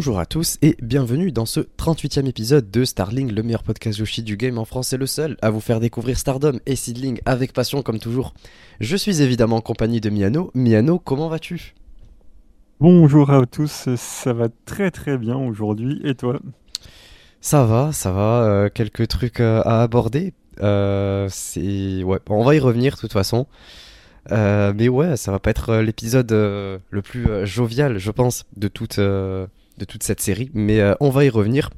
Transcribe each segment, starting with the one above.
Bonjour à tous et bienvenue dans ce 38e épisode de Starling, le meilleur podcast Yoshi du game en France et le seul à vous faire découvrir Stardom et Seedling avec passion comme toujours. Je suis évidemment en compagnie de Miano. Miano, comment vas-tu? Bonjour à tous, ça va très très bien aujourd'hui et toi? Ça va, ça va, euh, quelques trucs euh, à aborder. Euh, c'est ouais, on va y revenir de toute façon. Mais ouais, ça va pas être l'épisode le plus jovial, je pense, de toute, de toute cette série. Mais euh, on va y revenir.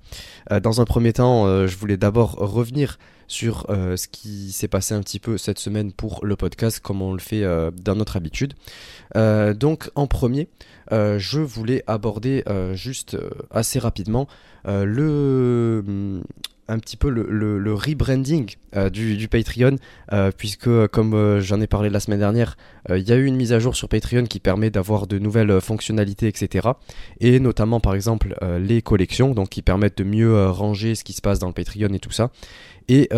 Euh, dans un premier temps, euh, je voulais d'abord revenir sur ce qui s'est passé un petit peu cette semaine pour le podcast, comme on le fait dans notre habitude. Donc, en premier, je voulais aborder juste assez rapidement le un petit peu le, rebranding euh, du, Patreon, euh, puisque euh, comme j'en ai parlé la semaine dernière, il y a eu une mise à jour sur Patreon qui permet d'avoir de nouvelles fonctionnalités, etc. Et notamment par exemple les collections, donc qui permettent de mieux ranger ce qui se passe dans le Patreon et tout ça. Et,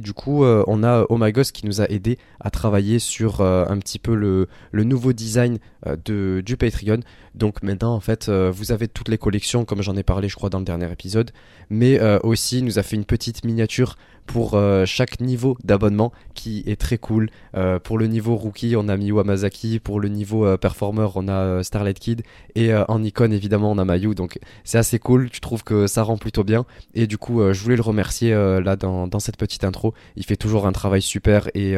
du coup, on a My Ghost qui nous a aidé à travailler sur un petit peu le, le nouveau design de, du Patreon. Donc maintenant, en fait, euh, vous avez toutes les collections, comme j'en ai parlé, je crois, dans le dernier épisode. Mais euh, aussi, nous a fait une petite miniature pour euh, chaque niveau d'abonnement qui est très cool. Euh, pour le niveau rookie, on a mis Wamazaki. Pour le niveau performer, on a Starlight Kid. Et en icône, évidemment, on a Mayu. Donc c'est assez cool. Je trouve que ça rend plutôt bien. Et du coup, je voulais le remercier là dans, dans cette petite intro. Il fait toujours un travail super et,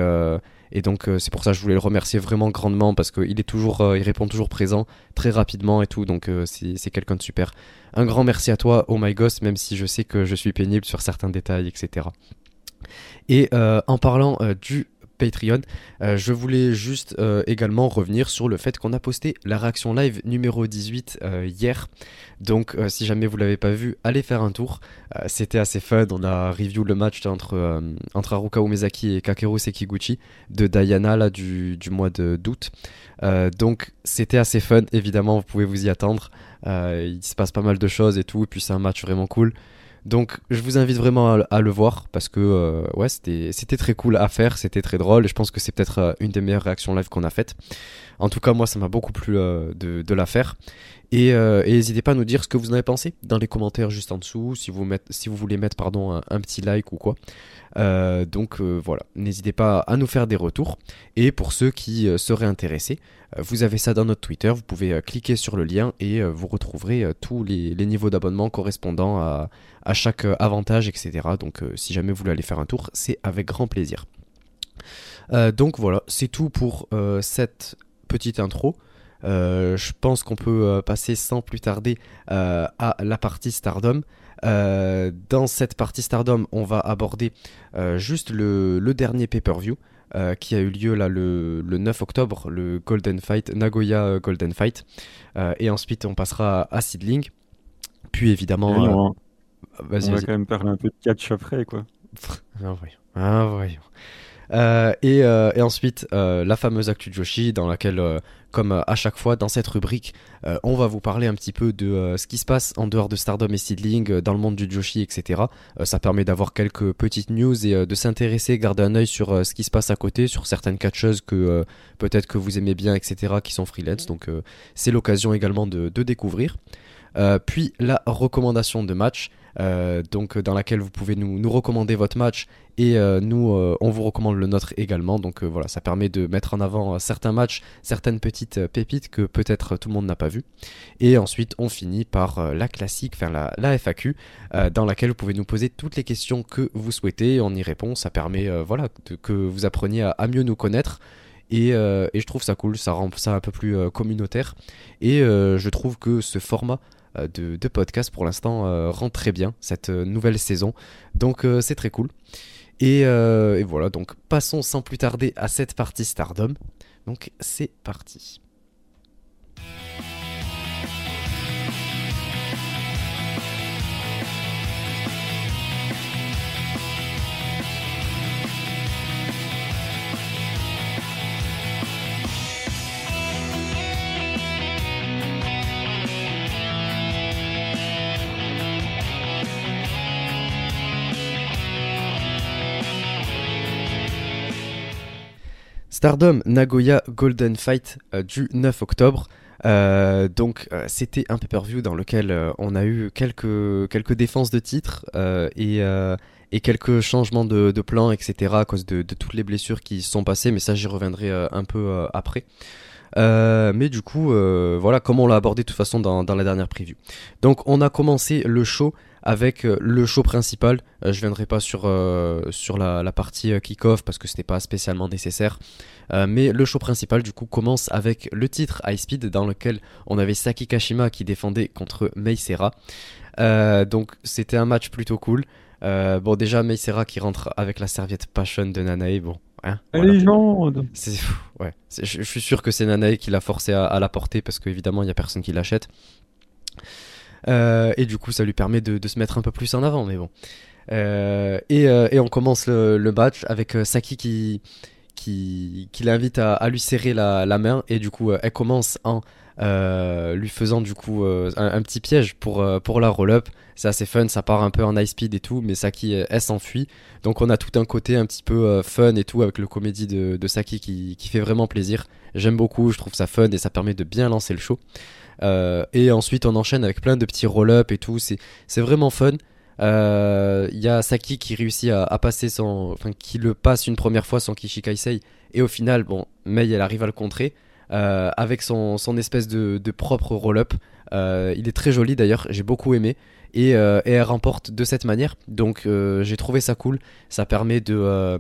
et donc euh, c'est pour ça que je voulais le remercier vraiment grandement parce qu'il est toujours, euh, il répond toujours présent très rapidement et tout. Donc euh, c'est quelqu'un de super. Un grand merci à toi, Oh My Ghost, même si je sais que je suis pénible sur certains détails, etc. Et en parlant du Patreon, euh, je voulais juste euh, également revenir sur le fait qu'on a posté la réaction live numéro 18 euh, hier. Donc si jamais vous l'avez pas vu, allez faire un tour. C'était assez fun, on a review le match entre, entre Haruka Umezaki et Kakeru Sekiguchi de Diana là, du, du mois d'août. Donc c'était assez fun, évidemment vous pouvez vous y attendre. Il se passe pas mal de choses et tout, et puis c'est un match vraiment cool. Donc je vous invite vraiment à, le voir parce que euh, ouais c'était très cool à faire, c'était très drôle et je pense que c'est peut-être euh, une des meilleures réactions live qu'on a faites. En tout cas moi ça m'a beaucoup plu euh, de, la faire et n'hésitez pas à nous dire ce que vous en avez pensé dans les commentaires juste en dessous si vous voulez mettre pardon un petit like ou quoi. Euh, donc euh, voilà, n'hésitez pas à nous faire des retours et pour ceux qui euh, seraient intéressés, vous avez ça dans notre Twitter, vous pouvez cliquer sur le lien et vous retrouverez tous les, niveaux d'abonnement correspondant à chaque avantage, etc. Donc si jamais vous voulez aller faire un tour, c'est avec grand plaisir. Donc voilà, c'est tout pour cette petite intro. Je pense qu'on peut passer sans plus tarder à la partie Stardom. Euh, dans cette partie Stardom, on va aborder euh, juste le, le dernier pay-per-view euh, qui a eu lieu là le, le 9 octobre, le Golden Fight, Nagoya Golden Fight. Et ensuite, on passera à Seedling. Puis évidemment, euh, on, va quand même parler un peu de catch après quoi. Ah, voyons. Ah, voyons. Euh, et, euh, et ensuite, euh, la fameuse Actu Joshi, dans laquelle, comme à chaque fois dans cette rubrique, on va vous parler un petit peu de ce qui se passe en dehors de Stardom et Seedling, dans le monde du Joshi, etc. Ça permet d'avoir quelques petites news et de s'intéresser, garder un œil sur ce qui se passe à côté, sur certaines catcheuses que peut-être que vous aimez bien, etc., qui sont freelance. Donc, c'est l'occasion également de découvrir. Euh, puis la recommandation de match, euh, donc dans laquelle vous pouvez nous, recommander votre match et euh, nous on vous recommande le nôtre également. Donc voilà, ça permet de mettre en avant certains matchs, certaines petites pépites que peut-être tout le monde n'a pas vu. Et ensuite on finit par la classique, enfin la, FAQ, dans laquelle vous pouvez nous poser toutes les questions que vous souhaitez. On y répond. Ça permet voilà que vous appreniez à, mieux nous connaître. Et, je trouve ça cool, ça rend ça un peu plus communautaire. Et je trouve que ce format de, de podcast pour l'instant euh, rend très bien cette euh, nouvelle saison. Donc euh, c'est très cool. Et, euh, et voilà, donc passons sans plus tarder à cette partie Stardom. Donc c'est parti. Stardom Nagoya Golden Fight euh, du 9 octobre. donc c'était un pay-per-view dans lequel on a eu quelques, défenses de titres et, quelques changements de, plan, etc. à cause de, toutes les blessures qui sont passées, mais ça j'y reviendrai un peu après. Euh, mais du coup, euh, voilà comment on l'a abordé de toute façon dans, dans, la dernière preview. Donc on a commencé le show avec euh, le show principal. je viendrai pas sur, sur la, la partie kick-off parce que c'était pas spécialement nécessaire. mais le show principal du coup commence avec le titre High Speed dans lequel on avait Saki Kashima qui défendait contre Mei donc c'était un match plutôt cool. bon déjà Mei qui rentre avec la serviette Passion de Nanae. Bon Hein, légende C'est ouais. Je, suis sûr que c'est Nanae qui l'a forcé à, la porter parce qu'évidemment il n'y a personne qui l'achète. Euh, et du coup ça lui permet de, se mettre un peu plus en avant, mais bon. Euh, euh, et, on commence le, match avec Saki qui, qui, qui l'invite à, lui serrer la, main et du coup elle commence en lui faisant du coup un, petit piège pour, la roll-up. C'est assez fun, ça part un peu en high speed et tout, mais Saki, elle, s'enfuit. Donc on a tout un côté un petit peu fun et tout avec le comédie de, Saki qui, fait vraiment plaisir. J'aime beaucoup, je trouve ça fun et ça permet de bien lancer le show. Et ensuite on enchaîne avec plein de petits roll-up et tout, c'est vraiment fun. Il y a Saki qui réussit à, passer son. Enfin, qui le passe une première fois son Kishikaisei. Et au final, bon, Mei elle arrive à le contrer. Euh, avec son, espèce de, propre roll-up. Euh, il est très joli d'ailleurs, j'ai beaucoup aimé. Et, euh, elle remporte de cette manière. Donc j'ai trouvé ça cool. Ça permet de.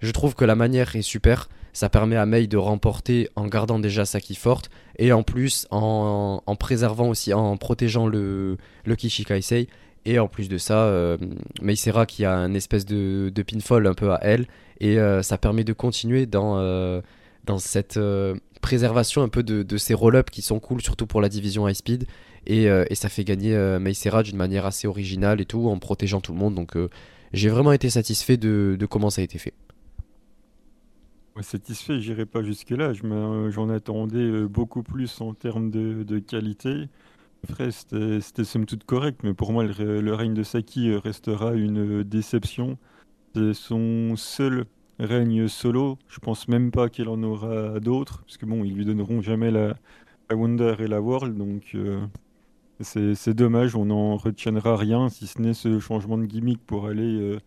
je trouve que la manière est super. Ça permet à Mei de remporter en gardant déjà sa qui forte. Et en plus en, préservant aussi, en protégeant le, le Kishikaisei. Et en plus de ça, euh, Meisera qui a un espèce de, de, pinfall un peu à elle. Et ça permet de continuer dans, dans cette préservation un peu de, ces roll-ups qui sont cool, surtout pour la division high speed. Et, euh, ça fait gagner euh, d'une manière assez originale et tout, en protégeant tout le monde. Donc euh, j'ai vraiment été satisfait de, comment ça a été fait. Ouais, satisfait, j'irai pas jusque-là. J'en attendais beaucoup plus en termes de, qualité. Après, c'était somme toute correct, mais pour moi, le, règne de Saki restera une déception. C'est son seul règne solo. Je pense même pas qu'il en aura d'autres, parce que bon, ils lui donneront jamais la, Wonder et la World, donc c'est dommage, on n'en retiendra rien, si ce n'est ce changement de gimmick pour aller euh,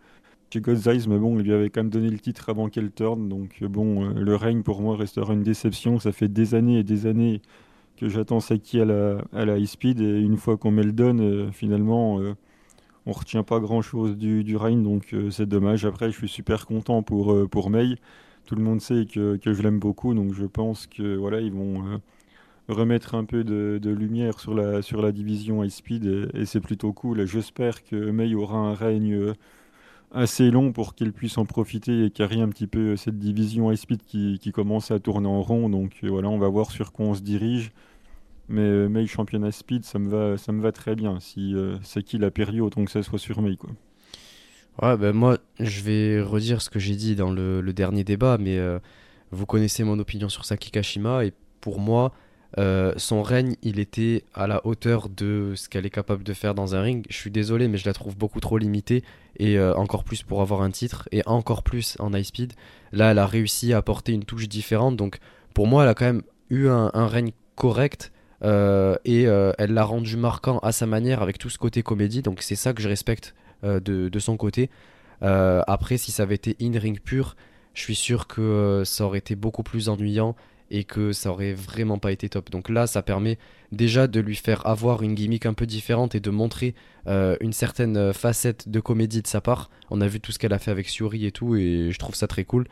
chez God's Eyes, mais bon, il lui avait quand même donné le titre avant qu'elle turn, donc euh, bon, le règne pour moi restera une déception, ça fait des années et des années que j'attends Saki à la, à la high speed, et une fois qu'on me le donne, finalement on retient pas grand chose du, du donc euh, c'est dommage. Après, je suis super content pour, euh, pour May. Tout le monde sait que, que je l'aime beaucoup, donc je pense que voilà, ils vont euh, remettre un peu de, lumière sur la, sur la division high speed et, c'est plutôt cool. J'espère que May aura un règne assez long pour qu'il puisse en profiter et carrer un petit peu cette division high speed qui, qui commence à tourner en rond. Donc voilà, on va voir sur quoi on se dirige. Mais euh, May championnat speed, ça me va, ça me va très bien. Si euh, c'est qui la période, autant que ça soit sur May, quoi. Ouais, ben moi, je vais redire ce que j'ai dit dans le, dernier débat, mais euh, vous connaissez mon opinion sur Saki Kashima, et pour moi, son règne, il était à la hauteur de ce qu'elle est capable de faire dans un ring. Je suis désolé, mais je la trouve beaucoup trop limitée, et encore plus pour avoir un titre, et encore plus en high speed. Là, elle a réussi à apporter une touche différente, donc pour moi, elle a quand même eu un, règne correct, euh, et euh, elle l'a rendu marquant à sa manière avec tout ce côté comédie. Donc c'est ça que je respecte euh, de, son côté. après, si ça avait été in-ring pur, je suis sûr que ça aurait été beaucoup plus ennuyant et que ça aurait vraiment pas été top. Donc là, ça permet déjà de lui faire avoir une gimmick un peu différente et de montrer une certaine facette de comédie de sa part. On a vu tout ce qu'elle a fait avec Suri et tout, et je trouve ça très cool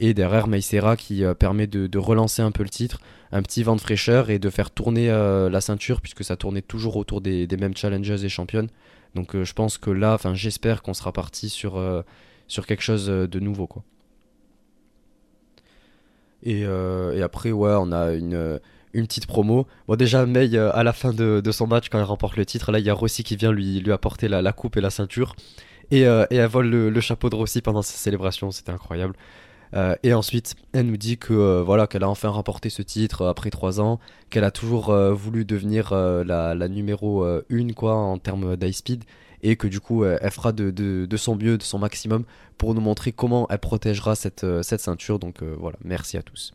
et derrière Maïsera qui euh, permet de, relancer un peu le titre, un petit vent de fraîcheur et de faire tourner euh, la ceinture puisque ça tournait toujours autour des, mêmes challengers et championnes. Donc euh, je pense que là, j'espère qu'on sera parti sur, quelque chose de nouveau. Et, après ouais on a une, une petite promo. Bon déjà May à la fin de, son match quand elle remporte le titre, là il y a Rossi qui vient lui, lui apporter la, coupe et la ceinture. Et, elle vole le, le, chapeau de Rossi pendant sa célébration, c'était incroyable. Euh, et ensuite, elle nous dit que euh, voilà qu'elle a enfin remporté ce titre après trois ans, qu'elle a toujours euh, voulu devenir la, la, numéro 1 quoi en termes d'high speed et que du coup elle fera de, son mieux, de son maximum pour nous montrer comment elle protégera cette, cette ceinture. Donc voilà, merci à tous.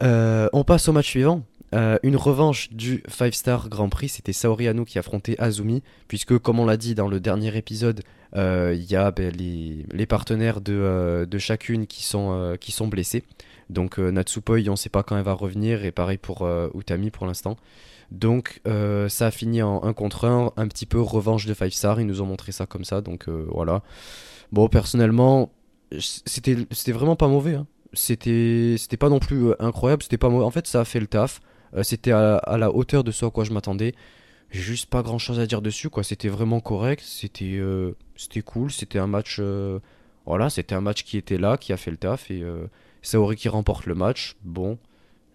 on passe au match suivant. Euh, une revanche du 5 Star Grand Prix, c'était Saori Anou qui affrontait Azumi, puisque comme on l'a dit dans le dernier épisode, euh, il y a ben, les, partenaires de, euh, chacune qui sont blessés. Donc Natsupoi, on ne sait pas quand elle va revenir, et pareil pour Utami pour l'instant. Donc ça a fini en 1 contre 1, un petit peu revanche de 5 Star, ils nous ont montré ça comme ça, donc voilà. Bon, personnellement, c'était vraiment pas mauvais. Hein. C'était pas non plus incroyable, c'était pas mauvais. En fait, ça a fait le taf. Euh, c'était à, la hauteur de ce à quoi je m'attendais. Juste pas grand chose à dire dessus, quoi. C'était vraiment correct, c'était euh, c'était cool, c'était un match. Euh, voilà, c'était un match qui était là, qui a fait le taf, et Saori qui remporte le match. Bon,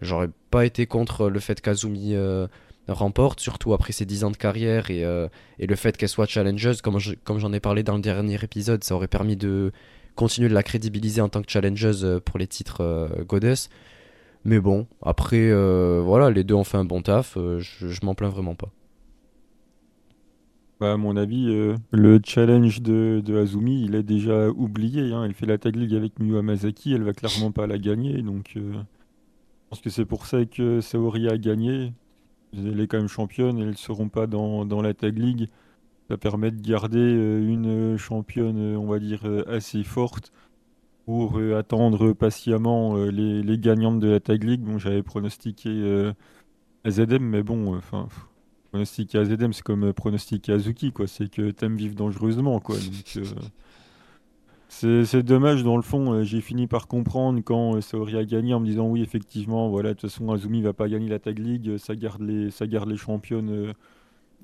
j'aurais pas été contre le fait qu'Azumi remporte, surtout après ses 10 ans de carrière et, et le fait qu'elle soit challengeuse, comme j'en ai parlé dans le dernier épisode, ça aurait permis de continuer de la crédibiliser en tant que challengeuse pour les titres Goddess. Mais bon, après, euh, voilà, les deux ont fait un bon taf, euh, je, m'en plains vraiment pas. Bah, à mon avis, euh, le challenge de, Azumi, il est déjà oublié. Hein. Elle fait la tag league avec Miyu Hamasaki, elle va clairement pas la gagner. Donc, je pense que c'est pour ça que Saori a gagné. Elle est quand même championne, elles ne seront pas dans, la tag league. Ça permet de garder une championne, on va dire, assez forte pour euh, attendre patiemment euh, les, gagnantes de la Tag League. Bon, j'avais pronostiqué euh, mais bon, pronostiquer AZM, c'est comme pronostiquer Azuki, quoi. C'est que t'aimes vivre dangereusement, quoi. Donc, c'est dommage, dans le fond, j'ai fini par comprendre quand Saori a gagné en me disant oui, effectivement, voilà, de toute façon, Azumi va pas gagner la Tag League, ça garde les, ça garde les championnes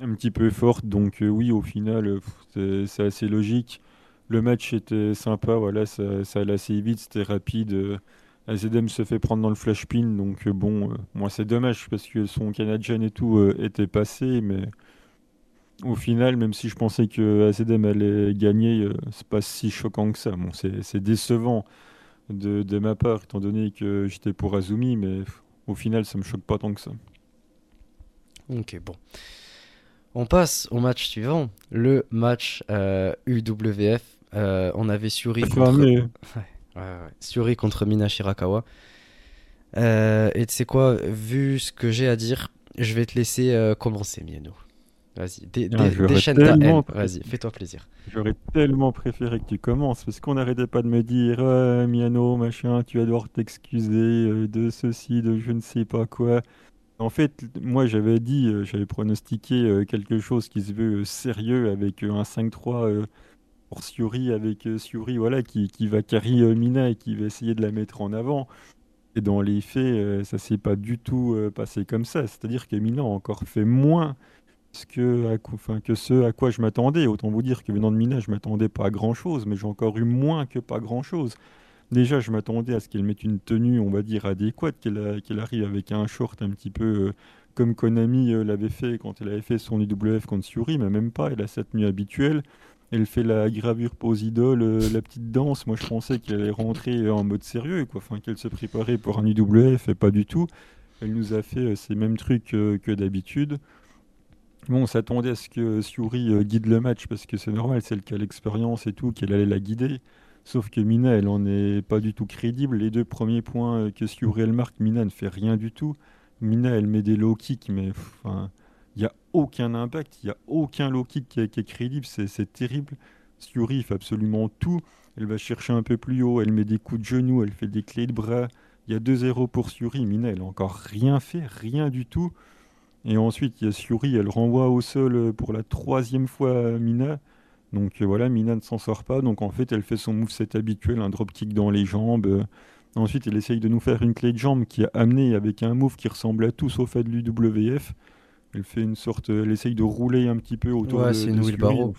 un petit peu fortes. Donc, oui, au final, c'est assez logique. Le match était sympa, voilà, ça, allait assez vite, c'était rapide. Euh, Azedem se fait prendre dans le flash pin, donc euh, bon, euh, moi c'est dommage parce que son Canadian et tout était passé, mais au final, même si je pensais que Azedem allait gagner, c'est pas si choquant que ça. Bon, c'est décevant de, de, ma part, étant donné que j'étais pour Azumi, mais au final, ça me choque pas tant que ça. Ok, bon. On passe au match suivant, le match UWF euh, on avait Suri contre... contre Mina Shirakawa. Euh, et tu sais quoi, vu ce que j'ai à dire, je vais te laisser euh, commencer, Miano. Vas-y, ah, déchaîne ta haine. Vas-y, fais-toi plaisir. J'aurais tellement préféré que tu commences, parce qu'on n'arrêtait pas de me dire Miano, machin, tu vas devoir t'excuser de ceci, de je ne sais pas quoi. En fait, moi j'avais dit, j'avais pronostiqué quelque chose qui se veut sérieux avec un 5-3 pour Siuri avec euh, voilà, qui, qui va carry euh, Mina et qui va essayer de la mettre en avant. Et dans les faits, euh, ça s'est pas du tout passé comme ça. C'est-à-dire que Mina a encore fait moins que, à, enfin, que ce à quoi je m'attendais. Autant vous dire que venant de Mina, je m'attendais pas à grand-chose, mais j'ai encore eu moins que pas grand-chose. Déjà, je m'attendais à ce qu'elle mette une tenue, on va dire, adéquate, qu'elle arrive avec un short un petit peu comme Konami l'avait fait quand elle avait fait son IWF contre Siuri, mais même pas, elle a sa tenue habituelle. Elle fait la gravure pose idole, euh, la petite danse. Moi, je pensais qu'elle allait rentrer en mode sérieux, quoi. Qu'elle se préparait pour un IWF et pas du tout. Elle nous a fait euh, ces mêmes trucs euh, que d'habitude. Bon, on s'attendait à ce que Siuri guide le match parce que c'est normal, c'est elle qui a l'expérience et tout, qu'elle allait la guider. Sauf que Mina, elle en est pas du tout crédible. Les deux premiers points que Siuri elle marque, Mina ne fait rien du tout. Mina, elle met des low kicks, mais il n'y a aucun impact, il n'y a aucun low kick qui, est crédible, c'est terrible. Suri fait absolument tout. Elle va chercher un peu plus haut, elle met des coups de genoux, elle fait des clés de bras. Il y a 2-0 pour Suri. Mina, elle n'a encore rien fait, rien du tout. Et ensuite, il y a Suri, elle renvoie au sol pour la troisième fois Mina. Donc euh, voilà, Mina ne s'en sort pas. Donc en fait, elle fait son moveset habituel, un dropkick dans les jambes. Ensuite, elle essaye de nous faire une clé de jambe qui a amené avec un move qui ressemble à tout sauf à de l'UWF. Elle fait une sorte, elle essaye de rouler un petit peu autour ouais, de. c'est une wheelbarrow.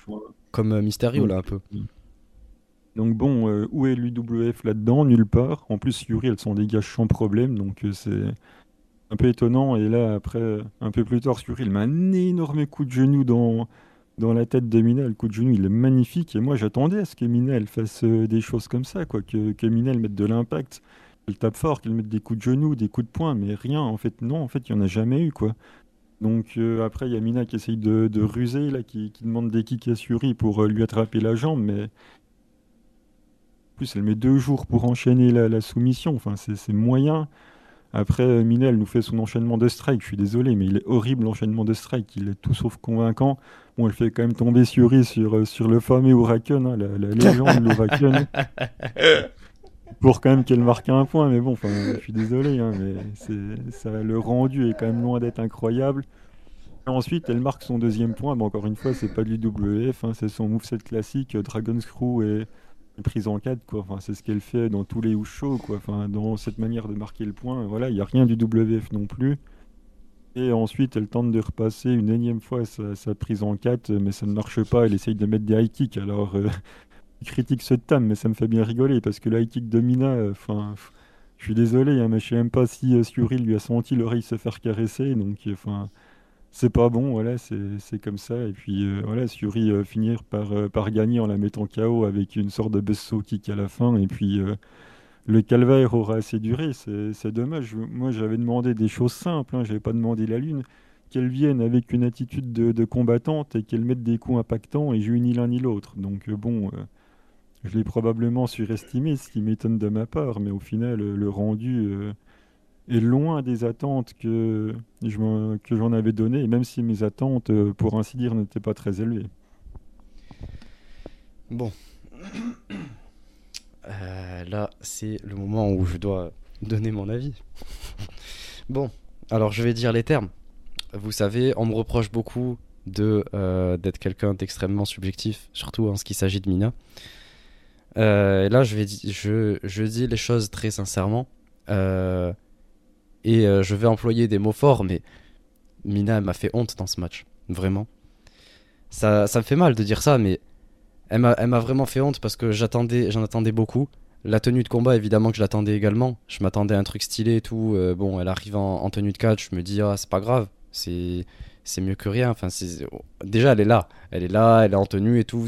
Comme euh, Mysterio là un peu. Donc bon, euh, où est l'UWF là-dedans? Nulle part. En plus, Yuri, elle s'en dégage sans problème, donc euh, c'est un peu étonnant. Et là, après, un peu plus tard, Yuri, elle met un énorme coup de genou dans, dans la tête de Mina. Le coup de genou, il est magnifique. Et moi, j'attendais à ce que Mina, elle fasse des choses comme ça, quoi. Que, que Mina, elle mette de l'impact. Elle tape fort, qu'elle mette des coups de genou, des coups de poing, mais rien. En fait, non, en fait, il n'y en a jamais eu, quoi. Donc euh, après, il y a Mina qui essaye de, ruser, là, qui, demande des kicks à Suri pour euh, lui attraper la jambe, mais en plus, elle met deux jours pour enchaîner la, soumission. Enfin, c'est moyen. Après, Mina, elle nous fait son enchaînement de strike. Je suis désolé, mais il est horrible l'enchaînement de strike. Il est tout sauf convaincant. Bon, elle fait quand même tomber Suri sur, euh, sur le fameux Huracan, hein, la, la légende, l'Huracan. Pour quand même qu'elle marque un point, mais bon, je suis désolé, hein, mais ça, le rendu est quand même loin d'être incroyable. ensuite, elle marque son deuxième point. mais encore une fois, c'est pas du WF, hein, c'est son moveset classique, Dragon Screw et prise en 4 quoi. Enfin c'est ce qu'elle fait dans tous les shows quoi. Enfin dans cette manière de marquer le point voilà il y a rien du WF non plus. Et ensuite elle tente de repasser une énième fois sa, prise en 4 mais ça ne marche pas. Elle essaye de mettre des high kicks. Alors euh, critique ce tam mais ça me fait bien rigoler parce que le high kick de euh, enfin je suis désolé hein, mais je sais même pas si euh, lui a senti l'oreille se faire caresser donc enfin c'est pas bon, voilà, c'est comme ça. Et puis euh, voilà, Suri euh, finir par, euh, par gagner en la mettant KO avec une sorte de besso kick à la fin. Et puis le calvaire aura assez duré, c'est dommage. Moi j'avais demandé des choses simples, hein, j'avais pas demandé la lune. Qu'elle vienne avec une attitude de, combattante et qu'elle mette des coups impactants et je ni l'un ni l'autre. Donc bon, je l'ai probablement surestimé, ce qui m'étonne de ma part, mais au final le rendu est loin des attentes que j'en avais données, même si mes attentes, euh, pour ainsi dire, n'étaient pas très élevées. Bon. Euh, là, c'est le moment où je dois donner mon avis. bon, alors je vais dire les termes. Vous savez, on me reproche beaucoup de euh, d'être quelqu'un d'extrêmement subjectif, surtout en ce qui s'agit de Mina. Et là, je, vais je, dis les choses très sincèrement. Euh, et euh, je vais employer des mots forts, mais Mina m'a fait honte dans ce match. Vraiment. Ça, ça me fait mal de dire ça, mais elle m'a vraiment fait honte parce que j'attendais, j'en attendais beaucoup. La tenue de combat, évidemment que je l'attendais également. Je m'attendais à un truc stylé et tout. Euh, bon, elle arrive en, tenue de catch, je me dis, ah, c'est pas grave, c'est mieux que rien. Enfin, déjà, elle est là. Elle est là, elle est en tenue et tout.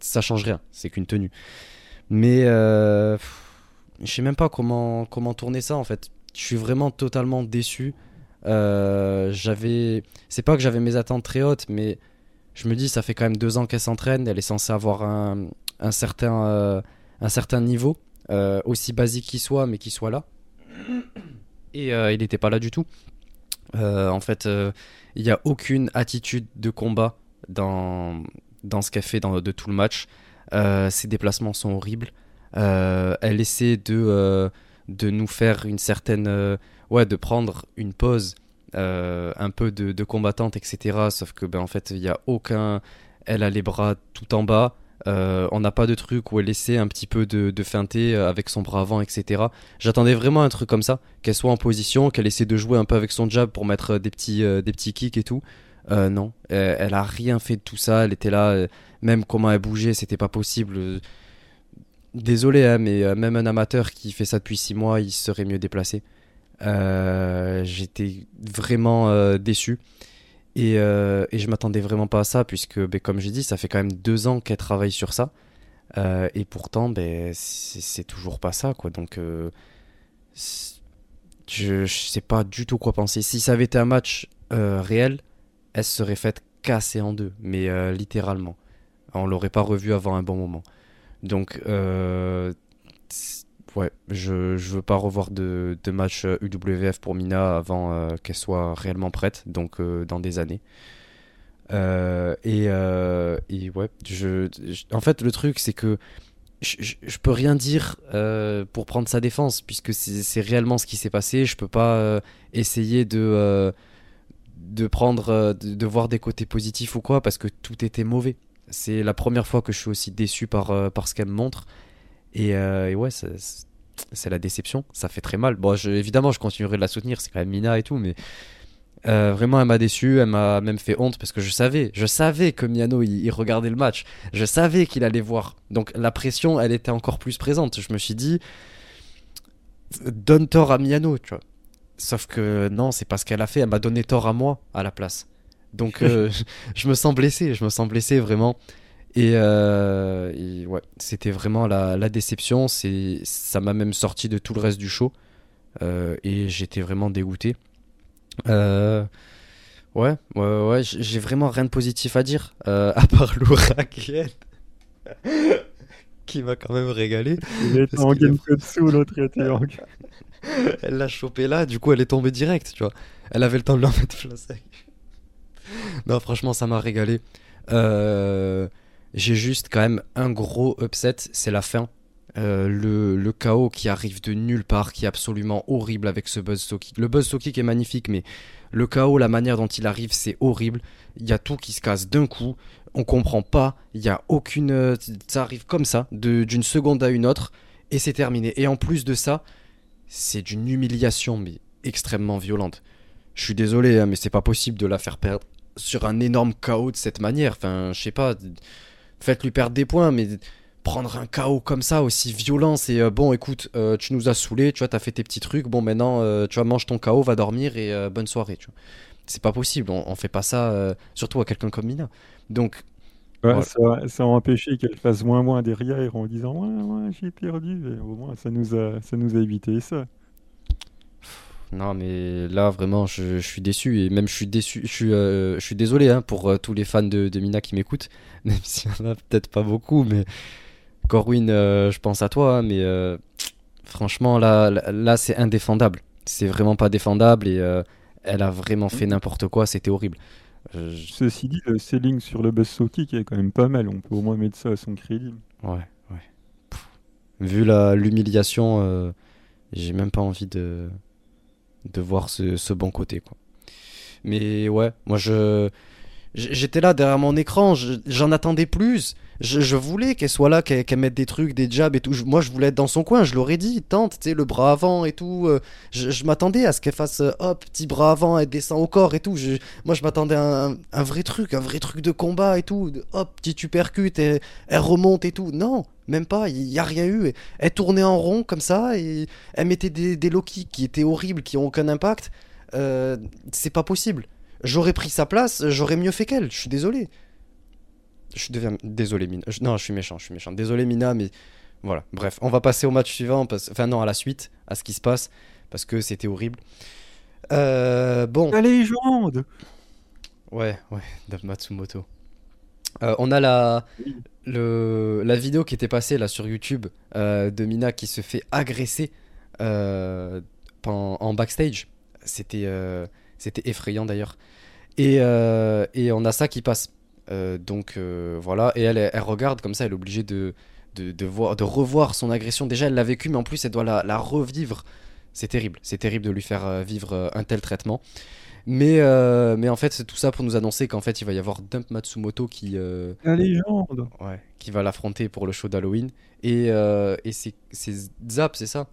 Ça change rien, c'est qu'une tenue. Mais euh, je sais même pas comment, comment tourner ça en fait je suis vraiment totalement déçu. Euh, j'avais, c'est pas que j'avais mes attentes très hautes, mais je me dis ça fait quand même deux ans qu'elle s'entraîne, elle est censée avoir un, un certain, euh, un certain niveau, euh, aussi basique qu'il soit, mais qu'il soit là. Et il n'était pas là du tout. en fait, il n'y a aucune attitude de combat dans, dans ce qu'elle fait de tout le match. Ses déplacements sont horribles. elle essaie de de nous faire une certaine. Euh, ouais, de prendre une pause euh, un peu de, combattante, etc. Sauf que, ben, en fait, il n'y a aucun. Elle a les bras tout en bas. Euh, on n'a pas de truc où elle essaie un petit peu de, feinter avec son bras avant, etc. J'attendais vraiment un truc comme ça, qu'elle soit en position, qu'elle essaie de jouer un peu avec son jab pour mettre des petits, des petits kicks et tout. non, elle a rien fait de tout ça. Elle était là, même comment elle bougeait, c'était pas possible. Désolé, hein, mais euh, même un amateur qui fait ça depuis 6 mois, il serait mieux déplacé. Euh, j'étais vraiment euh, déçu. Et, et, je m'attendais vraiment pas à ça, puisque, ben, comme j'ai dit, ça fait quand même deux ans qu'elle travaille sur ça. et pourtant, ben, c'est toujours pas ça. Donc, je, je sais pas du tout quoi penser. Si ça avait été un match réel, elle serait faite casser en deux, mais littéralement. On l'aurait pas revu avant un bon moment. Donc, euh, ouais, je, je veux pas revoir de, de match UWF pour Mina avant euh, qu'elle soit réellement prête, donc euh, dans des années. et, ouais, je, en fait, le truc, c'est que je, je, peux rien dire pour prendre sa défense, puisque c'est réellement ce qui s'est passé. Je peux pas essayer de, de prendre, de, voir des côtés positifs ou quoi, parce que tout était mauvais. C'est la première fois que je suis aussi déçu par, euh, par ce qu'elle me montre. Et, euh, ouais, c'est la déception. Ça fait très mal. Bon, évidemment, je continuerai de la soutenir. C'est quand même Mina et tout, mais euh, vraiment, elle m'a déçu. Elle m'a même fait honte parce que je savais, je savais que Miano il, regardait le match. Je savais qu'il allait voir. Donc la pression, elle était encore plus présente. Je me suis dit, donne tort à Miano, tu vois. Sauf que non, c'est pas ce qu'elle a fait. Elle m'a donné tort à moi à la place. Donc euh, je me sens blessé, je me sens blessé vraiment. Et, euh, ouais, c'était vraiment la, la déception. C'est, ça m'a même sorti de tout le reste du show. Euh, et j'étais vraiment dégoûté. ouais, ouais, ouais, j'ai vraiment rien de positif à dire. à part l'ouragan. qui m'a quand même régalé. Il était en dessous, l'autre était en. elle l'a chopé là, du coup elle est tombée direct, tu vois. Elle avait le temps de l'en mettre plein sec. non, franchement, ça m'a régalé. Euh, j'ai juste quand même un gros upset, c'est la fin. Euh, le, le, chaos qui arrive de nulle part, qui est absolument horrible avec ce buzz kick. Le buzz kick est magnifique, mais le chaos, la manière dont il arrive, c'est horrible. Il y a tout qui se casse d'un coup. On comprend pas. Il y a aucune. Euh, ça arrive comme ça, d'une seconde à une autre, et c'est terminé. Et en plus de ça, c'est d'une humiliation, mais extrêmement violente. Je suis désolé, hein, mais c'est pas possible de la faire perdre sur un énorme chaos de cette manière. Enfin, je sais pas. Faites-lui perdre des points, mais prendre un chaos comme ça, aussi violent, c'est euh, bon, écoute, euh, tu nous as saoulé, tu vois, t'as fait tes petits trucs, bon, maintenant, euh, tu vois, mange ton chaos, va dormir et bonne soirée, tu vois. C'est pas possible, on, fait pas ça, surtout à quelqu'un comme Mina. Donc. ça, a empêché qu'elle fasse moins moins derrière en disant ouais, ouais, j'ai perdu. au moins, ça nous a, ça nous a évité ça. Non, mais là, vraiment, je, suis déçu. Et même, je suis déçu. Je suis, je suis désolé hein, pour tous les fans de, de Mina qui m'écoutent. Même s'il y en a peut-être pas beaucoup, mais Corwin, euh, je pense à toi, mais euh, franchement, là, là, c'est indéfendable. C'est vraiment pas défendable et euh, elle a vraiment fait n'importe quoi, c'était horrible. Ceci dit, le selling sur le buzz qui est quand même pas mal, on peut au moins mettre ça à son crédit. Ouais, ouais. Vu l'humiliation, j'ai même pas envie de, de voir ce, bon côté. Quoi. Mais ouais, moi je J'étais là derrière mon écran, j'en attendais plus. Je, voulais qu'elle soit là, qu'elle mette des trucs, des jabs et tout. moi, je voulais être dans son coin, je l'aurais dit, tente, tu sais, le bras avant et tout. Euh, je, m'attendais à ce qu'elle fasse, euh, hop, petit bras avant, elle descend au corps et tout. moi, je m'attendais à un, vrai truc, un vrai truc de combat et tout. Hop, petit uppercut, et, elle remonte et tout. Non, même pas, il n'y a rien eu. Elle tournait en rond comme ça et elle mettait des, des low kicks qui étaient horribles, qui ont aucun impact. Euh, c'est pas possible. J'aurais pris sa place, j'aurais mieux fait qu'elle. Je suis désolé. Je suis désolé, Mina. Non, je suis méchant, je suis méchant. Désolé, Mina, mais voilà. Bref, on va passer au match suivant. Enfin, non, à la suite, à ce qui se passe, parce que c'était horrible. Euh, bon. La légende Ouais, ouais, Dave Matsumoto. Euh, on a la, la vidéo qui était passée là sur YouTube euh, de Mina qui se fait agresser en, en, backstage. C'était c'était effrayant d'ailleurs. Et, euh, et, on a ça qui passe. Euh, donc euh, voilà, et elle, regarde comme ça, elle est obligée de, de, voir, de revoir son agression. Déjà, elle l'a vécu, mais en plus, elle doit la, la revivre. C'est terrible, c'est terrible de lui faire vivre un tel traitement. Mais, mais en fait, c'est tout ça pour nous annoncer qu'en fait, il va y avoir Dump Matsumoto qui. La légende Ouais, qui va l'affronter pour le show d'Halloween. Et, et c'est Zap, c'est ça?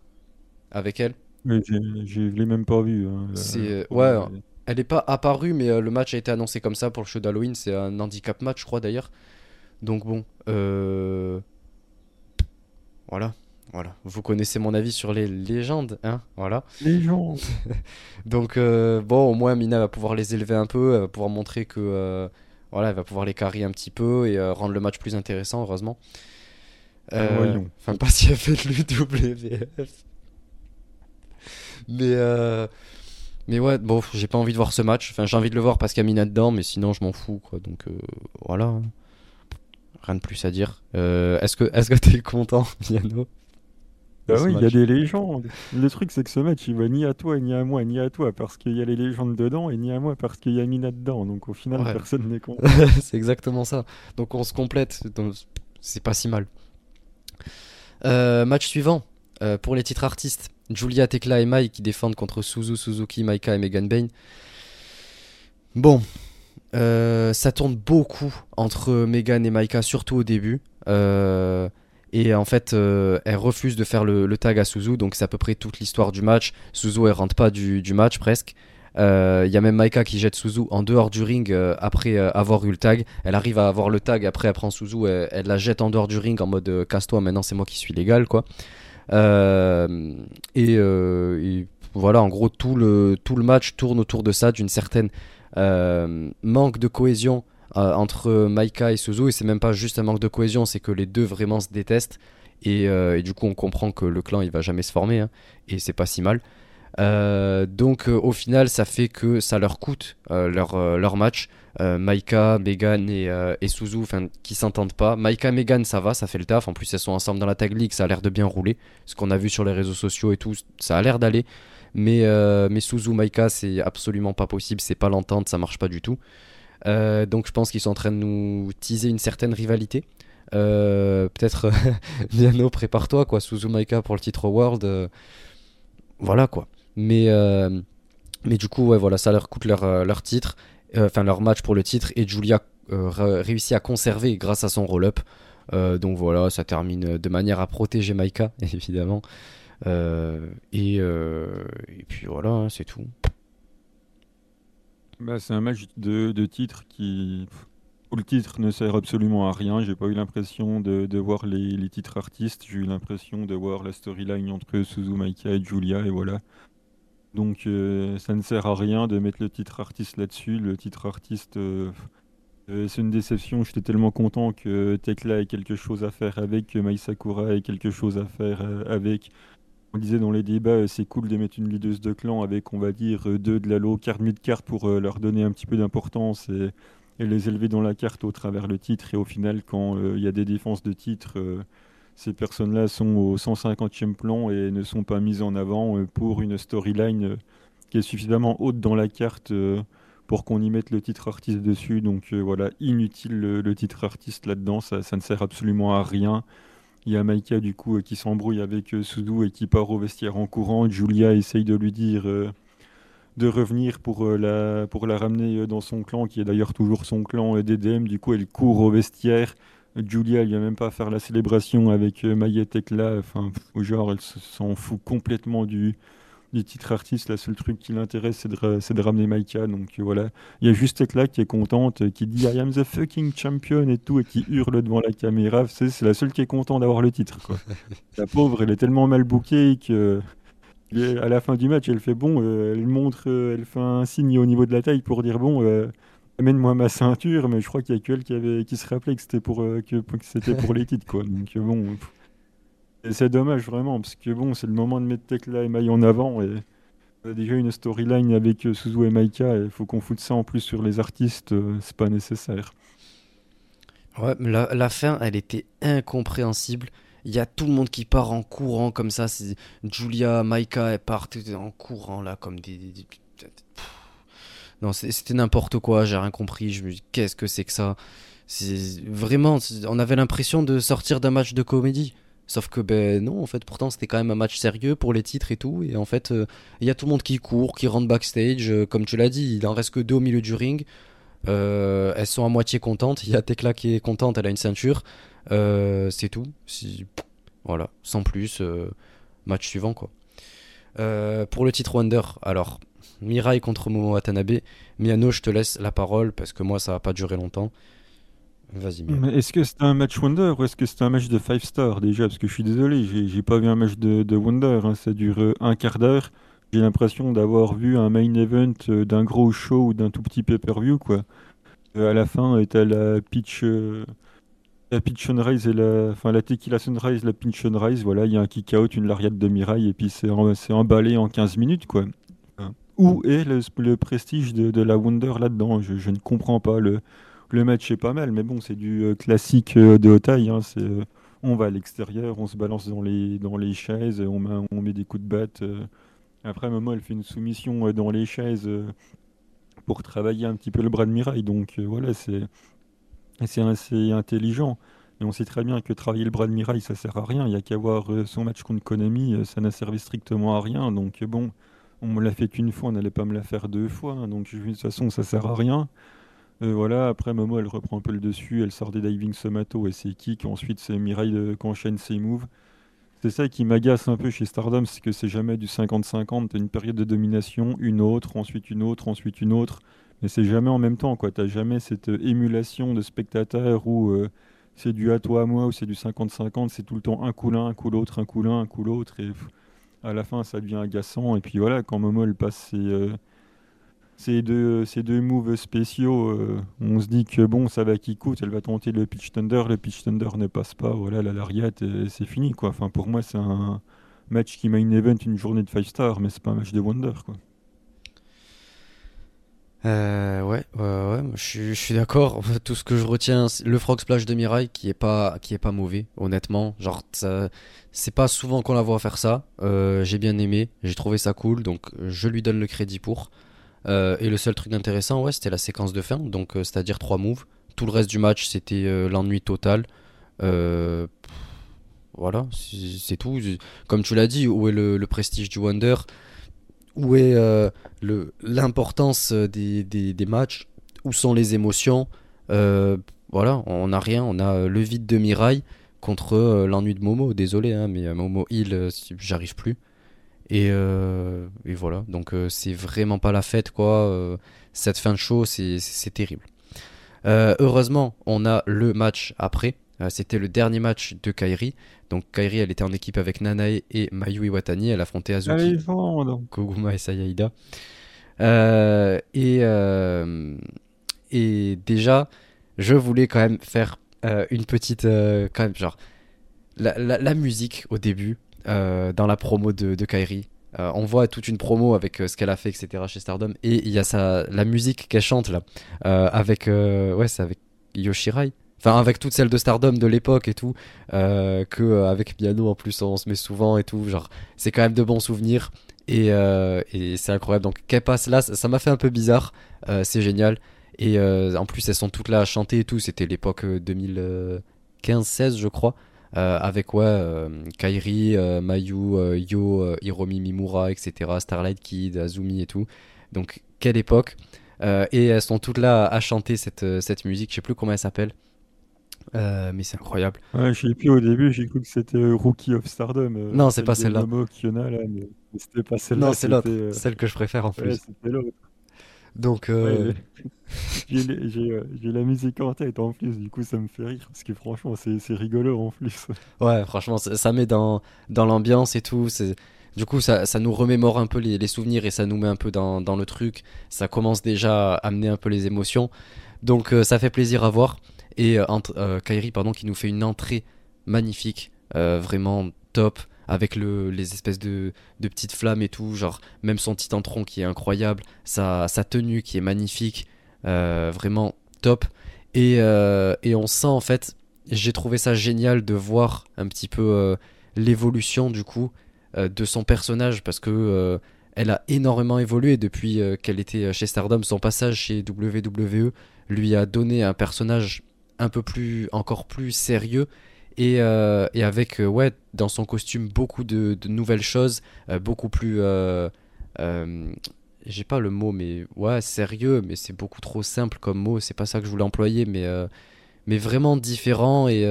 Avec elle? Mais je l'ai même pas vu. Hein, c'est ouais, elle est pas apparue, mais euh, le match a été annoncé comme ça pour le show d'Halloween. C'est un handicap match, je crois d'ailleurs. Donc bon, euh... voilà, voilà. Vous connaissez mon avis sur les légendes, hein, voilà. Légendes. Donc euh, bon, au moins Mina va pouvoir les élever un peu, elle va pouvoir montrer que euh, voilà, elle va pouvoir les carrer un petit peu et rendre le match plus intéressant, heureusement. Enfin, pas si elle fait de l'UWF. Mais, euh, mais ouais, bon, j'ai pas envie de voir ce match. Enfin, j'ai envie de le voir parce qu'il y a Mina dedans, mais sinon, je m'en fous, quoi. Donc, euh, voilà. Rien de plus à dire. Euh, est-ce que est-ce que t'es content, Miano? Bah oui, il y a des légendes. Le truc, c'est que ce match, il va ni à toi, ni à moi, ni à toi, parce qu'il y a les légendes dedans, et ni à moi, parce qu'il y a Mina dedans. Donc au final, personne n'est content. c'est exactement ça. Donc on se complète. C'est pas si mal. match suivant. pour les titres artistes. Julia, Tekla et Mai qui défendent contre Suzu, Suzuki, Maika et Megan Bain. Bon, euh, ça tourne beaucoup entre Megan et Maika, surtout au début. Euh, et en fait, euh, elle refuse de faire le, tag à Suzu, donc c'est à peu près toute l'histoire du match. Suzu, elle rentre pas du, match presque. Il y a même Maika qui jette Suzu en dehors du ring après avoir eu le tag. Elle arrive à avoir le tag, après elle prend Suzu, elle, la jette en dehors du ring en mode casse-toi, maintenant c'est moi qui suis légal quoi. Euh, euh, et, voilà, en gros, tout le, tout le match tourne autour de ça, d'une certaine euh, manque de cohésion entre Maika et Suzu. Et c'est même pas juste un manque de cohésion, c'est que les deux vraiment se détestent. Et, du coup, on comprend que le clan il va jamais se former, hein, et c'est pas si mal. donc au final, ça fait que ça leur coûte leur, leur match. Maika, Megan et, et Suzu, qui s'entendent pas. Maika, Megan, ça va, ça fait le taf. En plus, elles sont ensemble dans la tag league, ça a l'air de bien rouler. Ce qu'on a vu sur les réseaux sociaux et tout, ça a l'air d'aller. Mais, mais Suzu, Maika, c'est absolument pas possible. C'est pas l'entente, ça marche pas du tout. Donc je pense qu'ils sont en train de nous teaser une certaine rivalité. Euh, peut-être Miano, prépare-toi, quoi. Suzumaika pour le titre World. Euh, voilà, quoi. Mais, euh, mais du coup, ouais, voilà, ça leur coûte leur, leur titre, enfin leur match pour le titre. Et Julia réussit à conserver grâce à son roll-up. donc voilà, ça termine de manière à protéger Maika, évidemment. Et, et, puis voilà, hein, c'est tout. Bah, c'est un match de, de titre qui le titre ne sert absolument à rien. J'ai pas eu l'impression de, voir les, titres artistes. J'ai eu l'impression de voir la storyline entre Suzumaika et Julia et voilà. Donc euh, ça ne sert à rien de mettre le titre artiste là-dessus. Le titre artiste, euh, euh, c'est une déception. J'étais tellement content que Tekla ait quelque chose à faire avec, que Mai Sakura ait quelque chose à faire avec. On disait dans les débats, c'est cool de mettre une leaduse de clan avec, on va dire, deux de la low carte mid-carte pour leur donner un petit peu d'importance et les élever dans la carte au travers le titre. Et au final, quand euh, il y a des défenses de titre, euh, ces personnes-là sont au 150e plan et ne sont pas mises en avant euh, pour une storyline qui est suffisamment haute dans la carte pour qu'on y mette le titre artiste dessus. Donc voilà, inutile le, titre artiste là-dedans, ça, ne sert absolument à rien. Il y a Maika du coup qui s'embrouille avec Suzu et qui part au vestiaire en courant. Julia essaye de lui dire de revenir pour, euh, la, ramener euh, dans son clan, qui est d'ailleurs toujours son clan euh, d'EDM. Du coup, elle court au vestiaire. Julia, elle vient même pas faire la célébration avec Mayet Tekla. Enfin, au genre, elle s'en fout complètement du, du titre artiste. La seule truc qui l'intéresse, c'est de, de, ramener Maika. Donc voilà. Il y a juste Tekla qui est contente, qui dit I am the fucking champion et tout, et qui hurle devant la caméra. C'est la seule qui est contente d'avoir le titre. Quoi. la pauvre, elle est tellement mal bookée que à la fin du match, elle fait bon, euh, elle montre, euh, elle fait un signe au niveau de la taille pour dire bon, euh, amène-moi ma ceinture, mais je crois qu'il y a que elle qui, avait, qui se rappelait que c'était pour, que, c'était pour les titres, quoi. Donc bon, c'est dommage vraiment, parce que bon, c'est le moment de mettre Tekla et Mai en avant, on a déjà une storyline avec Suzu et Maika, et il faut qu'on foute ça en plus sur les artistes, c'est pas nécessaire. Ouais, la, la fin, elle était incompréhensible. Il y a tout le monde qui part en courant comme ça. Julia, Maika, elles partent en courant là comme des. Non, c'était n'importe quoi. J'ai rien compris. Je me dis, qu'est-ce que c'est que ça? Vraiment. On avait l'impression de sortir d'un match de comédie. Sauf que ben non, en fait, pourtant c'était quand même un match sérieux pour les titres et tout. Et en fait, euh, il y a tout le monde qui court, qui rentre backstage. Euh, comme tu l'as dit, il en reste que deux au milieu du ring. Euh, elles sont à moitié contentes. Il y a Tekla qui est contente, elle a une ceinture. C'est tout. Voilà, sans plus. Match suivant, quoi. Pour le titre Wonder, alors, Mirai contre Momo Watanabe. Miano, je te laisse la parole parce que moi, ça va pas durer longtemps. Est-ce que c'était un match Wonder ou est-ce que c'était un match de 5 stars déjà? Parce que je suis désolé, j'ai pas vu un match de, Wonder. Hein. Ça dure un quart d'heure. J'ai l'impression d'avoir vu un main event d'un gros show ou d'un tout petit pay-per-view, quoi. à la fin, t'as la pitch la Pitch Sunrise et la, enfin la Tequila Sunrise, la Pitch Sunrise, voilà, il y a un kick out, une lariat de Mirai et puis c'est emballé en 15 minutes quoi. Où est le, prestige de, la Wonder là-dedans? Je, ne comprends pas. Le, le match est pas mal, mais bon, c'est du euh, classique euh, de haute. Hein, euh, on va à l'extérieur, on se balance dans les, chaises, on met, des coups de batte. Après, maman, elle fait une soumission dans les chaises pour travailler un petit peu le bras de Mirai. Donc voilà, c'est assez intelligent. Et on sait très bien que travailler le bras de Mirai, ça sert à rien. Il n'y a qu'à voir son match contre Konami, ça n'a servi strictement à rien. Donc bon, on me l'a fait qu'une fois, on n'allait pas me la faire deux fois. Hein. donc de toute façon, ça sert à rien. Euh, voilà, après Momo, elle reprend un peu le dessus, elle sort des diving somato et ses kicks. Ensuite, c'est Mirai qui enchaîne ses moves. C'est ça qui m'agace un peu chez Stardom, c'est que c'est jamais du 50-50. T'as une période de domination, une autre, ensuite une autre, ensuite une autre. Mais c'est jamais en même temps, quoi. T'as jamais cette euh, émulation de spectateurs où euh, c'est du à toi à moi ou c'est du 50-50. C'est tout le temps un coup l'un, un coup l'autre, un coup l'un, un coup l'autre. Et à la fin, ça devient agaçant. Et puis voilà, quand Momo elle passe ses, euh, ces, deux, ces deux moves spéciaux, on se dit que bon, ça va qui coûte. Elle va tenter le pitch thunder. Le pitch thunder ne passe pas. Voilà, la lariat, c'est fini, quoi. Enfin, pour moi, c'est un match qui main event une journée de 5 stars, mais c'est pas un match de Wonder, quoi. Euh, ouais, ouais, ouais, je suis, d'accord. Tout ce que je retiens, c'est le frog splash de Mirai qui est pas, qui est pas mauvais, honnêtement. Genre, c'est pas souvent qu'on la voit faire ça. Euh, j'ai bien aimé, j'ai trouvé ça cool, donc je lui donne le crédit pour. Euh, et le seul truc intéressant, ouais, c'était la séquence de fin, donc euh, c'est-à-dire trois moves. Tout le reste du match, c'était euh, l'ennui total. Voilà, c'est tout. Comme tu l'as dit, où est le, prestige du Wonder? Où est l'importance des, matchs? Où sont les émotions? Voilà, on n'a rien. On a le vide de Mirai contre l'ennui de Momo. Désolé, hein, mais Momo Hill, j'arrive plus. Et, euh, et voilà, donc euh, c'est vraiment pas la fête quoi. Euh, cette fin de show, c'est terrible. Heureusement, on a le match après. C'était le dernier match de Kairi. Donc Kairi, elle était en équipe avec Nanae et Mayu Iwatani. Elle affrontait Azuki, Koguma et Sayaida. Et, et déjà, je voulais quand même faire une petite, quand même genre la, la- la musique au début dans la promo de, Kairi. Euh, on voit toute une promo avec euh, ce qu'elle a fait, etc. chez Stardom. Et il y a sa, la musique qu'elle chante là, euh, avec, euh, ouais, c'est avec Yoshirai. Enfin, avec toutes celles de Stardom de l'époque et tout, euh, que euh, avec piano en plus on se met souvent et tout. Genre, c'est quand même de bons souvenirs et, euh, et c'est incroyable. Donc, qu'elle passe là, ça m'a fait un peu bizarre. Euh, c'est génial. Et euh, en plus, elles sont toutes là à chanter et tout. C'était l'époque euh, 2015-16, je crois. Euh, avec ouais, euh, Kairi, euh, Mayu, Yo, Hiromi Mimura, etc. Starlight Kid, Azumi et tout. Donc, quelle époque. Euh, et elles sont toutes là à chanter cette, cette musique. Je sais plus comment elle s'appelle. Euh, mais c'est incroyable. Ouais, je sais plus au début, j'ai cru que c'était Rookie of Stardom. Non, c'est pas celle-là. Mais c'était pas celle-là, Non, c'est l'autre. Celle que je préfère en ouais, plus. c'était l'autre. Donc, Ouais, euh, j'ai j'ai, euh, j'ai la musique en tête en plus, du coup ça me fait rire, parce que franchement c'est rigolo en plus. Ouais, franchement, ça, ça met dans, dans l'ambiance et tout. Du coup, ça, ça nous remémore un peu les, les souvenirs et ça nous met un peu dans, dans le truc. Ça commence déjà à amener un peu les émotions. Donc, euh, ça fait plaisir à voir. Et euh, entre, euh, Kairi, pardon, qui nous fait une entrée magnifique, vraiment top, avec le, les espèces de, petites flammes et tout. Genre, même son titantron qui est incroyable, sa, tenue qui est magnifique, euh, vraiment top. Et, euh, et on sent en fait j'ai trouvé ça génial de voir un petit peu euh, l'évolution du coup de son personnage parce que elle a énormément évolué depuis qu'elle était chez Stardom. Son passage chez WWE lui a donné un personnage un peu plus, encore plus sérieux et, euh, et avec euh, ouais dans son costume beaucoup de, nouvelles choses, euh, beaucoup plus j'ai pas le mot mais ouais sérieux mais c'est beaucoup trop simple comme mot. C'est pas ça que je voulais employer mais mais vraiment différent et,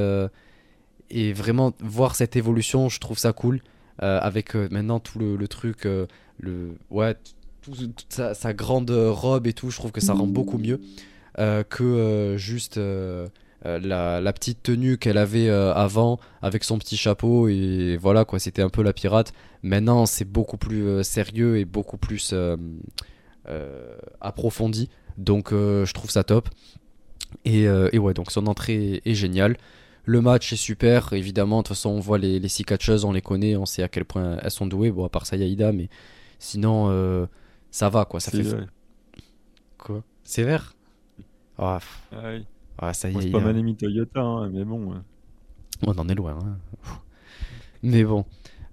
et vraiment voir cette évolution, je trouve ça cool. Avec maintenant tout le, truc, le, ouais, tout- toute sa, grande robe et tout, je trouve que ça rend beaucoup mieux que juste euh, la, la petite tenue qu'elle avait euh, avant avec son petit chapeau et voilà quoi, c'était un peu la pirate. Maintenant, c'est beaucoup plus euh, sérieux et beaucoup plus approfondi. Donc, je trouve ça top. Et, et ouais, donc son entrée est, est géniale. Le match est super, évidemment. De toute façon, on voit les, les six catcheuses, on les connaît, on sait à quel point elles sont douées. Bon, à part Sayaida, mais sinon, ça va quoi. Ça fait quoi? Sévère? Ah, ah, Bon, c'est Sayaida. pas Manemi Toyota, hein, mais bon. euh. On en est loin. hein. Mais bon.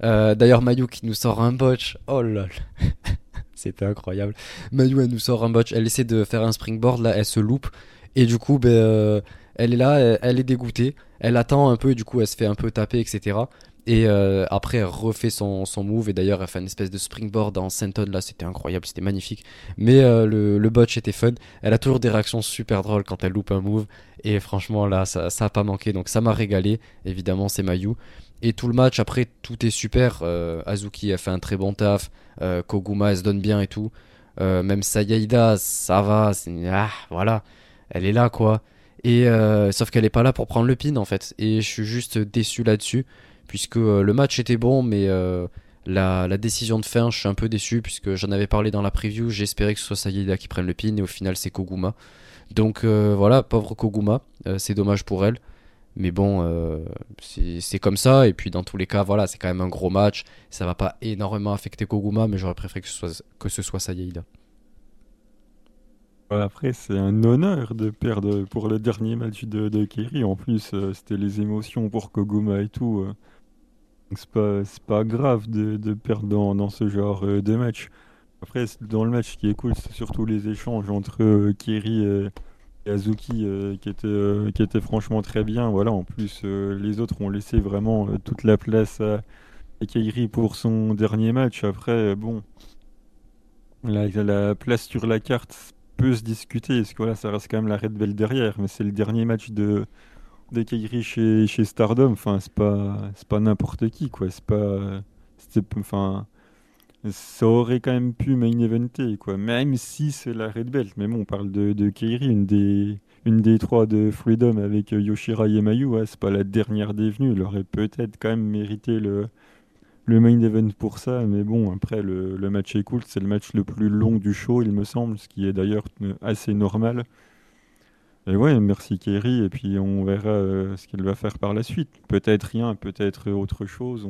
Euh, D'ailleurs, Mayu qui nous sort un botch. Oh lol. C'était incroyable. Mayu, elle nous sort un botch. Elle essaie de faire un springboard, là, elle se loupe. Et du coup, ben, euh, elle est là, elle, elle est dégoûtée. Elle attend un peu, et du coup, elle se fait un peu taper, etc. Et euh, après, elle refait son, son move. Et d'ailleurs, elle fait une espèce de springboard en senton. Là, c'était incroyable, c'était magnifique. Mais euh, le, le botch était fun. Elle a toujours des réactions super drôles quand elle loupe un move. Et franchement, là, ça, ça a pas manqué. Donc, ça m'a régalé. Évidemment, c'est Mayu. Et tout le match, après, tout est super. Euh, Azuki a fait un très bon taf. Koguma, elle se donne bien et tout. Même Sayaida, ça va. Ah, voilà. Elle est là, quoi. Et sauf qu'elle est pas là pour prendre le pin, en fait. Et je suis juste déçu là-dessus. Puisque euh, le match était bon, mais euh, la, décision de fin, je suis un peu déçu. Puisque j'en avais parlé dans la preview. J'espérais que ce soit Sayaida qui prenne le pin. Et au final, c'est Koguma. Donc euh, voilà, pauvre Koguma. C'est dommage pour elle. Mais bon, c'est comme ça. Et puis dans tous les cas, voilà, c'est quand même un gros match. Ça va pas énormément affecter Koguma, mais j'aurais préféré que ce soit, que ce soit. Après, c'est un honneur de perdre pour le dernier match de, de Kiri. En plus, c'était les émotions pour Koguma et tout. Euh. c'est pas, pas grave de, de perdre dans, dans, ce genre de match. Après, dans le match, ce qui est cool, c'est surtout les échanges entre Kiri et Azuki euh, qui, était, euh, qui était franchement très bien. Voilà, en plus, euh, les autres ont laissé vraiment toute la place à, Kairi pour son dernier match. Après, bon, la, la place sur la carte peut se discuter, parce que voilà, ça reste quand même la Red Bell derrière, mais c'est le dernier match de, de Kairi chez, chez Stardom. Enfin, c'est pas, pas n'importe qui, quoi. C'est pas. Enfin ça aurait quand même pu main eventer, quoi. Même si c'est la Red Belt. Mais bon, on parle de, de Kairi, une des, une des trois de Freedom avec euh, Yoshira et Mayu. Ouais, c'est pas la dernière des venues. Elle aurait peut-être quand même mérité le, le main event pour ça. Mais bon, après, le, le match est cool. C'est le match le plus long du show, il me semble. Ce qui est d'ailleurs euh, assez normal. Et ouais, merci Kairi. Et puis on verra euh, ce qu'elle va faire par la suite. Peut-être rien, peut-être autre chose.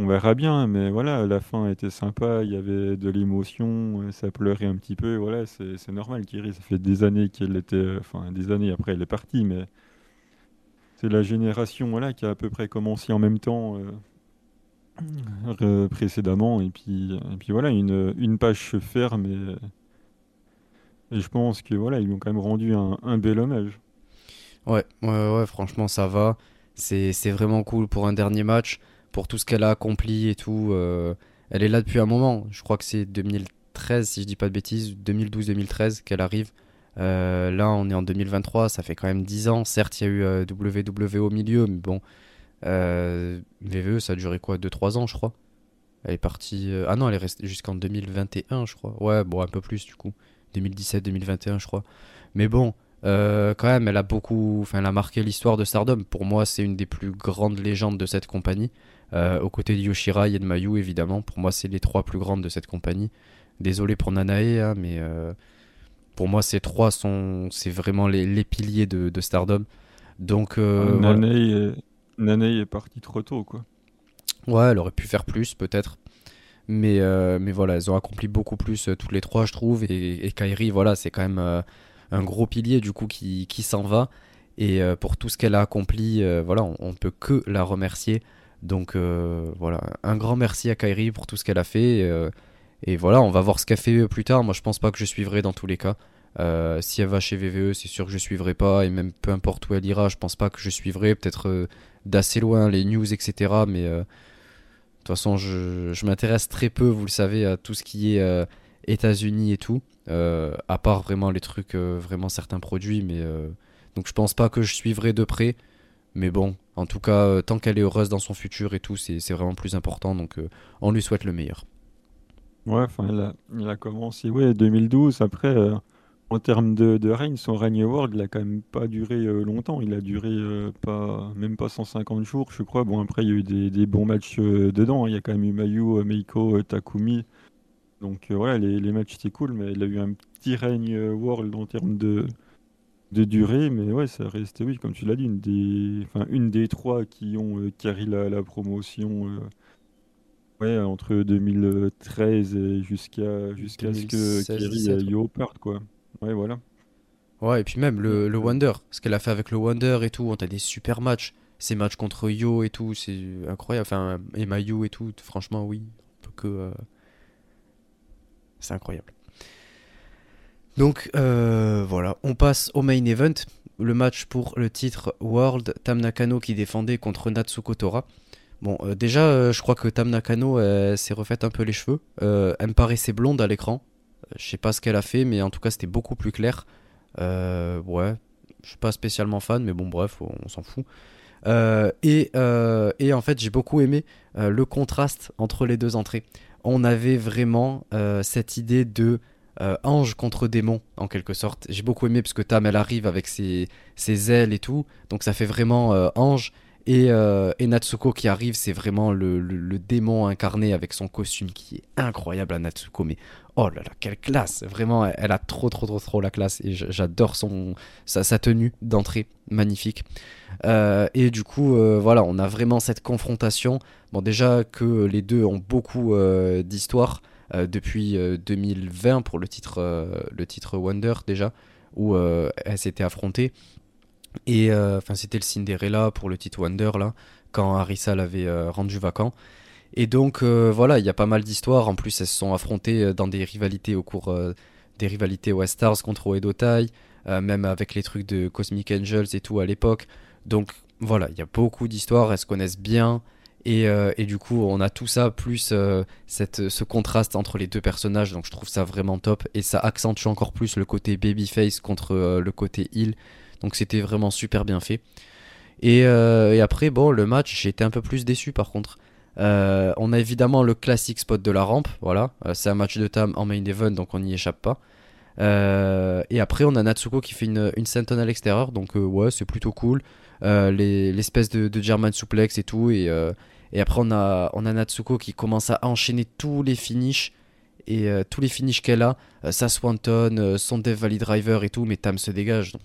On verra bien, mais voilà, la fin était sympa, il y avait de l'émotion, euh, ça pleurait un petit peu, voilà, c'est normal, Kiri, ça fait des années qu'elle était, enfin des années après elle est partie, mais c'est la génération voilà, qui a à peu près commencé en même temps euh, précédemment, et puis, et voilà, une, une page ferme, et, je pense que voilà, ont quand même rendu un, bel hommage. Ouais, ouais, ouais, franchement, ça va. C'est vraiment cool pour un dernier match pour tout ce qu'elle a accompli et tout. Euh, elle est là depuis un moment. Je crois que c'est 2013, si je dis pas de bêtises, 2012-2013 qu'elle arrive. Euh, là, on est en 2023, ça fait quand même 10 ans. Certes, il y a eu euh, WWE au milieu, mais bon. VVE, ça a duré quoi? 2-3 ans, je crois. Elle est partie. Ah non, elle est restée jusqu'en 2021, je crois. Ouais, bon, un peu plus du coup. 2017-2021, je crois. Mais bon, quand même, elle a beaucoup. Enfin, elle a marqué l'histoire de Stardom. Pour moi, c'est une des plus grandes légendes de cette compagnie. Euh, aux côtés de Yoshirai et de Mayu, évidemment. Pour moi, c'est les trois plus grandes de cette compagnie. Désolé pour Nanae, hein, mais euh, pour moi, ces trois sont, c'est vraiment les, piliers de, Stardom. Donc, euh, Nanae, est... partie trop tôt, quoi. Ouais, elle aurait pu faire plus, peut-être. Mais, mais voilà, elles ont accompli beaucoup plus toutes les trois, je trouve. Et, Kairi, voilà, c'est quand même un gros pilier, du coup, qui, qui s'en va. Et pour tout ce qu'elle a accompli, voilà, on ne peut que la remercier. Donc euh, voilà, un grand merci à Kairi pour tout ce qu'elle a fait. Euh, et voilà, on va voir ce qu'elle fait plus tard. Moi, je pense pas que je suivrai dans tous les cas. Euh, si elle va chez VVE, c'est sûr que je suivrai pas. Et même peu importe où elle ira, je pense pas que je suivrai. Peut-être d'assez loin les news, etc. Mais toute façon, je, je m'intéresse très peu, vous le savez, à tout ce qui est États-Unis et tout. à part vraiment les trucs, vraiment certains produits. Mais donc, je pense pas que je suivrai de près. Mais bon, en tout cas, euh, tant qu'elle est heureuse dans son futur et tout, c'est vraiment plus important. Donc, euh, on lui souhaite le meilleur. Ouais, enfin, il a, commencé, ouais, 2012. Après, euh, en termes de, de, règne, son règne World, il a quand même pas duré longtemps. Il a duré pas, même pas 150 jours, je crois. Bon, après, il y a eu des, bons matchs dedans. Hein. Il y a quand même eu Mayu, Meiko, Takumi. Donc, voilà, les, les matchs, c'était cool. Mais il a eu un petit règne World en termes de, de durée, mais ouais, ça reste, oui, comme tu l'as dit, une des, enfin, une des trois qui ont euh, carré la, la promotion euh, ouais, entre 2013 et jusqu'à jusqu'à ce que Kerry et Yo partent, quoi. Ouais, voilà. Ouais, et puis même le, Wonder, ce qu'elle a fait avec le Wonder et tout, on a des super matchs. Ces matchs contre Yo et tout, c'est incroyable. Enfin, et Mayu et tout, franchement, oui. Que. Euh, c'est incroyable. Donc euh, voilà, on passe au main event, le match pour le titre World, Tam Nakano qui défendait contre Natsuko Tora. Bon, euh, déjà, je crois que Tam Nakano s'est refaite un peu les cheveux. elle me paraissait blonde à l'écran. Je sais pas ce qu'elle a fait, mais en tout cas, c'était beaucoup plus clair. ouais, je suis pas spécialement fan, mais bon, bref, on, s'en fout. et, et, en fait, j'ai beaucoup aimé le contraste entre les deux entrées. On avait vraiment cette idée de euh, ange contre démon en quelque sorte. J'ai beaucoup aimé parce que Tam elle arrive avec ses, ses, ailes et tout, donc ça fait vraiment euh, ange. Et, Natsuko qui arrive, c'est vraiment le, le, démon incarné avec son costume qui est incroyable à Natsuko. Mais oh là là, quelle classe Vraiment, elle a trop, trop, trop, trop la classe. Et j'adore son sa, tenue d'entrée, magnifique. Euh, et du coup, euh, voilà, on a vraiment cette confrontation. Bon, déjà que les deux ont beaucoup euh, d'histoire depuis 2020 pour le titre, le titre Wonder déjà, où elles s'étaient affrontées. Et enfin, c'était le Cinderella pour le titre Wonder là, quand Arisa l'avait rendu vacant. Et donc voilà, il y a pas mal d'histoires. En plus, elles se sont affrontées dans des rivalités au cours des rivalités West Stars contre Oedotai, même avec les trucs de Cosmic Angels et tout à l'époque. Donc voilà, il y a beaucoup d'histoires, elles se connaissent bien. Et, euh, du coup, on a tout ça, plus euh, ce contraste entre les deux personnages. Donc je trouve ça vraiment top. Et ça accentue encore plus le côté babyface contre euh, le côté heal. Donc c'était vraiment super bien fait. Et, et après, bon, le match, été un peu plus déçu par contre. On a évidemment le classique spot de la rampe, voilà. c'est un match de Tam en main event, donc on n'y échappe pas. et après, on a Natsuko qui fait une, une senton à l'extérieur, donc ouais, c'est plutôt cool. Euh, l'espèce de, de, German suplex et tout. Et, euh, et après, on a, on a Natsuko qui commence à enchaîner tous les finishes et euh, tous les finishes qu'elle a, sa Swanton, son Dev Valley Driver et tout, mais Tam se dégage. Donc,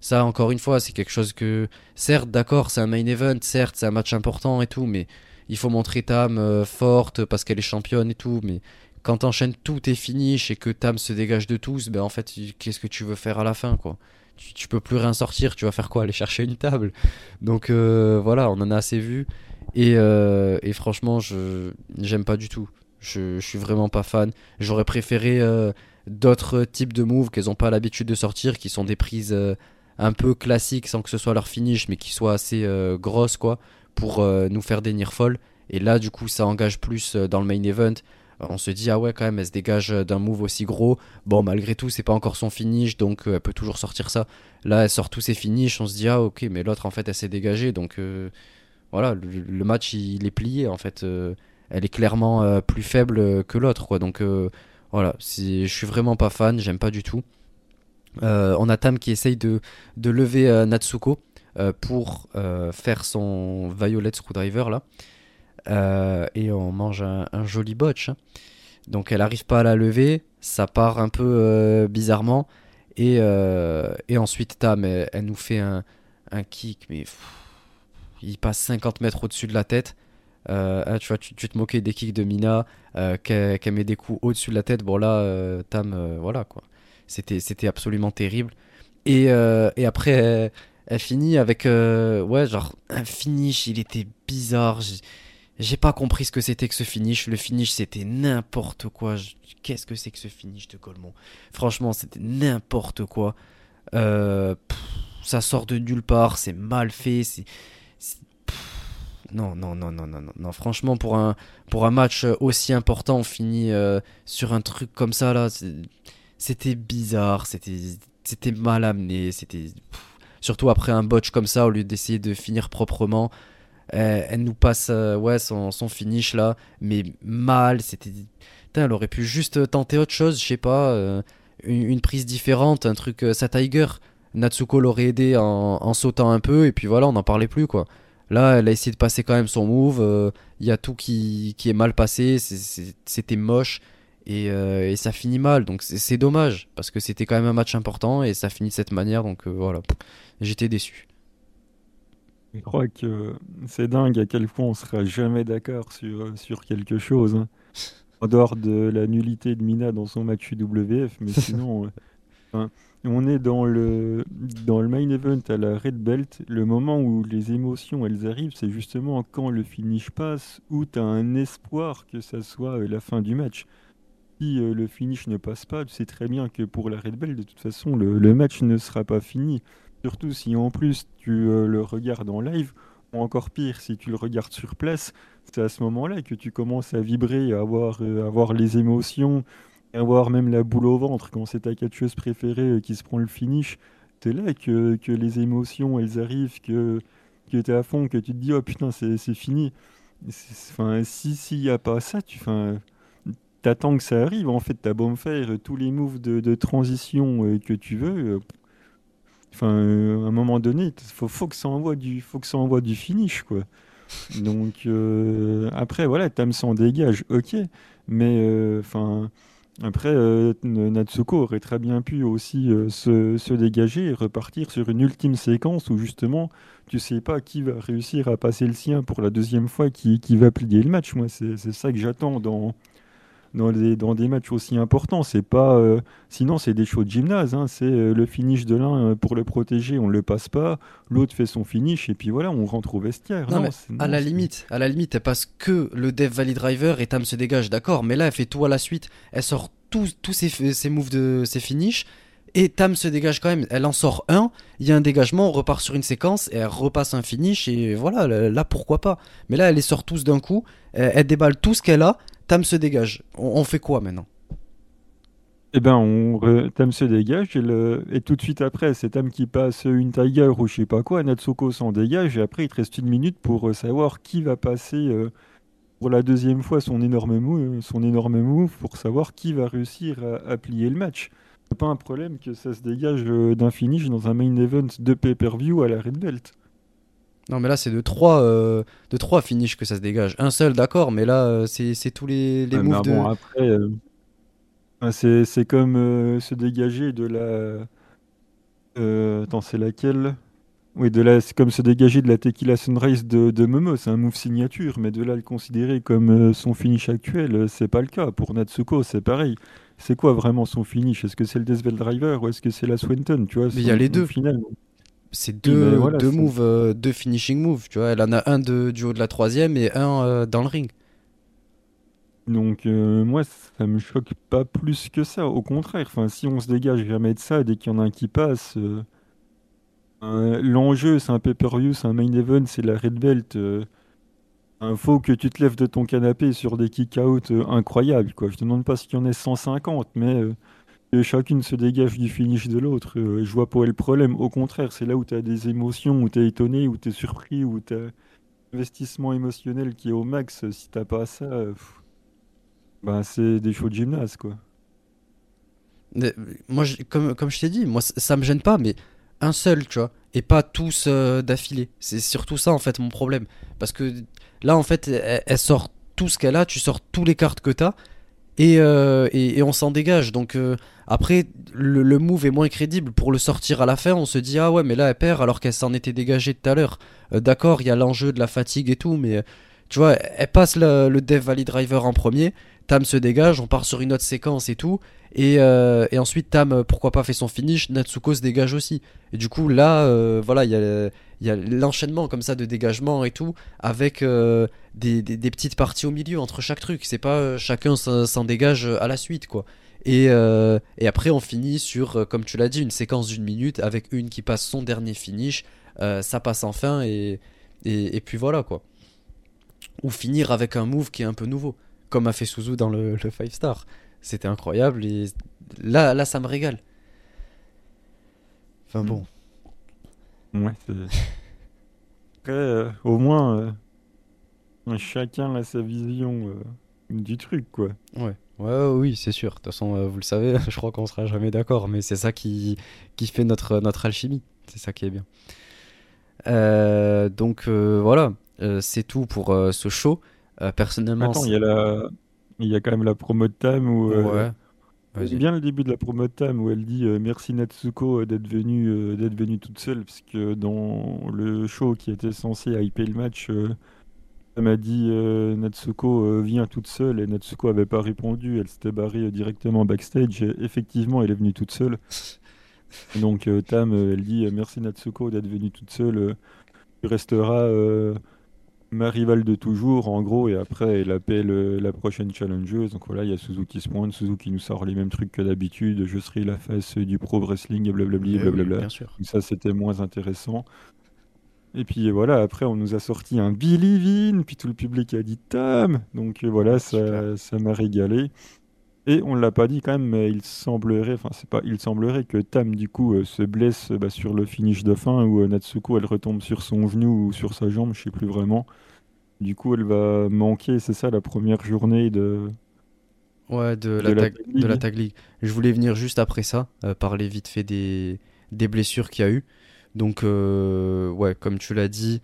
ça, encore une fois, c'est quelque chose que, certes, d'accord, c'est un main event, certes, c'est un match important et tout, mais il faut montrer Tam forte parce qu'elle est championne et tout, mais quand t'enchaînes tous tes finishes et que Tam se dégage de tous, ben en fait, qu'est-ce que tu veux faire à la fin, quoi? Tu, peux plus rien sortir, tu vas faire quoi? Aller chercher une table. Donc euh, voilà, on en a assez vu. Et, euh, et franchement, je j'aime pas du tout. Je, suis vraiment pas fan. J'aurais préféré euh, d'autres types de moves qu'elles ont pas l'habitude de sortir, qui sont des prises un peu classiques sans que ce soit leur finish, mais qui soient assez grosses quoi, pour nous faire des near fall. Et là, du coup, ça engage plus dans le main event. On se dit ah ouais quand même elle se dégage d'un move aussi gros. Bon malgré tout c'est pas encore son finish donc euh, elle peut toujours sortir ça. Là elle sort tous ses finishes on se dit ah ok mais l'autre en fait elle s'est dégagée donc euh, voilà le, match il, est plié en fait euh, elle est clairement plus faible que l'autre quoi. Donc voilà je suis vraiment pas fan j'aime pas du tout. On a Tam qui essaye de, de lever Natsuko pour faire son Violet Screwdriver là euh, et on mange un, joli botch. Hein. Donc elle arrive pas à la lever, ça part un peu euh, bizarrement. Et, euh, et, ensuite Tam, elle, nous fait un, un kick, mais il passe 50 mètres au-dessus de la tête. Hein, tu vois, tu, te moquais des kicks de Mina, qu'elle met des coups au-dessus de la tête. Bon là, Tam, voilà quoi. C'était, absolument terrible. Et, et après, elle, finit avec, ouais, genre un finish, il était bizarre. J'ai pas compris ce que c'était que ce finish. Le finish, c'était n'importe quoi. Qu'est-ce que c'est que ce finish de Colmont? Franchement, c'était n'importe quoi. Euh, ça sort de nulle part. C'est mal fait. C'est. Non, non, non, non, non, non, Franchement, pour un, pour un match aussi important, on finit euh, sur un truc comme ça, là. C'était bizarre. C'était, c'était mal amené. C'était. Surtout après un botch comme ça, au lieu d'essayer de finir proprement. Euh, elle nous passe euh, ouais, son, finish là, mais mal. C'était. Elle aurait pu juste tenter autre chose, je sais pas, euh, une, prise différente, un truc. sa Tiger, Natsuko l'aurait aidé en, en, sautant un peu, et puis voilà, on n'en parlait plus quoi. Là, elle a essayé de passer quand même son move. Il y a tout qui est mal passé, c'était moche. Et, et, ça finit mal, donc c'est dommage, parce que c'était quand même un match important, et ça finit de cette manière, donc voilà, j'étais déçu. Je crois que c'est dingue à quel point on sera jamais d'accord sur, sur quelque chose. Hein. En dehors de la nullité de Mina dans son match UWF, mais sinon, euh, on est dans le, dans le main event à la Red Belt. Le moment où les émotions elles arrivent, c'est justement quand le finish passe, où tu as un espoir que ça soit euh, la fin du match. Si euh, le finish ne passe pas, tu sais très bien que pour la Red Belt, de toute façon, le, match ne sera pas fini. Surtout si en plus tu euh, le regardes en live, ou encore pire, si tu le regardes sur place, c'est à ce moment-là que tu commences à vibrer, à avoir, euh, les émotions, à avoir même la boule au ventre quand c'est ta catcheuse préférée qui se prend le finish. C'est là que, les émotions elles arrivent, que, que tu es à fond, que tu te dis oh putain c'est fini. Enfin, si s'il n'y a pas ça, tu attends que ça arrive. En fait, t'as beau me faire tous les moves de, transition que tu veux Enfin, euh, à un moment donné, faut, faut que ça envoie du, faut que ça envoie du finish, quoi. Donc euh, après, voilà, Tam s'en dégage, ok, mais euh, enfin. après, Natsuko aurait très bien pu aussi se, se, dégager et repartir sur une ultime séquence où justement, tu sais pas qui va réussir à passer le sien pour la deuxième fois, qui, qui va plier le match. Moi, c'est ça que j'attends dans, dans, dans des matchs aussi importants. C'est pas, euh, sinon, c'est des shows de gymnase. Hein. C'est euh, le finish de l'un euh, pour le protéger, on ne le passe pas. L'autre fait son finish et puis voilà, on rentre au vestiaire. Non, à la limite, à la limite, elle passe que le Dev Valley Driver et Tam se dégage, d'accord. Mais là, elle fait tout à la suite. Elle sort tous ses, ses moves de ses finishes. Et Tam se dégage quand même. Elle en sort un, il y a un dégagement, on repart sur une séquence et elle repasse un finish. Et voilà, là, pourquoi pas. Mais là, elle les sort tous d'un coup. Elle, déballe tout ce qu'elle a. Tam se dégage. On, fait quoi maintenant? Eh ben, on Tam se dégage et, tout de suite après, c'est Tam qui passe une Tiger ou je sais pas quoi. Natsuko s'en dégage et après, il te reste une minute pour euh, savoir qui va passer euh, pour la deuxième fois son énorme, move, son énorme pour savoir qui va réussir à, plier le match. C'est pas un problème que ça se dégage euh, d'un finish dans un main event de pay-per-view à la Red Belt. Non, mais là, c'est de trois, euh, de trois finishes que ça se dégage. Un seul, d'accord, mais là, euh, c'est tous les, les moves bon, après, euh, c'est comme se dégager de la. attends, c'est laquelle? Oui, de la, c'est comme se dégager de la Tequila Sunrise de, de Momo. C'est un move signature, mais de là le considérer comme son finish actuel, c'est pas le cas. Pour Natsuko, c'est pareil. C'est quoi vraiment son finish? Est-ce que c'est le Deathbell Driver ou est-ce que c'est la Swenton tu vois, Mais il y a les deux. C'est deux, deux moves, euh, deux finishing moves, tu vois. Elle en a un de, du haut de la troisième et un euh, dans le ring. Donc euh, moi, ça me choque pas plus que ça. Au contraire, enfin, si on se dégage jamais de ça, dès qu'il y en a un qui passe, l'enjeu, c'est un pay-per-view, c'est un main event, c'est la red belt. Il faut que tu te lèves de ton canapé sur des kick-out incroyables. Quoi. Je te demande pas s'il y en a 150, mais chacune se dégage du finish de l'autre. Euh, je vois pas le problème. Au contraire, c'est là où tu as des émotions, où tu es étonné, où tu es surpris, où tu as investissement émotionnel qui est au max. Si t'as pas ça, ben c'est des shows de gymnase, quoi. moi, comme, comme je t'ai dit, moi ça me gêne pas, mais un seul, tu vois, et pas tous euh, d'affilée. C'est surtout ça en fait mon problème. Parce que là en fait, elle, sort tout ce qu'elle a, tu sors tous les cartes que t'as, et, euh, et, on s'en dégage. Donc après, le, move est moins crédible. Pour le sortir à la fin, on se dit Ah ouais, mais là elle perd alors qu'elle s'en était dégagée tout à l'heure. Euh, d'accord, il y a l'enjeu de la fatigue et tout, mais tu vois, elle passe le, le Dev Valley Driver en premier. Tam se dégage, on part sur une autre séquence et tout. Et, euh, et ensuite, Tam, euh, pourquoi pas, fait son finish. Natsuko se dégage aussi. Et du coup, là, voilà, il y a, l'enchaînement comme ça de dégagement et tout, avec des, des, petites parties au milieu entre chaque truc. C'est pas chacun s'en dégage à la suite, quoi. Euh, et, après, on finit sur, euh, comme tu l'as dit, une séquence d'une minute avec une qui passe son dernier finish. Euh, ça passe enfin et, et, puis voilà quoi. Ou finir avec un move qui est un peu nouveau, comme a fait Suzu dans le, 5 star. C'était incroyable et là, là, ça me régale. Enfin bon. Ouais, Après, au moins, chacun a sa vision du truc quoi. Ouais. Ouais, oui, c'est sûr. De toute façon, euh, vous le savez, je crois qu'on sera jamais d'accord, mais c'est ça qui, qui fait notre, notre alchimie. C'est ça qui est bien. Euh, donc euh, voilà, c'est tout pour ce show. personnellement, Attends, il y, a la... il y a quand même la promo de Tam où. ouais. bien le début de la promo de Tam où elle dit merci Natsuko d'être venue, d'être venue toute seule, parce que dans le show qui était censé hyper le match elle m'a dit euh, Natsuko euh, vient toute seule et Natsuko avait pas répondu. Elle s'était barrée directement backstage. Et effectivement, elle est venue toute seule. donc euh, Tam, elle dit merci Natsuko d'être venue toute seule. tu resteras ma rivale de toujours, en gros. Et après, elle appelle la prochaine challengeuse. Donc voilà, il y a Suzuki qui se pointe. Suzuki nous sort les mêmes trucs que d'habitude. Je serai la face du pro wrestling et blablabla. Eh blablabla. bien sûr. ça, c'était moins intéressant. Et puis voilà, après on nous a sorti un Billy Vin, puis tout le public a dit Tam. Donc euh, voilà, ça, ça m'a régalé. Et on ne l'a pas dit quand même, mais il semblerait, enfin c'est pas, il semblerait que Tam du coup euh, se blesse bah, sur le finish de fin où euh, Natsuko elle retombe sur son genou ou sur sa jambe, je sais plus vraiment. Du coup elle va manquer, c'est ça la première journée de. Ouais, de, la, tag, de la Tag League. Je voulais venir juste après ça, parler vite fait des, des blessures qu'il y a eu. Donc, ouais, comme tu l'as dit,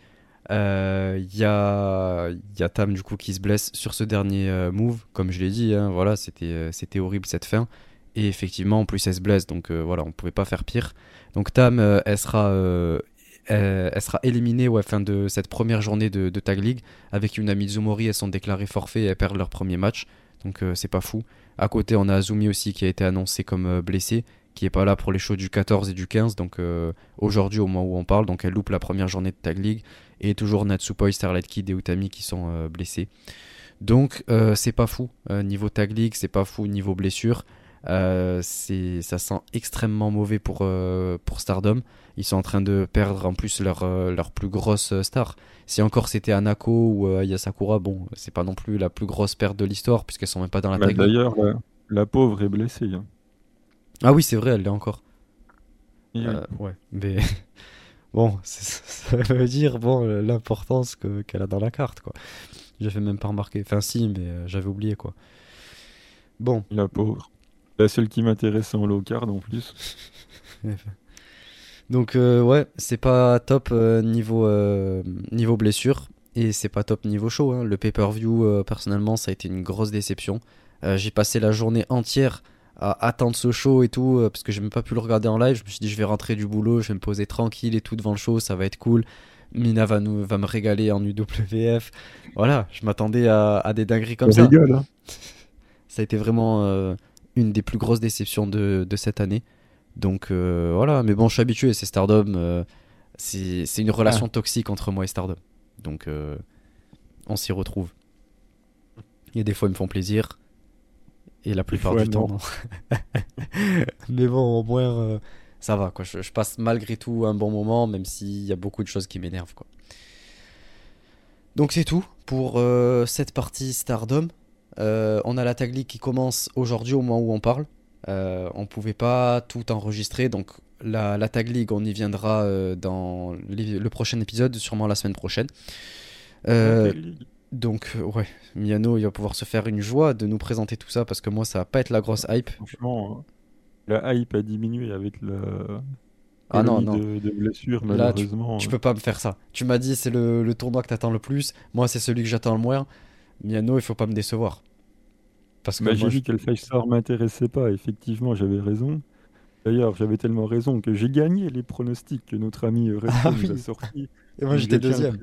il y, a, y a Tam du coup qui se blesse sur ce dernier move. Comme je l'ai dit, hein, voilà, c'était c'était horrible cette fin. Et effectivement, en plus, elle se blesse, donc voilà, on pouvait pas faire pire. Donc Tam, elle sera elle, sera éliminée ouais, fin de cette première journée de, Tag League avec une amie Zumori, elles sont déclarées forfait et elles perdent leur premier match. Donc euh, c'est pas fou. À côté, on a Azumi aussi qui a été annoncé comme euh, blessé, qui est pas là pour les shows du 14 et du 15. Donc euh, aujourd'hui, au moment où on parle, donc elle loupe la première journée de Tag League. Et toujours Natsupoi, Starlight Kid et Utami qui sont blessés. Donc c'est pas fou niveau Tag League, c'est pas fou niveau blessure. ça sent extrêmement mauvais pour, pour Stardom ils sont en train de perdre en plus leur, euh, leur plus grosse euh, star. Si encore c'était Anako ou euh, Yasakura, bon, c'est pas non plus la plus grosse perte de l'histoire puisqu'elles sont même pas dans la bah, D'ailleurs, la, pauvre est blessée. Hein. Ah oui, c'est vrai, elle l'est encore. ouais, mais bon, ça veut dire bon l'importance qu'elle a dans la carte, quoi. J'avais même pas remarqué. Enfin, si, mais j'avais oublié, quoi. Bon. La pauvre. La seule qui m'intéresse en low card en plus. Donc euh, ouais, c'est pas top euh, niveau, euh, niveau blessure et c'est pas top niveau show. Hein. Le pay-per-view, personnellement, ça a été une grosse déception. j'ai passé la journée entière à attendre ce show et tout parce que j'ai même pas pu le regarder en live. Je me suis dit je vais rentrer du boulot, je vais me poser tranquille et tout devant le show, ça va être cool. Mina va, nous, va me régaler en UWF. Voilà, je m'attendais à, des dingueries comme ça. Hein. Ça a été vraiment une des plus grosses déceptions de, de cette année. Donc euh, voilà, mais bon, je suis habitué, c'est Stardom. Euh, c'est une relation ah. toxique entre moi et Stardom. Donc euh, on s'y retrouve. Il y a des fois, ils me font plaisir. Et la plupart du temps, non. mais bon, au moins, ça va. Quoi. Je, passe malgré tout un bon moment, même s'il y a beaucoup de choses qui m'énervent. Quoi. Donc c'est tout pour cette partie Stardom. on a la tag league qui commence aujourd'hui au moment où on parle. Euh, on pouvait pas tout enregistrer, donc la, Tag League, on y viendra euh, dans le prochain épisode, sûrement la semaine prochaine. Euh, donc, ouais, Miano, il va pouvoir se faire une joie de nous présenter tout ça parce que moi, ça va pas être la grosse hype. Franchement, la hype a diminué avec le. Ah non, non. De, blessures, malheureusement. tu, peux pas me faire ça. Tu m'as dit c'est le, le, tournoi que t'attends le plus. Moi, c'est celui que j'attends le moins. Miano, il faut pas me décevoir. Parce que bah, j'ai dit que le Five Star m'intéressait pas, effectivement, j'avais raison. D'ailleurs, j'avais tellement raison que j'ai gagné les pronostics que notre ami Red ah nous a sortis. Et moi j'étais deuxième.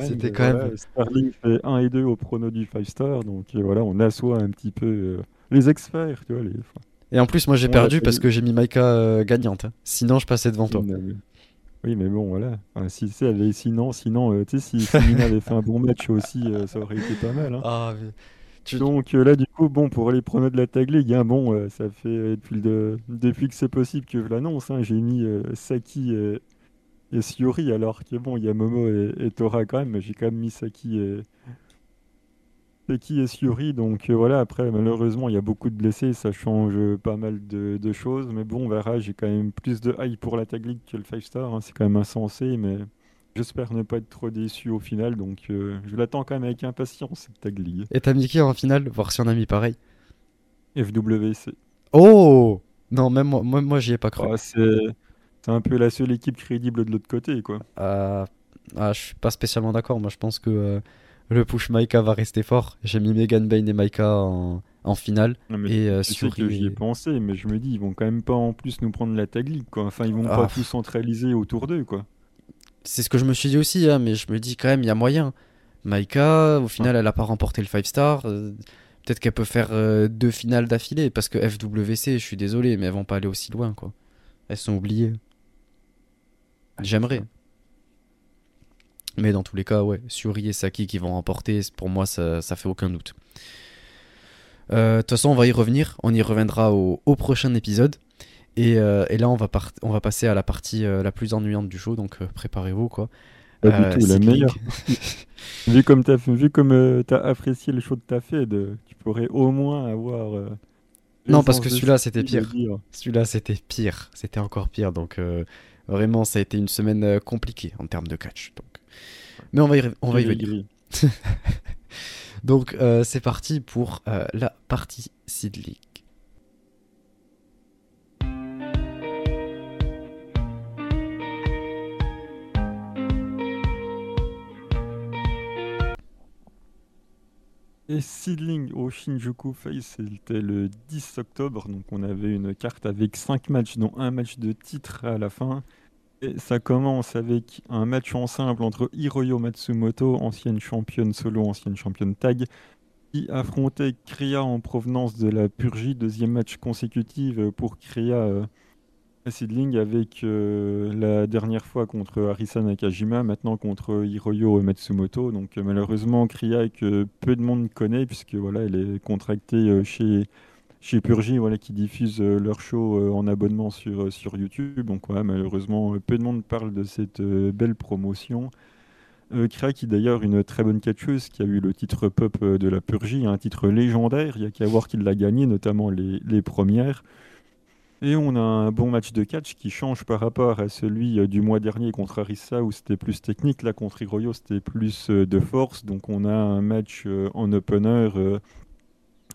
C'était quand même. Starling fait 1 et 2 au prono du 5 star, donc euh, voilà, on assoit un petit peu euh, les experts, tu vois. Les... Et en plus, moi j'ai perdu parce que j'ai mis Maika euh, gagnante. Hein. Sinon, je passais devant toi. Oui, mais bon, voilà. si, sinon, sinon tu sais, si, Mina avait fait un bon match aussi, ça aurait été pas mal. Hein. Ah, mais... Donc euh, là, du coup, bon, pour les pronos de la Tag League, hein, bon, euh, ça fait euh, depuis, depuis que c'est possible que je l'annonce. Hein, j'ai mis Saki et, et alors que bon, il y a Momo et, Tora quand même, mais j'ai quand même mis Saki et, Saki et Siori. Donc voilà, après, malheureusement, il y a beaucoup de blessés, ça change pas mal de, choses. Mais bon, on verra, j'ai quand même plus de hype pour la Tag League que le 5 Star. Hein, c'est quand même insensé, mais J'espère ne pas être trop déçu au final, donc euh, je l'attends quand même avec impatience cette tag league. Et t'as mis qui en finale Voir si on a mis pareil. FWC. Oh Non, même moi, moi, moi j'y ai pas cru. Ah, c'est un peu la seule équipe crédible de l'autre côté, quoi. Euh, ah, je suis pas spécialement d'accord. Moi, je pense que euh, le push Maika va rester fort. J'ai mis Megan Bain et Maika en, en finale. et euh, sur que j'y ai pensé, mais je me dis, ils vont quand même pas en plus nous prendre la tag league, quoi. Enfin, ils vont pas ah. tout centraliser autour d'eux, quoi. C'est ce que je me suis dit aussi, hein, mais je me dis quand même, il y a moyen. Maika, au final, elle a pas remporté le 5 star. Euh, peut-être qu'elle peut faire euh, deux finales d'affilée, parce que FWC, je suis désolé, mais elles vont pas aller aussi loin, quoi. Elles sont oubliées. J'aimerais. Mais dans tous les cas, ouais, Suri et Saki qui vont remporter, pour moi, ça, ça fait aucun doute. Euh, de toute façon, on va y revenir. On y reviendra au prochain épisode. Euh, et, là, on va, on va passer à la partie euh, la plus ennuyante du show, donc préparez-vous quoi. Pas du tout, la meilleure. vu comme tu as, vu comme, as apprécié le show de ta Fed, tu pourrais au moins avoir. non, parce que celui-là, c'était pire. Celui-là, c'était pire. C'était encore pire. Donc, Vraiment, ça a été une semaine euh, compliquée en termes de catch. Donc. Mais on va y, on donc, euh, c'est parti pour euh, la partie Seed Et Seedling au Shinjuku Face, c'était le 10 octobre, donc on avait une carte avec 5 matchs, dont un match de titre à la fin. Et ça commence avec un match en simple entre Hiroyo Matsumoto, ancienne championne solo, ancienne championne tag, qui affrontait Kriya en provenance de la Purgie. Deuxième match consécutif pour Kriya euh, Seedling avec euh, la dernière fois contre Arisa Nakajima, maintenant contre Hiroyo Matsumoto. Donc euh, malheureusement, Kriya que peu de monde connaît puisque voilà, elle est contractée euh, chez chez Purgy, voilà, qui diffuse leur show en abonnement sur, sur YouTube. Donc malheureusement, peu de monde parle de cette belle promotion. Kriya qui d'ailleurs une très bonne catcheuse qui a eu le titre pop de la Purgy, un titre légendaire. Il y a qu'à voir qu'il l'a gagné, notamment les, les premières. Et on a un bon match de catch qui change par rapport à celui euh, du mois dernier contre Arisa où c'était plus technique. Là, contre Hiroyo, c'était plus euh, de force. Donc, on a un match euh, en opener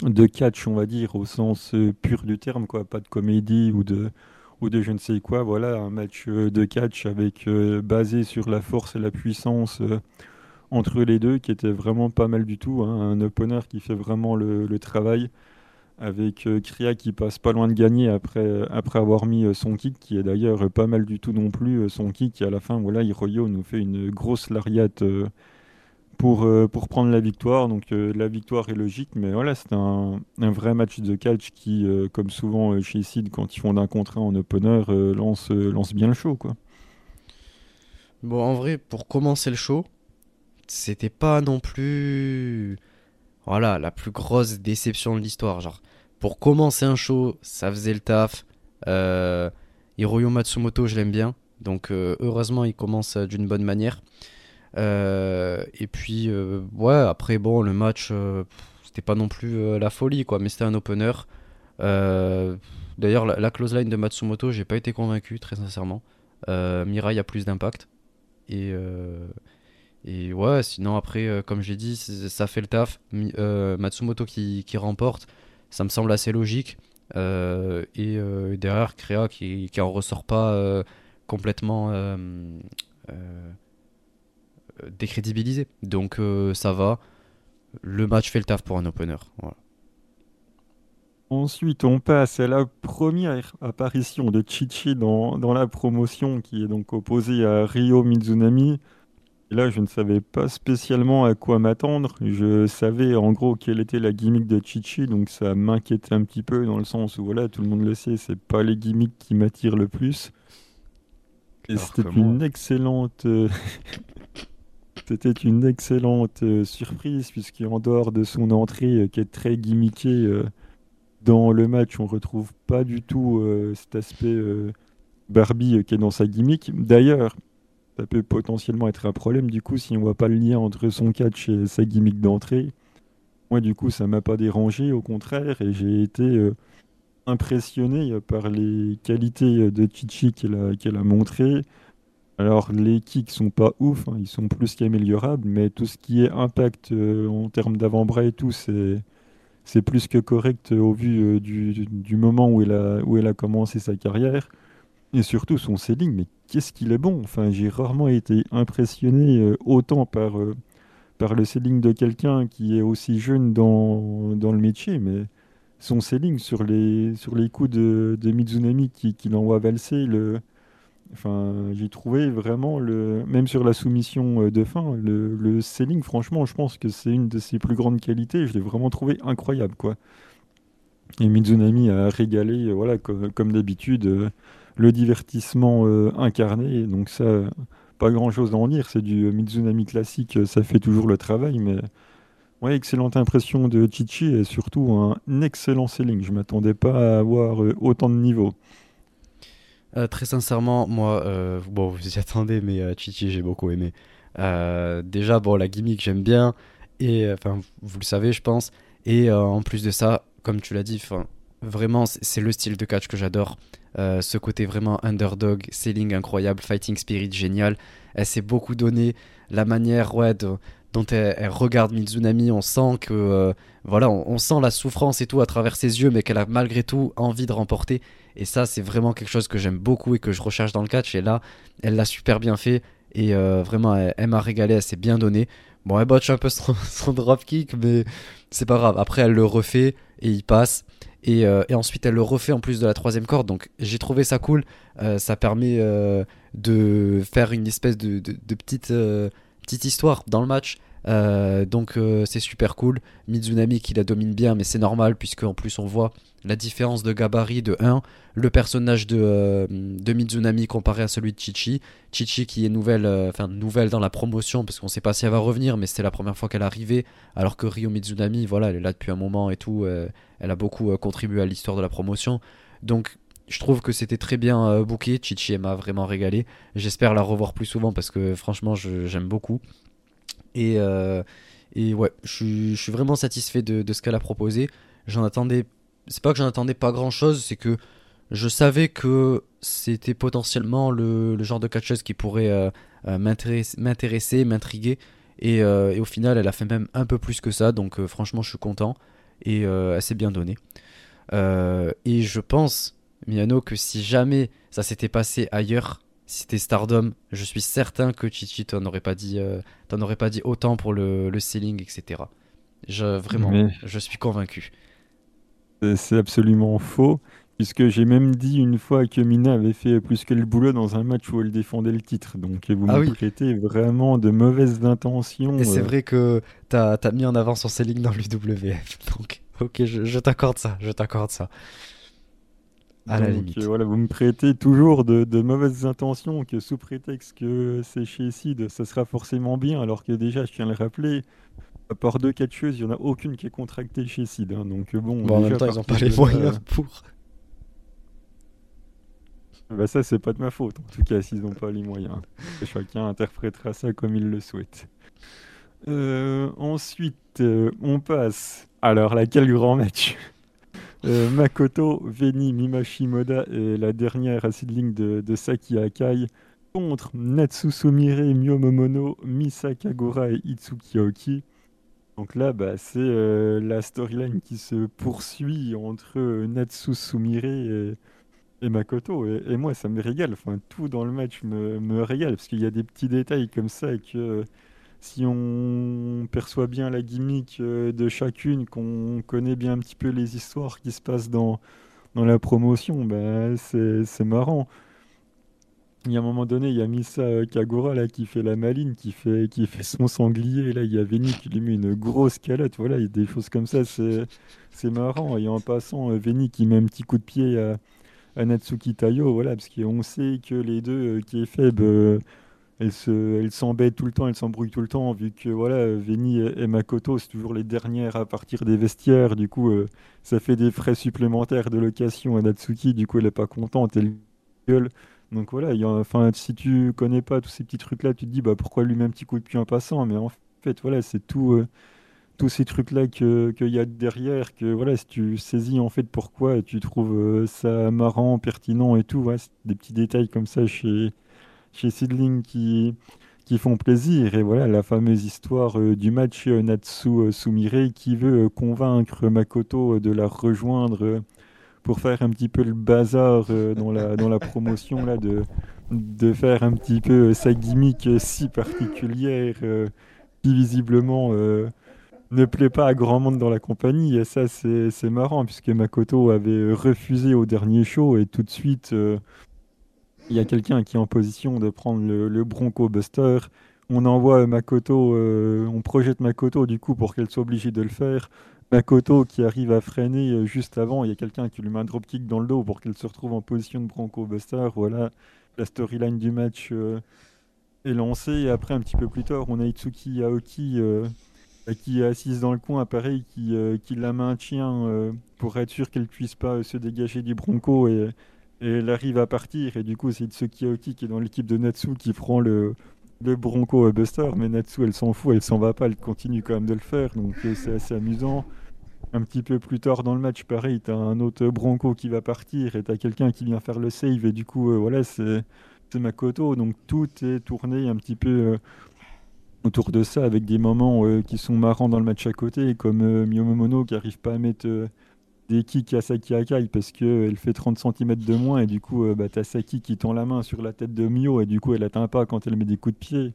de catch, on va dire, au sens pur du terme, quoi. Pas de comédie ou de, ou de je ne sais quoi. Voilà, un match de catch avec basé sur la force et la puissance entre les deux qui était vraiment pas mal du tout. Hein. Un opener qui fait vraiment le travail avec euh, Kriya qui passe pas loin de gagner après, euh, après avoir mis euh, son kick, qui est d'ailleurs pas mal du tout non plus. son kick, à la fin, voilà, Hiroyo nous fait une grosse lariate pour, pour prendre la victoire. Donc la victoire est logique, mais voilà, c'est un, un, vrai match de catch qui, comme souvent chez Sid, quand ils font d'un contre un en opener, lance, lance bien le show. Quoi. Bon, en vrai, pour commencer le show, c'était pas non plus voilà, la plus grosse déception de l'histoire. Genre, pour commencer un show, ça faisait le taf. Euh, Hiroyo Matsumoto, je l'aime bien. Donc, euh, heureusement, il commence euh, d'une bonne manière. Euh, et puis, ouais, après, bon, le match, c'était pas non plus la folie, quoi. Mais c'était un opener. D'ailleurs, la, close line de Matsumoto, j'ai pas été convaincu, très sincèrement. Mirai a plus d'impact. Et. Et ouais, sinon après, euh, comme j'ai dit, ça fait le taf. Euh, Matsumoto qui, qui, remporte, ça me semble assez logique. Euh, et derrière, Créa qui, qui en ressort pas complètement décrédibilisé. Donc ça va. Le match fait le taf pour un opener. Ensuite, on passe à la première apparition de Chichi dans, dans la promotion qui est donc opposée à Ryo Mizunami là, je ne savais pas spécialement à quoi m'attendre. Je savais en gros quelle était la gimmick de Chichi, donc ça m'inquiétait un petit peu dans le sens où voilà, tout le monde le sait, c'est pas les gimmicks qui m'attirent le plus. Et c'était une excellente, euh, c'était une excellente euh, surprise puisqu'en dehors de son entrée euh, qui est très gimmickée dans le match, on retrouve pas du tout cet aspect Barbie qui est dans sa gimmick. D'ailleurs, ça peut potentiellement être un problème du coup si on voit pas le lien entre son catch et sa gimmick d'entrée. Moi du coup ça m'a pas dérangé au contraire et j'ai été euh, impressionné par les qualités de Chichi qu'elle a, qu'elle a montré. Alors les kicks sont pas ouf, hein, ils sont plus qu'améliorables, mais tout ce qui est impact euh, en termes d'avant-bras et tout, c'est c'est plus que correct au vu euh, du, du, moment où elle, a, où elle a commencé sa carrière. Et surtout son selling, mais qu'est-ce qu'il est bon? Enfin, j'ai rarement été impressionné euh, autant par, euh, par le selling de quelqu'un qui est aussi jeune dans, dans le métier, mais son selling sur les, sur les coups de, de Mizunami qui, qui l'envoie valser, le, enfin, j'ai trouvé vraiment, le, même sur la soumission euh, de fin, le, le selling, franchement, je pense que c'est une de ses plus grandes qualités. Je l'ai vraiment trouvé incroyable, quoi. Et Mizunami a régalé, voilà, comme d'habitude le divertissement euh, incarné. Donc ça, pas grand-chose à en dire. C'est du Mizunami classique, ça fait toujours le travail. Mais ouais, excellente impression de Chichi et surtout un excellent selling. Je m'attendais pas à avoir euh, autant de niveau. Euh, très sincèrement, moi, bon, vous y attendez, mais Chichi, j'ai beaucoup aimé. déjà, bon, la gimmick, j'aime bien. Et enfin, vous le savez, je pense. Et en plus de ça, comme tu l'as dit, vraiment, c'est le style de catch que j'adore. Euh, ce côté vraiment underdog, selling incroyable, fighting spirit génial. Elle s'est beaucoup donné. La manière ouais, dont elle, regarde Mizunami, on sent que euh, voilà, on, sent la souffrance et tout à travers ses yeux, mais qu'elle a malgré tout envie de remporter. Et ça, c'est vraiment quelque chose que j'aime beaucoup et que je recherche dans le catch. Et là, elle l'a super bien fait. Et euh, vraiment, elle, m'a régalé, elle s'est bien donnée. Bon, elle botche un peu son, son dropkick, mais c'est pas grave. Après, elle le refait et il passe. Et, euh, et, ensuite, elle le refait en plus de la troisième corde. Donc, j'ai trouvé ça cool. Euh, ça permet de faire une espèce de, de, petite, petite histoire dans le match. Euh, donc, c'est super cool. Mizunami qui la domine bien, mais c'est normal, puisque en plus, on voit la différence de gabarit de 1. Le personnage de, de Mizunami comparé à celui de Chichi. Chichi qui est nouvelle, dans la promotion, parce qu'on sait pas si elle va revenir, mais c'était la première fois qu'elle arrivait. Alors que Ryo Mizunami, voilà, elle est là depuis un moment et tout. elle a beaucoup contribué à l'histoire de la promotion. Donc, je trouve que c'était très bien euh, booké. Chichi m'a vraiment régalé. J'espère la revoir plus souvent parce que franchement, j'aime beaucoup. Et, euh, et ouais, je suis vraiment satisfait de, de ce qu'elle a proposé. J'en attendais. C'est pas que j'en attendais pas grand chose, c'est que je savais que c'était potentiellement le, le, genre de catcheuse qui pourrait euh, euh m'intéresser, m'intriguer. Et, et, au final, elle a fait même un peu plus que ça. Donc franchement, je suis content. Et elle s'est bien donnée. et je pense Miano, que si jamais ça s'était passé ailleurs, si c'était Stardom, je suis certain que Chichi t'en aurait pas dit, euh, t'en aurait pas dit autant pour le, le ceiling, etc. Je, vraiment, Mais... je suis convaincu. C'est absolument faux, puisque j'ai même dit une fois que Mina avait fait plus que le boulot dans un match où elle défendait le titre. Donc vous ah me oui. prêtez vraiment de mauvaises intentions. Et c'est euh... vrai que t'as as mis en avant son ceiling dans l'UWF. Donc ok, je, je t'accorde ça, je t'accorde ça. À Donc, la limite. Euh, voilà, vous me prêtez toujours de, de, mauvaises intentions que sous prétexte que c'est chez Sid, ça sera forcément bien, alors que déjà, je tiens à le rappeler, à part deux catcheuses, il n'y en a aucune qui est contractée chez Sid. Hein, donc bon, bon en même temps, ils n'ont pas les moyens euh... pour. Bah ça, c'est pas de ma faute, en tout cas, s'ils n'ont pas les moyens. Chacun interprétera ça comme il le souhaite. Euh, ensuite, euh, on passe. Alors là, quel grand match? Euh, Makoto, Veni, Mimashimoda et la dernière seedling de, de Saki Akai contre Natsu Sumire, Mio Momono, Misa Kagura et Itsuki Aoki. Donc là, bah, c'est euh, la storyline qui se poursuit entre euh, Natsu et, Makoto. Et, et, moi, ça me régale. Enfin, tout dans le match me, me régale parce qu'il y a des petits détails comme ça que si on perçoit bien la gimmick euh, de chacune, qu'on connaît bien un petit peu les histoires qui se passent dans, dans la promotion, bah, c'est marrant. Il y a un moment donné, il y a Misa Kagura là, qui fait la maline, qui fait, qui fait son sanglier. Et là, il y a Veni qui lui met une grosse calotte. Voilà, il y a des choses comme ça, c'est marrant. Et en passant, euh, Veni qui met un petit coup de pied à, à Natsuki Tayo, voilà, parce qu'on sait que les deux, euh, qui est faible, elle se, elle s'embête tout le temps, elle s'embrouille tout le temps, vu que voilà, Veni et, Makoto, c'est toujours les dernières à partir des vestiaires. Du coup, euh, ça fait des frais supplémentaires de location à Natsuki. Du coup, elle est pas contente, elle gueule. Donc voilà, enfin, si tu connais pas tous ces petits trucs-là, tu te dis bah pourquoi lui un petit coup de pied en passant? Mais en fait, voilà, c'est tout. Euh, tous ces trucs-là qu'il que y a derrière, que voilà, si tu saisis en fait pourquoi, tu trouves euh, ça marrant, pertinent et tout, des petits détails comme ça chez, chez Sidling qui, qui font plaisir. Et voilà la fameuse histoire euh, du match euh, Natsu euh, Sumire qui veut convaincre Makoto de la rejoindre pour faire un petit peu le bazar dans, la, dans la promotion, là, de, de faire un petit peu sa gimmick si particulière qui visiblement ne plaît pas à grand monde dans la compagnie. Et ça, c'est marrant, puisque Makoto avait refusé au dernier show et tout de suite, euh, il y a quelqu'un qui est en position de prendre le, Bronco Buster. On envoie Makoto, euh, on projette Makoto du coup pour qu'elle soit obligée de le faire. Makoto qui arrive à freiner euh, juste avant, il y a quelqu'un qui lui met un dropkick dans le dos pour qu'elle se retrouve en position de Bronco Buster. Voilà, la storyline du match euh, est lancée. Après, un petit peu plus tard, on a Itsuki Aoki euh, qui est assise dans le coin, pareil, qui, la maintient pour être sûr qu'elle puisse pas se dégager du Bronco et, et, elle arrive à partir. Et du coup, c'est Itsuki Aoki qui est dans l'équipe de Natsu qui prend le, le Bronco Buster, mais Natsu elle s'en fout, elle s'en va pas, elle continue quand même de le faire, donc euh, c'est assez amusant. Un petit peu plus tard dans le match, pareil, t'as un autre Bronco qui va partir. Et t'as quelqu'un qui vient faire le save. Et du coup, euh, voilà, c'est Makoto, donc tout est tourné un petit peu euh, autour de ça avec des moments qui sont marrants dans le match à côté, comme euh, Miyomomono qui arrive pas à mettre des kicks à Saki Akai parce qu'elle fait 30 cm de moins et du coup, bah, t'as Saki qui tend la main sur la tête de Mio et du coup, elle atteint pas quand elle met des coups de pied.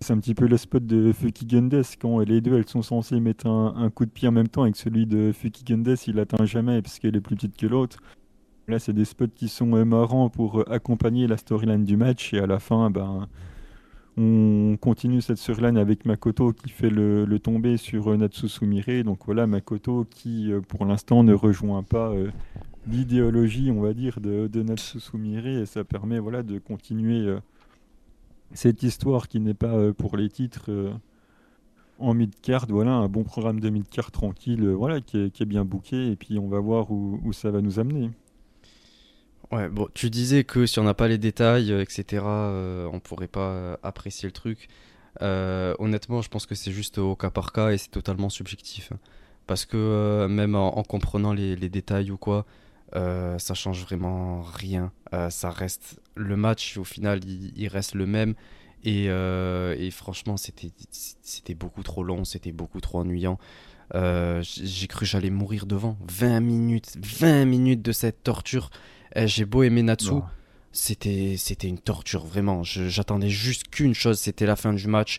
C'est un petit peu le spot de Fuki Gundes quand les deux elles sont censées mettre un, coup de pied en même temps et que celui de Fuki Gundes il atteint jamais parce qu'elle est plus petite que l'autre. Là, c'est des spots qui sont euh, marrants pour euh, accompagner la storyline du match et à la fin, ben, on continue cette storyline avec Makoto qui fait le, le tomber sur euh, Natsu Sumire. Donc voilà, Makoto qui pour l'instant ne rejoint pas l'idéologie, on va dire, de, de Natsu et ça permet voilà, de continuer cette histoire qui n'est pas euh, pour les titres euh, en mid-card, voilà, un bon programme de mid-card tranquille, euh, voilà, qui est, bien booké, et puis on va voir où, ça va nous amener. Ouais, bon, tu disais que si on n'a pas les détails, etc., on pourrait pas apprécier le truc. honnêtement, je pense que c'est juste au cas par cas et c'est totalement subjectif. Parce que même en, comprenant les, détails ou quoi, euh, ça change vraiment rien. Euh, ça reste le match au final, il, reste le même. Et, euh, et franchement, c'était beaucoup trop long, c'était beaucoup trop ennuyant. J'ai cru j'allais mourir devant. 20 minutes, 20 minutes de cette torture. Eh, j'ai beau aimer Natsu, c'était c'était une torture vraiment. J'attendais juste qu'une chose, c'était la fin du match.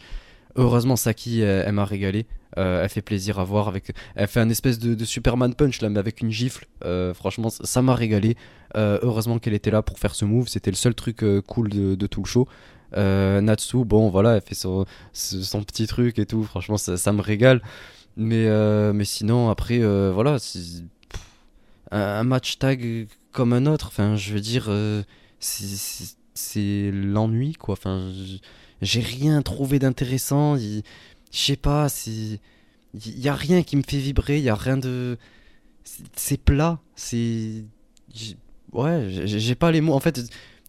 Heureusement, Saki, elle m'a régalé. Euh, elle fait plaisir à voir. Avec... Elle fait un espèce de, Superman punch là, mais avec une gifle. Euh, franchement, ça m'a régalé. Euh, heureusement qu'elle était là pour faire ce move. C'était le seul truc cool de, tout le show. Natsu, bon voilà, elle fait son, son, petit truc et tout. Franchement, ça, me régale. Mais, mais sinon, après, voilà, un, match tag comme un autre. Enfin, je veux dire, c'est l'ennui quoi. Enfin, j'ai rien trouvé d'intéressant. Je sais pas, c'est. Il y a rien qui me fait vibrer, il y a rien de. C'est plat, c'est. Ouais, j'ai pas les mots. En fait,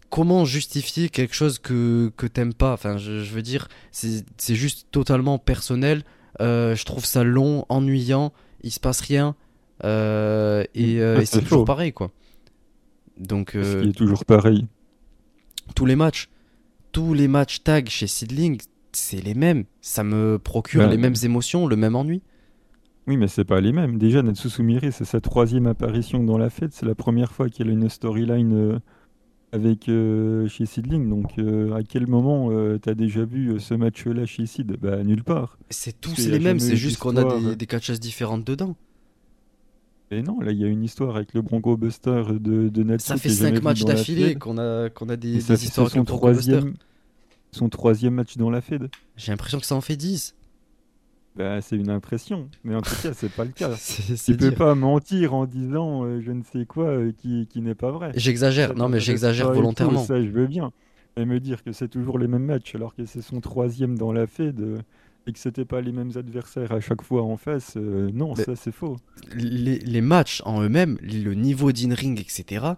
comment justifier quelque chose que, que t'aimes pas? Enfin, je, veux dire, c'est juste totalement personnel. Euh, je trouve ça long, ennuyant, il se passe rien. Euh, et, euh, c'est toujours pareil, quoi. Donc. il est toujours pareil. Tous les matchs. Tous les matchs tag chez Seedling, c'est les mêmes. Ça me procure les mêmes émotions, le même ennui. Oui, mais c'est pas les mêmes. Déjà, Natsu Sumire, c'est sa troisième apparition dans la fête. C'est la première fois qu'elle a une storyline euh, avec euh, chez Seedling. Donc, euh, à quel moment tu as déjà vu ce match-là chez Seed? Bah, nulle part. C'est tous les mêmes, c'est juste qu'on a des, des catcheuses différentes dedans. Et non, là, il y a une histoire avec le Bronco Buster de, de Natsu. Ça fait cinq matchs d'affilée qu'on a, qu'on a des, des histoires avec le Bronco Buster son troisième match dans la Fed. J'ai l'impression que ça en fait 10. Bah, c'est une impression, mais en tout cas, c'est pas le cas. tu peux pas mentir en disant euh, je ne sais quoi euh, qui, qui n'est pas vrai. J'exagère, non, mais j'exagère volontairement. ça, je veux bien. Et me dire que c'est toujours les mêmes matchs alors que c'est son troisième dans la Fed euh, et que c'était pas les mêmes adversaires à chaque fois en face, non, ça c'est faux. Les, les, matchs en eux-mêmes, le niveau d'in-ring, etc.,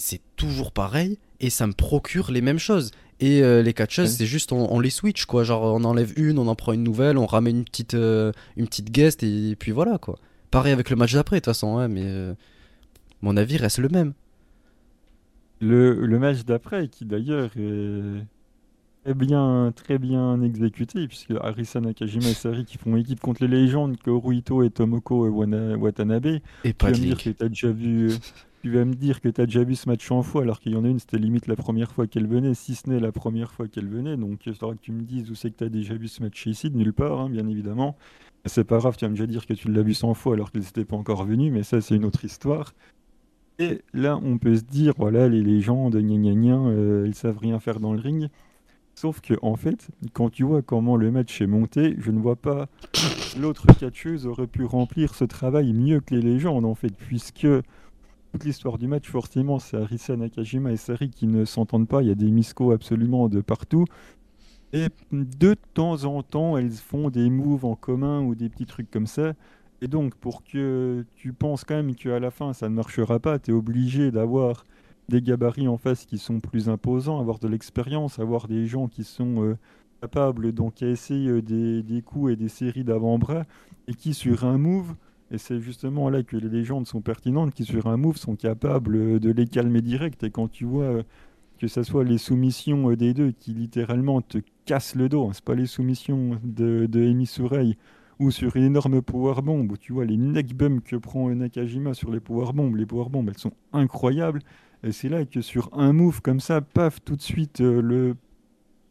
c'est toujours pareil et ça me procure les mêmes choses. Et euh, les catcheuses, c'est juste on, les switch quoi. Genre on enlève une, on en prend une nouvelle, on ramène une petite, euh, une petite guest et, puis voilà quoi. Pareil avec le match d'après de toute façon, hein, mais euh, mon avis reste le même. Le, le match d'après qui d'ailleurs est très bien, très bien exécuté puisque Arisa Nakajima et Sari qui font équipe contre les légendes Koruito et Tomoko Watanabe. Et pas de dire que tu as déjà vu tu vas me dire que tu as déjà vu ce match en fois, alors qu'il y en a une, c'était limite la première fois qu'elle venait, si ce n'est la première fois qu'elle venait. Donc, il faudra que tu me dises où c'est que tu as déjà vu ce match ici, de nulle part, hein, bien évidemment. C'est pas grave, tu vas me déjà dire que tu l'as vu 100 fois alors qu'elle n'était pas encore venue, mais ça, c'est une autre histoire. Et là, on peut se dire, voilà, les légendes, gna gna gna, euh, ils savent rien faire dans le ring. Sauf que, en fait, quand tu vois comment le match est monté, je ne vois pas l'autre catcheuse aurait pu remplir ce travail mieux que les légendes, en fait, puisque toute l'histoire du match, forcément, c'est Arisa Nakajima et Sari qui ne s'entendent pas. Il y a des miscos absolument de partout. Et de temps en temps, elles font des moves en commun ou des petits trucs comme ça. Et donc, pour que tu penses quand même qu'à la fin, ça ne marchera pas, tu es obligé d'avoir des gabarits en face qui sont plus imposants, avoir de l'expérience, avoir des gens qui sont euh, capables essayer euh, des, des coups et des séries d'avant-bras et qui, sur un move, et c'est justement là que les légendes sont pertinentes, qui sur un move sont capables de les calmer direct. Et quand tu vois euh, que ce soit les soumissions euh, des deux qui littéralement te cassent le dos, hein, c'est pas les soumissions de, de Amy ou sur une énorme powerbomb, où tu vois les neck bumps que prend Nakajima sur les powerbombs, les powerbombs elles sont incroyables. Et c'est là que sur un move comme ça, paf, tout de suite, euh, le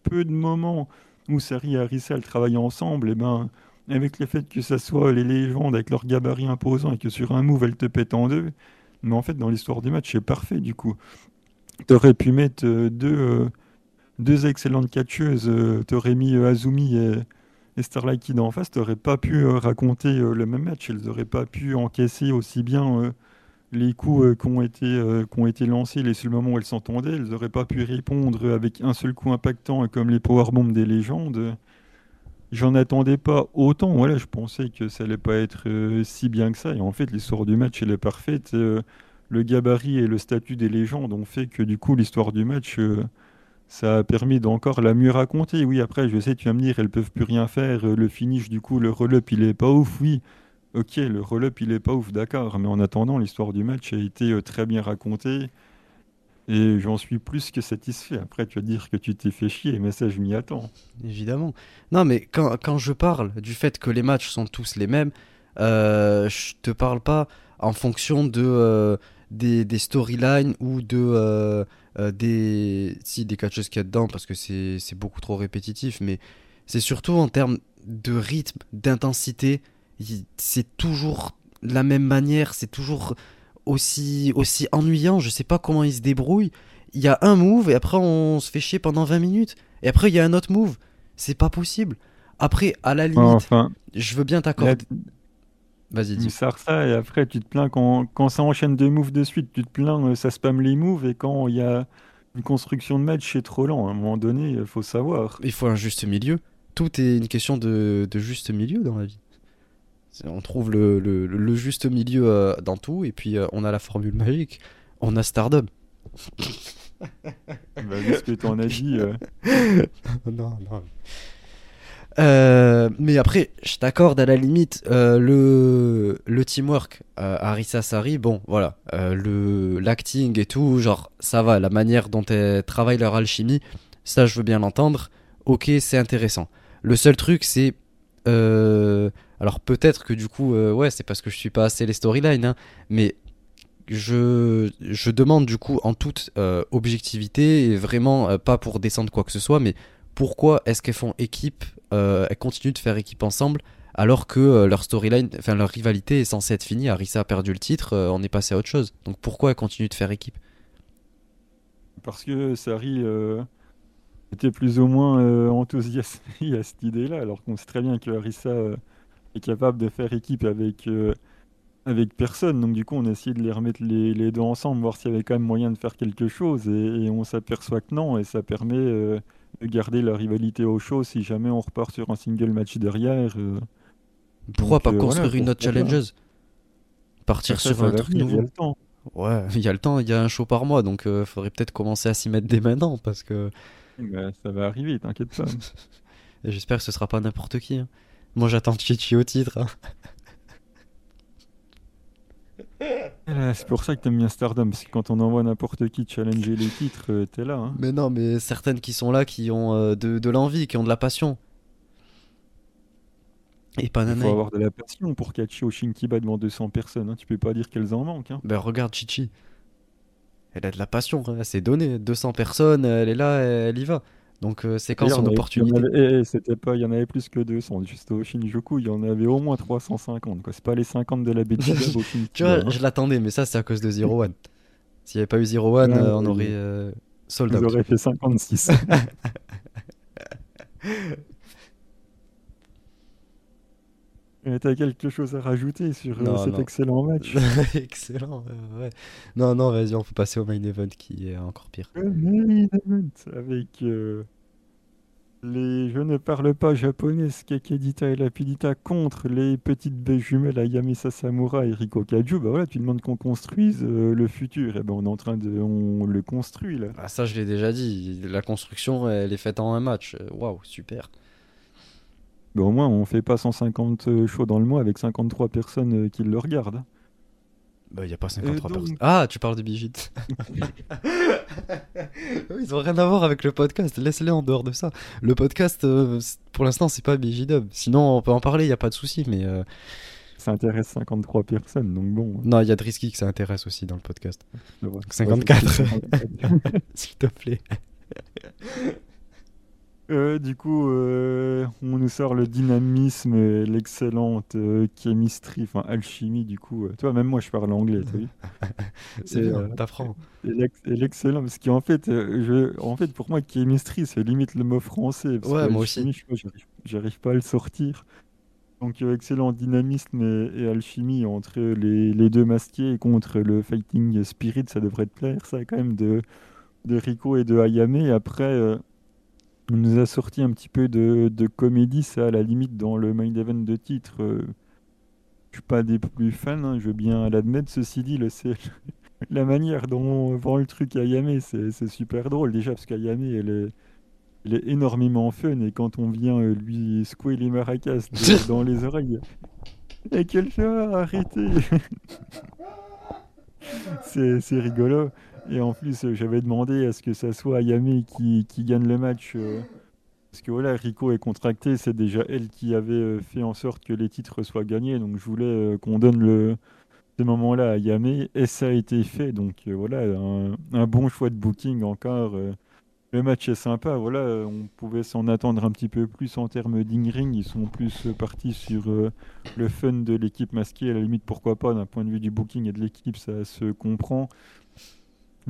peu de moments où Sari et Arissa travaillent ensemble, et ben avec le fait que ça soit les légendes avec leur gabarit imposant et que sur un move elles te pètent en deux, mais en fait dans l'histoire du match c'est parfait du coup. T'aurais pu mettre euh, deux, euh, deux excellentes catcheuses, t'aurais mis Azumi et, et Starlight Kid en face, t'aurais pas pu raconter le même match, elles auraient pas pu encaisser aussi bien les coups qui, ont été, ont été lancés les seuls moments où elles s'entendaient, elles auraient pas pu répondre avec un seul coup impactant comme les powerbombs des légendes. J'en attendais pas autant. Voilà, je pensais que ça allait pas être euh, si bien que ça. Et en fait, l'histoire du match, elle est parfaite. Euh, le gabarit et le statut des légendes ont fait que du coup, l'histoire du match, euh, ça a permis d'encore la mieux raconter. Oui, après, je sais, tu vas me dire, elles peuvent plus rien faire. le finish, du coup, le roll-up, il est pas ouf. Oui, ok, le roll-up, il est pas ouf, d'accord. Mais en attendant, l'histoire du match a été très bien racontée. Et j'en suis plus que satisfait. Après, tu vas dire que tu t'es fait chier, mais ça, je m'y attends. Évidemment. Non, mais quand, quand, je parle du fait que les matchs sont tous les mêmes, euh, je te parle pas en fonction de euh, des, storylines ou de euh, euh, des si des catcheuses qu'il y a dedans parce que c'est beaucoup trop répétitif, mais c'est surtout en termes de rythme, d'intensité. C'est toujours la même manière, c'est toujours aussi, aussi ennuyant. Je sais pas comment il se débrouille. Il y a un move et après on se fait chier pendant 20 minutes. Et après il y a un autre move. C'est pas possible. Après, à la limite, enfin, je veux bien t'accorder. Vas-y, dis. Ça, ça, et après tu te plains quand, quand ça enchaîne deux moves de suite. Tu te plains, euh, ça spam les moves et quand il y a une construction de match, c'est trop lent. À un moment donné, il faut savoir. Il faut un juste milieu. Tout est une question de, de juste milieu dans la vie. On trouve le, le, juste milieu euh, dans tout, et puis euh, on a la formule magique. On a Stardom. bah, ce que t'en as dit. Euh. non, non. mais après, je t'accorde à la limite le, le teamwork. Arisa Sari, bon, voilà. le l'acting et tout, genre, ça va. La manière dont elles travaillent leur alchimie, ça, je veux bien l'entendre. Ok, c'est intéressant. Le seul truc, c'est alors peut-être que du coup, euh, ouais, c'est parce que je suis pas assez les storylines, hein, mais je, je demande du coup en toute euh, objectivité et vraiment euh, pas pour descendre quoi que ce soit, mais pourquoi est-ce qu'elles font équipe, elles continuent de faire équipe ensemble alors que leur storyline, enfin leur rivalité est censée être finie. Arisa a perdu le titre, on est passé à autre chose. Donc pourquoi elles continuent de faire équipe? Parce que Sari était plus ou moins enthousiaste à cette idée-là, alors qu'on sait très bien que Arisa est capable de faire équipe avec, euh, avec personne. Donc du coup, on a essayé de les remettre les, les deux ensemble, voir s'il y avait quand même moyen de faire quelque chose. Et, on s'aperçoit que non, et ça permet euh, de garder la rivalité au chaud si jamais on repart sur un single match derrière. Euh. Pourquoi pas construire une autre challengeuse? Partir sur un truc nouveau. Il y a le temps. Ouais, il y a le temps, il y a un show par mois, donc il faudrait peut-être commencer à s'y mettre dès maintenant parce que. Bah, ça va arriver, t'inquiète pas. J'espère que ce sera pas n'importe qui. Hein. Moi j'attends Chichi au titre. Hein. c'est pour ça que t'aimes bien Stardom, parce que quand on envoie n'importe qui challenger les titres, euh, t'es là. Hein. Mais non, mais certaines qui sont là, qui ont euh, de, l'envie, qui ont de la passion. Et pas Il faut avoir de la passion pour catcher au Shinkiba devant 200 personnes. Hein. Tu peux pas dire qu'elles en manquent. Hein. Ben regarde Chichi. Elle a de la passion, c'est donné. 200 personnes, elle est là, elle y va. Donc euh, c'est quand son opportunité. Eh, eh, c'était pas, il y en avait plus que 200. Juste au Shinjuku, il y en avait au moins 350. C'est pas les 50 de la BG Tu vois, hein. je l'attendais, mais ça c'est à cause de Zero One. S'il n'y avait pas eu Zero One, euh, on aurait euh, sold out. On aurait fait 56. T'as quelque chose à rajouter sur cet excellent match Excellent, ouais. Non, non, vas-y, on peut passer au main event qui est encore pire. Le main event avec les Je ne parle pas japonais, Skakedita et Lapidita contre les petites baies jumelles Ayamisa Samura et Riko Kaju. Bah voilà, tu demandes qu'on construise le futur. Et eh ben on est en train de. On le construit là. Ah, ça, je l'ai déjà dit. La construction, elle est faite en un match. Waouh, super. Bah, au moins, on fait pas 150 euh, shows dans le mois avec 53 personnes euh, qui le regardent. Bah, il n'y a pas 53 personnes. Ah, tu parles de Bigit. Ils ont rien à voir avec le podcast. Laisse-les en dehors de ça. Le podcast, euh, pour l'instant, c'est pas Bigidub. Sinon, on peut en parler, il n'y a pas de souci. Mais. Ça intéresse 53 personnes, donc bon. Non, il y a Drisky que ça intéresse aussi dans le podcast. 54. S'il te plaît. Euh, du coup, euh, on nous sort le dynamisme et l'excellente euh, chemistry, enfin alchimie, du coup. euh. toi, même moi, je parle anglais, vu? C'est Et, bien, t'apprends. et l'ex- et l'excellent, parce qu'en fait, je, en fait, pour moi, chemistry, c'est limite le mot français, parce que Ouais, moi aussi. j'arrive pas à le sortir. Donc, excellent dynamisme et, et alchimie entre les, les deux masqués contre le fighting spirit, ça devrait te plaire, ça, quand même, de, de Rico et de Ayame. Et après. On nous a sorti un petit peu de, de comédie, ça, à la limite, dans le main event de titre. euh, je suis pas des plus fans, hein, je veux bien l'admettre. Ceci dit, le, la manière dont on vend le truc à Yame, c'est super drôle. Déjà, parce elle est, elle est énormément fun. Et quand on vient euh, lui secouer les maracas de- dans les oreilles, et quelqu'un, arrêtez! C'est c'est rigolo. Et en plus, euh, j'avais demandé à ce que ça soit Ayame qui, gagne le match. euh, parce que voilà, Rico est contracté, c'est déjà elle qui avait euh, fait en sorte que les titres soient gagnés. Donc je voulais qu'on donne le, ce moment-là à Ayame. Et ça a été fait. Donc voilà, un, un bon choix de booking encore. Le match est sympa. Voilà, on pouvait s'en attendre un petit peu plus en termes d'in-ring. Ils sont plus partis sur le fun de l'équipe masquée. À la limite, pourquoi pas, d'un point de vue du booking et de l'équipe, ça se comprend.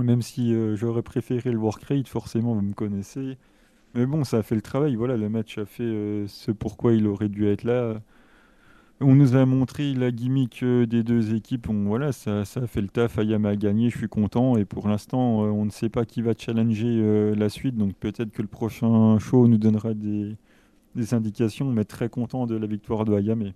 Même si euh, j'aurais préféré le work rate, forcément, vous me connaissez. Mais bon, ça a fait le travail. Voilà, le match a fait euh, ce pourquoi il aurait dû être là. On nous a montré la gimmick euh, des deux équipes. Voilà, ça, ça a fait le taf. Ayama a gagné, je suis content. Et pour l'instant, on ne sait pas qui va challenger la suite. Donc peut-être que le prochain show nous donnera des, des indications. Mais très content de la victoire de Ayame.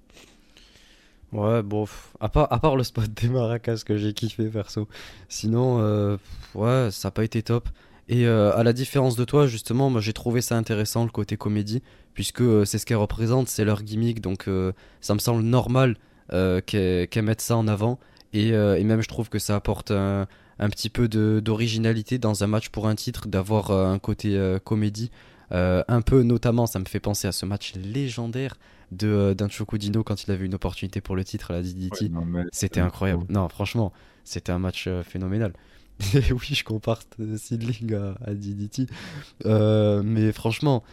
Ouais, bon, à part, à part le spot des maracas que j'ai kiffé perso. Sinon, euh, ouais, ça n'a pas été top. Et euh, à la différence de toi, justement, moi j'ai trouvé ça intéressant le côté comédie, puisque euh, c'est ce qu'elle représente, c'est leur gimmick, donc ça me semble normal qu'elles qu'elles mettent ça en avant. Et, même je trouve que ça apporte un, un petit peu d'originalité dans un match pour un titre, d'avoir un côté comédie. Euh, un peu notamment, ça me fait penser à ce match légendaire de euh, Chocodino quand il avait une opportunité pour le titre à la DDT. C'était incroyable. Non, franchement, c'était un match euh, phénoménal. Et oui, je compare euh, Seedling à, à DDT. Mais franchement,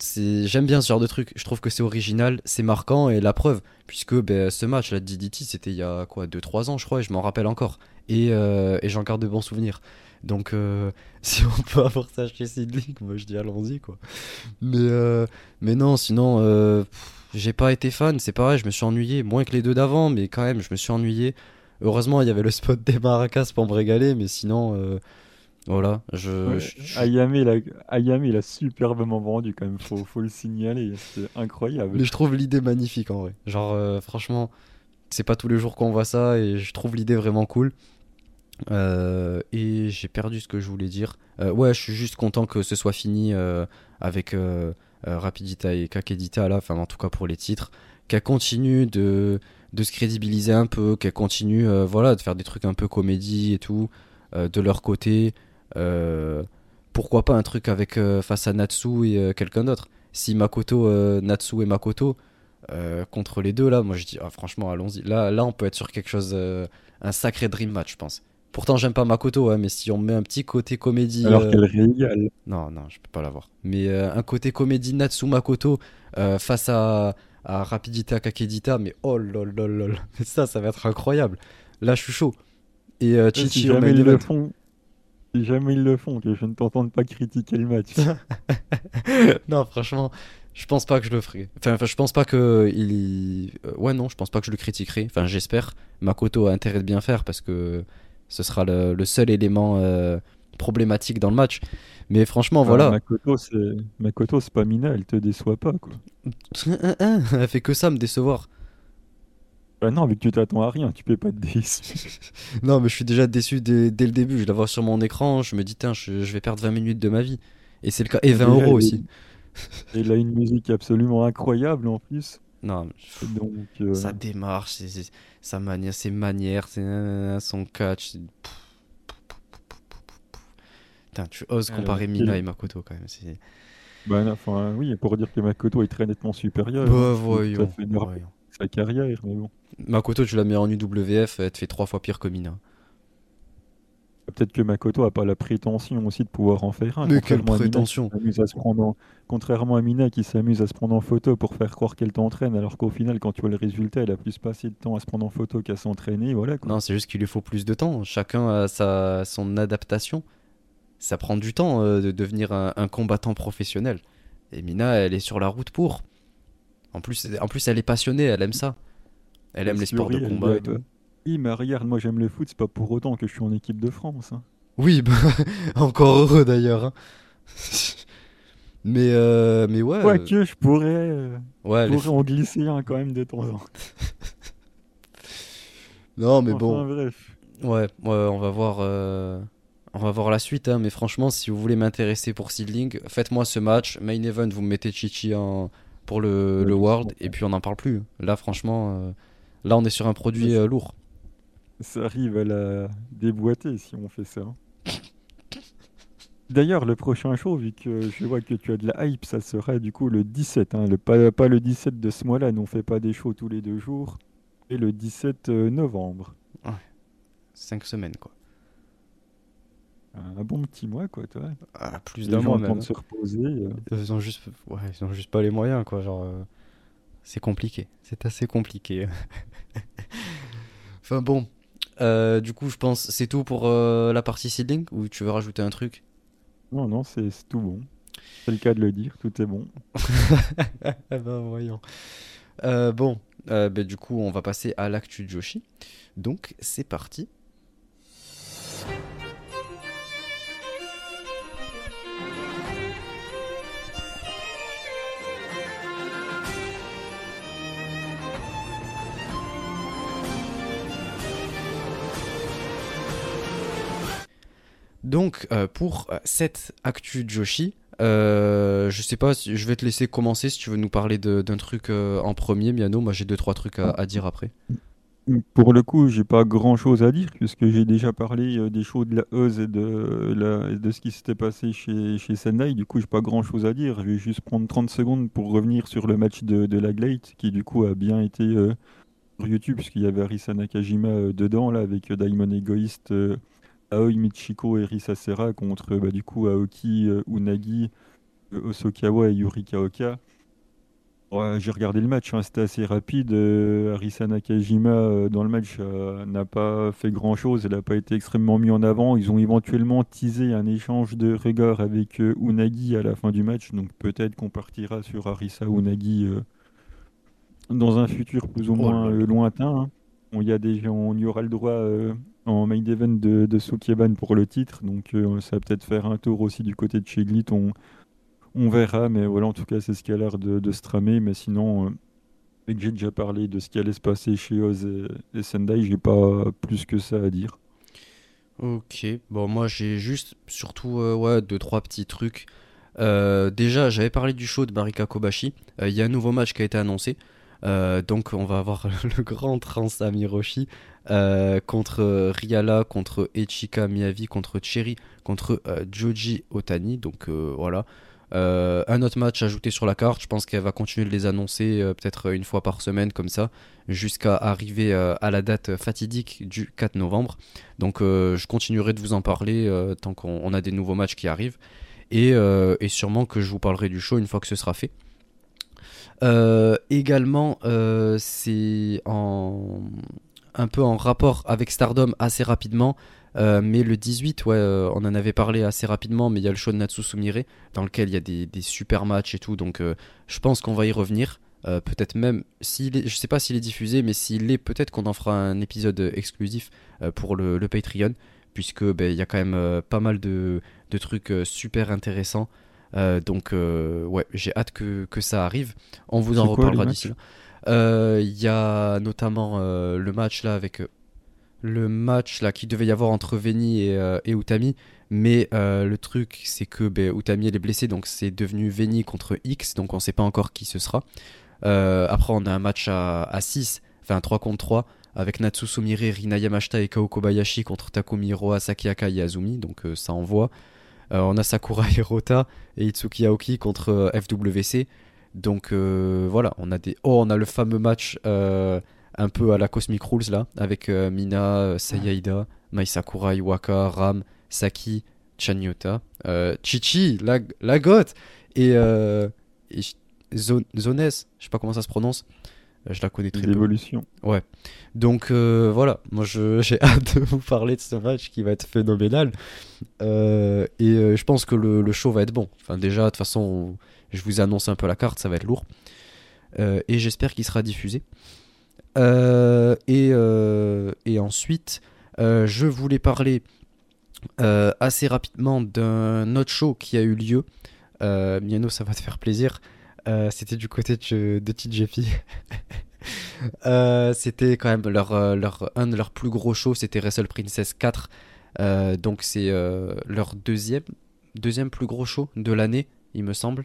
j'aime bien ce genre de truc. Je trouve que c'est original, c'est marquant et la preuve, puisque ben, ce match, la DDT, c'était il y a quoi, 2-3 ans, je crois, et je m'en rappelle encore. Et, et j'en garde de bons souvenirs. Donc, euh, si on peut avoir ça chez Seedling, moi je dis allons-y, quoi. Mais, euh, mais non, sinon, euh, j'ai pas été fan, c'est pareil, je me suis ennuyé, moins que les deux d'avant, mais quand même, je me suis ennuyé. Heureusement, il y avait le spot des maracas pour me régaler, mais sinon, voilà, je, Ouais, je- je- Ayame, il a, Ayame, il a superbement vendu quand même, faut, faut le signaler, c'est incroyable. mais je trouve l'idée magnifique en vrai. Genre, euh, franchement, c'est pas tous les jours qu'on voit ça, et je trouve l'idée vraiment cool. Euh, et j'ai perdu ce que je voulais dire. Euh, ouais, je suis juste content que ce soit fini euh, avec Rapidita et Kakedita là, enfin en tout cas pour les titres, qu'elle continue de, se crédibiliser un peu, qu'elle continue voilà, de faire des trucs un peu comédie et tout, de leur côté. Pourquoi pas un truc avec face à Natsu et quelqu'un d'autre Si Makoto, Natsu et Makoto contre les deux là, moi je dis ah, franchement allons-y. Là, là on peut être sur quelque chose, un sacré dream match je pense. Pourtant, j'aime pas Makoto, ouais, mais si on met un petit côté comédie. Alors euh, qu'elle régale. Non, non, je peux pas l'avoir. Mais euh, un côté comédie Natsu Makoto euh, face à, à Rapidita Kakedita, mais oh lol lol lol. Ça, ça va être incroyable. Là, je suis chaud. Et euh, Si Chichi au jamais ils le font, si jamais ils le font, que je ne t'entende pas critiquer le match. non, franchement, je pense pas que je le ferai. Enfin, je pense pas que il. ouais, non, je pense pas que je le critiquerai. Enfin, j'espère. Makoto a intérêt de bien faire parce que ce sera le, le seul élément euh, problématique dans le match. Mais franchement, Ah, voilà. Makoto, c'est Makoto, c'est pas Mina, elle te déçoit pas quoi. Elle fait que ça me décevoir. Bah non, vu que tu t'attends à rien, tu peux pas te déçu. Non, mais je suis déjà déçu dès, dès le début. Je la vois sur mon écran, je me dis, tiens, je, je vais perdre 20 minutes de ma vie. Et c'est le cas. Et 20 Déjà, euros aussi. Il a une musique absolument incroyable en plus. Non, Donc, euh, sa démarche, sa manière, ses manières, son catch. Putain, tu oses Alors, comparer quel- Mina et Makoto quand même. Non, enfin, oui, pour dire que Makoto est très nettement supérieur. Bah, hein, ça voyons, fait voyons. sa carrière, mais bon. Makoto, tu la mets en UWF, elle te fait trois fois pire que Mina. Peut-être que Makoto a pas la prétention aussi de pouvoir en faire un. Mais quelle contrairement à Mina qui prétention s'amuse à se prendre en- Contrairement à Mina qui s'amuse à se prendre en photo pour faire croire qu'elle t'entraîne, alors qu'au final, quand tu vois le résultat, elle a plus passé de temps à se prendre en photo qu'à s'entraîner. Voilà quoi. Non, c'est juste qu'il lui faut plus de temps. Chacun a sa, son adaptation. Ça prend du temps euh, de devenir un, un combattant professionnel. Et Mina, elle est sur la route pour. En plus, en plus, elle est passionnée, elle aime ça. Elle aime les sports de combat et tout. Euh, Oui, mais regarde, moi j'aime le foot, c'est pas pour autant que je suis en équipe de France. hein. Oui, bah, encore heureux d'ailleurs. hein. Mais, euh, mais ouais. euh, Quoique, je pourrais, euh, ouais, pourrais en glisser un quand même de temps en temps. Non, mais Enfin, bon. bref. Ouais, ouais, on va voir, euh, on va voir la suite. hein, mais franchement, si vous voulez m'intéresser pour Seedling, faites-moi ce match. Main event, vous me mettez Chichi en... pour le, World. Et puis on n'en parle plus. Là, franchement, euh, là, on est sur un produit euh, lourd. Ça arrive à la déboîter si on fait ça. D'ailleurs, le prochain show, vu que je vois que tu as de la hype, ça sera du coup le 17. hein, le, pas, pas le 17 de ce mois-là, nous on fait pas des shows tous les deux jours. Et le 17 novembre. Cinq semaines, quoi. Un bon petit mois, quoi, toi. Ah, plus d'un mois même. de se reposer. euh. Ils ont juste, ouais, ils ont juste pas les moyens, quoi. Genre, euh, c'est compliqué. C'est assez compliqué. enfin bon. Euh, du coup, je pense c'est tout pour euh, la partie seedling ou tu veux rajouter un truc? Non, non, c'est tout bon. C'est le cas de le dire, tout est bon. Ben voyons. Euh, bon, ben, du coup, on va passer à l'actu de Joshi. Donc, c'est parti. Donc, euh, pour euh, cette actu Joshi, euh, je sais pas, je vais te laisser commencer si tu veux nous parler d'un truc euh, en premier, Miano. Moi, j'ai deux, trois trucs à, dire après. Pour le coup, j'ai pas grand chose à dire puisque j'ai déjà parlé des shows de la Euse et de, la, de ce qui s'était passé chez, chez Sendai. Du coup, j'ai pas grand chose à dire. Je vais juste prendre 30 secondes pour revenir sur le match de, de la Glade qui, du coup, a bien été sur YouTube puisqu'il y avait Arisa Nakajima dedans, là, avec Daimon Egoist, Aoi Michiko et Risa Sera contre, bah, du coup, Aoki, euh, Unagi, euh, Osokawa et Yuri Kaoka. Ouais, j'ai regardé le match, hein, c'était assez rapide. Euh, Arisa Nakajima, euh, dans le match, euh, n'a pas fait grand-chose. Elle n'a pas été extrêmement mis en avant. Ils ont éventuellement teasé un échange de regards avec Unagi à la fin du match. Donc peut-être qu'on partira sur Arisa Unagi dans un futur plus ou moins lointain. hein. On y, a déjà, on y aura le droit en main event de, de Sukeban pour le titre. Donc euh, ça va peut-être faire un tour aussi du côté de chez Glit. On, on verra, mais voilà, en tout cas, c'est ce qui a l'air de, de se tramer. Mais sinon, euh, j'ai déjà parlé de ce qui allait se passer chez Oz et, et Sendai, j'ai pas plus que ça à dire. Ok, bon, moi j'ai juste surtout euh, ouais, deux, trois petits trucs. Euh, déjà, j'avais parlé du show de Marika Kobashi. Il y a un nouveau match qui a été annoncé. Euh, donc, on va avoir le grand Trans Amiroshi euh, contre euh, Riala, contre Echika Miyavi, contre Cherry, contre Joji Otani. Donc, voilà. Un autre match ajouté sur la carte. Je pense qu'elle va continuer de les annoncer peut-être une fois par semaine, comme ça, jusqu'à arriver à la date fatidique du 4 novembre. Donc je continuerai de vous en parler tant qu'on on a des nouveaux matchs qui arrivent. Et sûrement que je vous parlerai du show une fois que ce sera fait. Euh, également, euh, c'est un peu en rapport avec Stardom assez rapidement. euh, mais le 18, ouais, on en avait parlé assez rapidement, mais il y a le show de Natsu Sumire dans lequel il y a des, super matchs et tout, donc je pense qu'on va y revenir. Peut-être même, s'il est, je sais pas s'il est diffusé, mais s'il est, peut-être qu'on en fera un épisode exclusif pour le, Patreon, puisque ben, il y a quand même pas mal de, trucs super intéressants. Euh, donc euh, ouais, j'ai hâte que, que ça arrive. On vous en quoi, reparlera d'ici là. Euh, Il y a notamment le match là avec le match là qui devait y avoir entre Veni et, euh, et Utami, mais euh, le truc c'est que ben, Utami elle est blessée, donc c'est devenu Veni contre X, donc on sait pas encore qui ce sera. Euh, après on a un match à, à 6, enfin 3 contre 3 avec Natsu Sumire, Rina Yamashita et Kao Kobayashi contre Takumi Hiroa, Sakiaka et Azumi, donc ça envoie. Euh, on a Sakura Hirota et Itsuki Aoki contre euh, FWC. Donc euh, voilà, on a des oh, on a le fameux match un peu à la Cosmic Rules là avec Mina, Sayaida, Mai Sakurai, Waka, Ram, Saki, Chanyota, Chichi, la, la et, euh, Zones, je sais pas comment ça se prononce. Je la connais très. L'évolution. Ouais. Donc euh, voilà, moi je- j'ai hâte de vous parler de ce match qui va être phénoménal. Euh, et euh, je pense que le, le show va être bon. Enfin déjà, de toute façon, on- je vous annonce un peu la carte, ça va être lourd. Euh, et j'espère qu'il sera diffusé. Et, et ensuite, je voulais parler assez rapidement d'un autre show qui a eu lieu. Miano, ça va te faire plaisir. Euh, C'était du côté de, de TJP. Euh, c'était quand même leur, euh, leur, un de leurs plus gros shows, c'était Wrestle Princess 4. Euh, donc c'est leur deuxième, deuxième plus gros show de l'année, il me semble.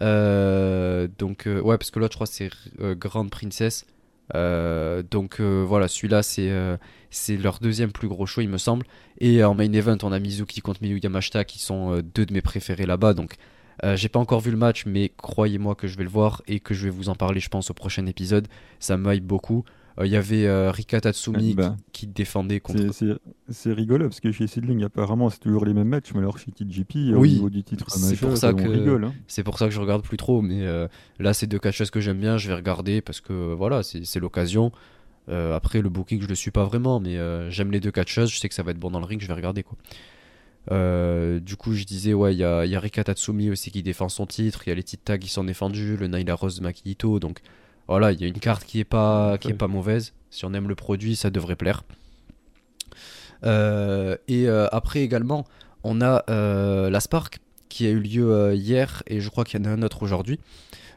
Donc ouais, parce que l'autre je crois c'est euh, Grand Princess. Donc voilà, celui-là c'est c'est leur deuxième plus gros show, il me semble. Et en main event, on a Mizuki contre Miyu Yamashita qui sont deux de mes préférés là-bas. Donc euh, j'ai pas encore vu le match, mais croyez-moi que je vais le voir et que je vais vous en parler, je pense, au prochain épisode. Ça me hype beaucoup. Euh, Il y avait euh, Rika Tatsumi Eh ben, qui, qui défendait contre. C'est- rigolo parce que chez Sidling, apparemment, c'est toujours les mêmes matchs, mais alors chez TGP, au Oui, niveau du titre c'est pour ça que- rigole. hein. C'est pour ça que je regarde plus trop, mais euh, là c'est deux catcheuses que j'aime bien, je vais regarder parce que euh, voilà, c'est l'occasion. Euh, après le booking je le suis pas vraiment, mais euh, j'aime les deux catcheuses, je sais que ça va être bon dans le ring, je vais regarder quoi. Euh, du coup je disais ouais, il y a, il y a Rika Tatsumi aussi qui défend son titre, il y a les tags qui sont défendus, le Naila Rose Makito, donc voilà, il y a une carte qui est pas, qui est pas mauvaise. Si on aime le produit, ça devrait plaire. Euh, et euh, après également, on a la Spark qui a eu lieu hier et je crois qu'il y en a un autre aujourd'hui.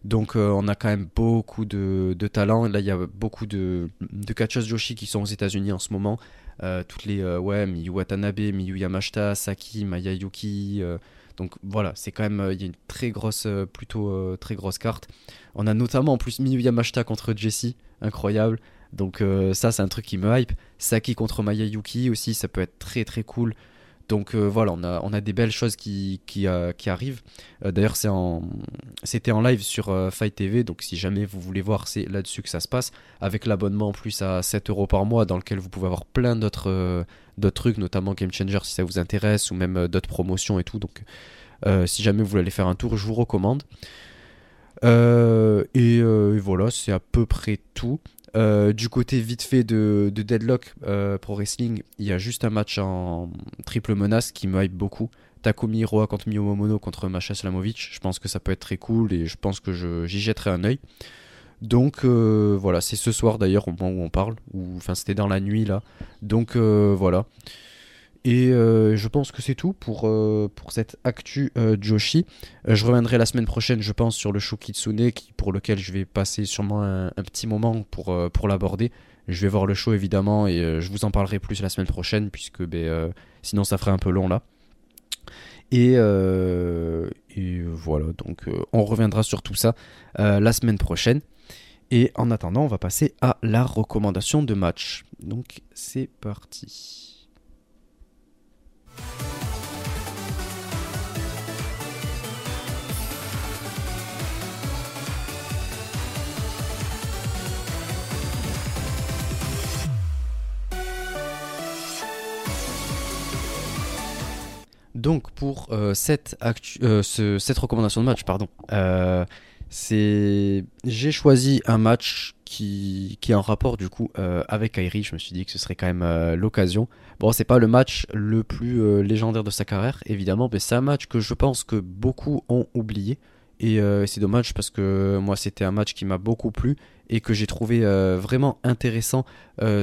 Donc on a quand même beaucoup de, de talent. Là il y a beaucoup de, de catcheuses Joshi qui sont aux États-Unis en ce moment. Euh, toutes les euh, ouais Miyu Watanabe, Miyu Yamashita, Saki, Maya Yuki. euh, donc voilà, c'est quand même il y a une très grosse plutôt très grosse carte. On a notamment en plus Miyu Yamashita contre Jessie, incroyable. Donc ça c'est un truc qui me hype. Saki contre Maya Yuki aussi, ça peut être très très cool. Donc euh, voilà, on a, des belles choses qui, euh, arrivent. Euh, D'ailleurs, c'était en live sur Fight TV, donc si jamais vous voulez voir, c'est là-dessus que ça se passe. Avec l'abonnement en plus à 7 euros par mois, dans lequel vous pouvez avoir plein d'autres trucs, notamment Game Changer si ça vous intéresse, ou même d'autres promotions et tout. Donc si jamais vous voulez aller faire un tour, je vous recommande. Et voilà, c'est à peu près tout. Euh, du côté vite fait de, de Deadlock euh, Pro Wrestling, il y a juste un match en triple menace qui me hype beaucoup. Takumi Hiroa contre Miyo Momono contre Masha Slamovic. Je pense que ça peut être très cool et je pense que j'y jetterai un œil. Donc euh, voilà, c'est ce soir d'ailleurs au moment où on parle, enfin c'était dans la nuit là. Donc voilà. Et euh, je pense que c'est tout pour, euh, pour cette actu euh, Joshi. Je reviendrai la semaine prochaine, je pense, sur le show Kitsune, qui, pour lequel je vais passer sûrement un, petit moment pour, pour l'aborder. Je vais voir le show évidemment et je vous en parlerai plus la semaine prochaine, puisque ben, sinon ça ferait un peu long là. Et, voilà, donc on reviendra sur tout ça la semaine prochaine. Et en attendant, on va passer à la recommandation de match. Donc c'est parti. Donc pour euh, cette, actu- euh, ce- cette recommandation de match, pardon, euh, j'ai choisi un match qui, qui est en rapport du coup euh, avec Kairi. Je me suis dit que ce serait quand même euh, l'occasion. Bon, c'est pas le match le plus euh, légendaire de sa carrière, évidemment, mais c'est un match que je pense que beaucoup ont oublié. Et c'est dommage parce que moi c'était un match qui m'a beaucoup plu et que j'ai trouvé vraiment intéressant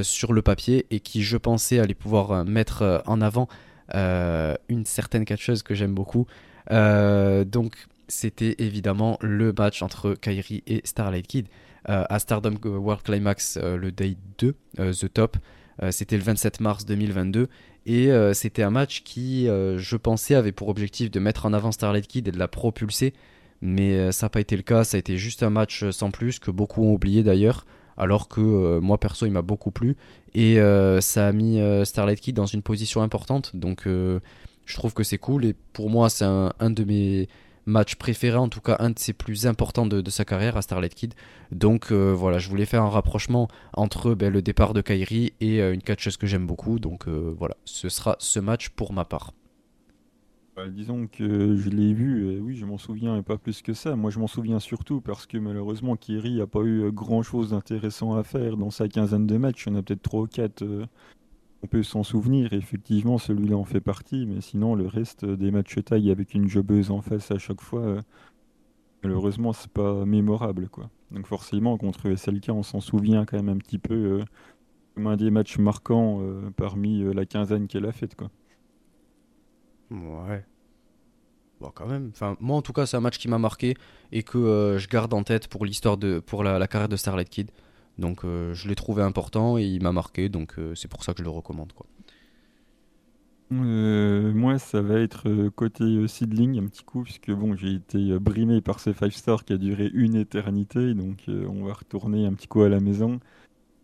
sur le papier et qui je pensais allait pouvoir mettre en avant une certaine catcheuse que j'aime beaucoup. Donc c'était évidemment le match entre Kairi et Starlight Kid à Stardom World Climax euh, le Day 2, euh, The Top. Euh, c'était le 27 mars 2022 et euh, c'était un match qui, euh, je pensais, avait pour objectif de mettre en avant Starlight Kid et de la propulser, mais euh, ça n'a pas été le cas. Ça a été juste un match euh, sans plus que beaucoup ont oublié d'ailleurs, alors que euh, moi perso il m'a beaucoup plu et euh, ça a mis euh, Starlight Kid dans une position importante. Donc euh, je trouve que c'est cool et pour moi c'est un, un de mes match préféré, en tout cas un de ses plus importants de, sa carrière à Starlight Kid. Donc voilà, je voulais faire un rapprochement entre ben, le départ de Kairi et une catcheuse que j'aime beaucoup. Donc voilà, ce sera ce match pour ma part. Bah, disons que je l'ai vu, oui, je m'en souviens, et pas plus que ça. Moi, je m'en souviens surtout parce que malheureusement, Kiri n'a pas eu grand-chose d'intéressant à faire dans sa quinzaine de matchs. Il y en a peut-être 3 ou 4 on peut s'en souvenir. Effectivement, celui-là en fait partie, mais sinon, le reste des matchs taille avec une jobbeuse en face à chaque fois, euh, malheureusement, c'est pas mémorable. quoi. Donc forcément, contre SLK, on s'en souvient quand même un petit peu euh, comme un des matchs marquants euh, parmi la quinzaine qu'elle a faite. quoi. Ouais. Bon, quand même. Enfin, moi, en tout cas, c'est un match qui m'a marqué et que je garde en tête pour l'histoire de, pour la, carrière de Starlight Kid. Donc, euh, je l'ai trouvé important et il m'a marqué. Donc, euh, c'est pour ça que je le recommande, quoi. moi, ça va être côté seedling un petit coup, puisque bon, j'ai été brimé par ce 5 star qui a duré une éternité, donc on va retourner un petit coup à la maison.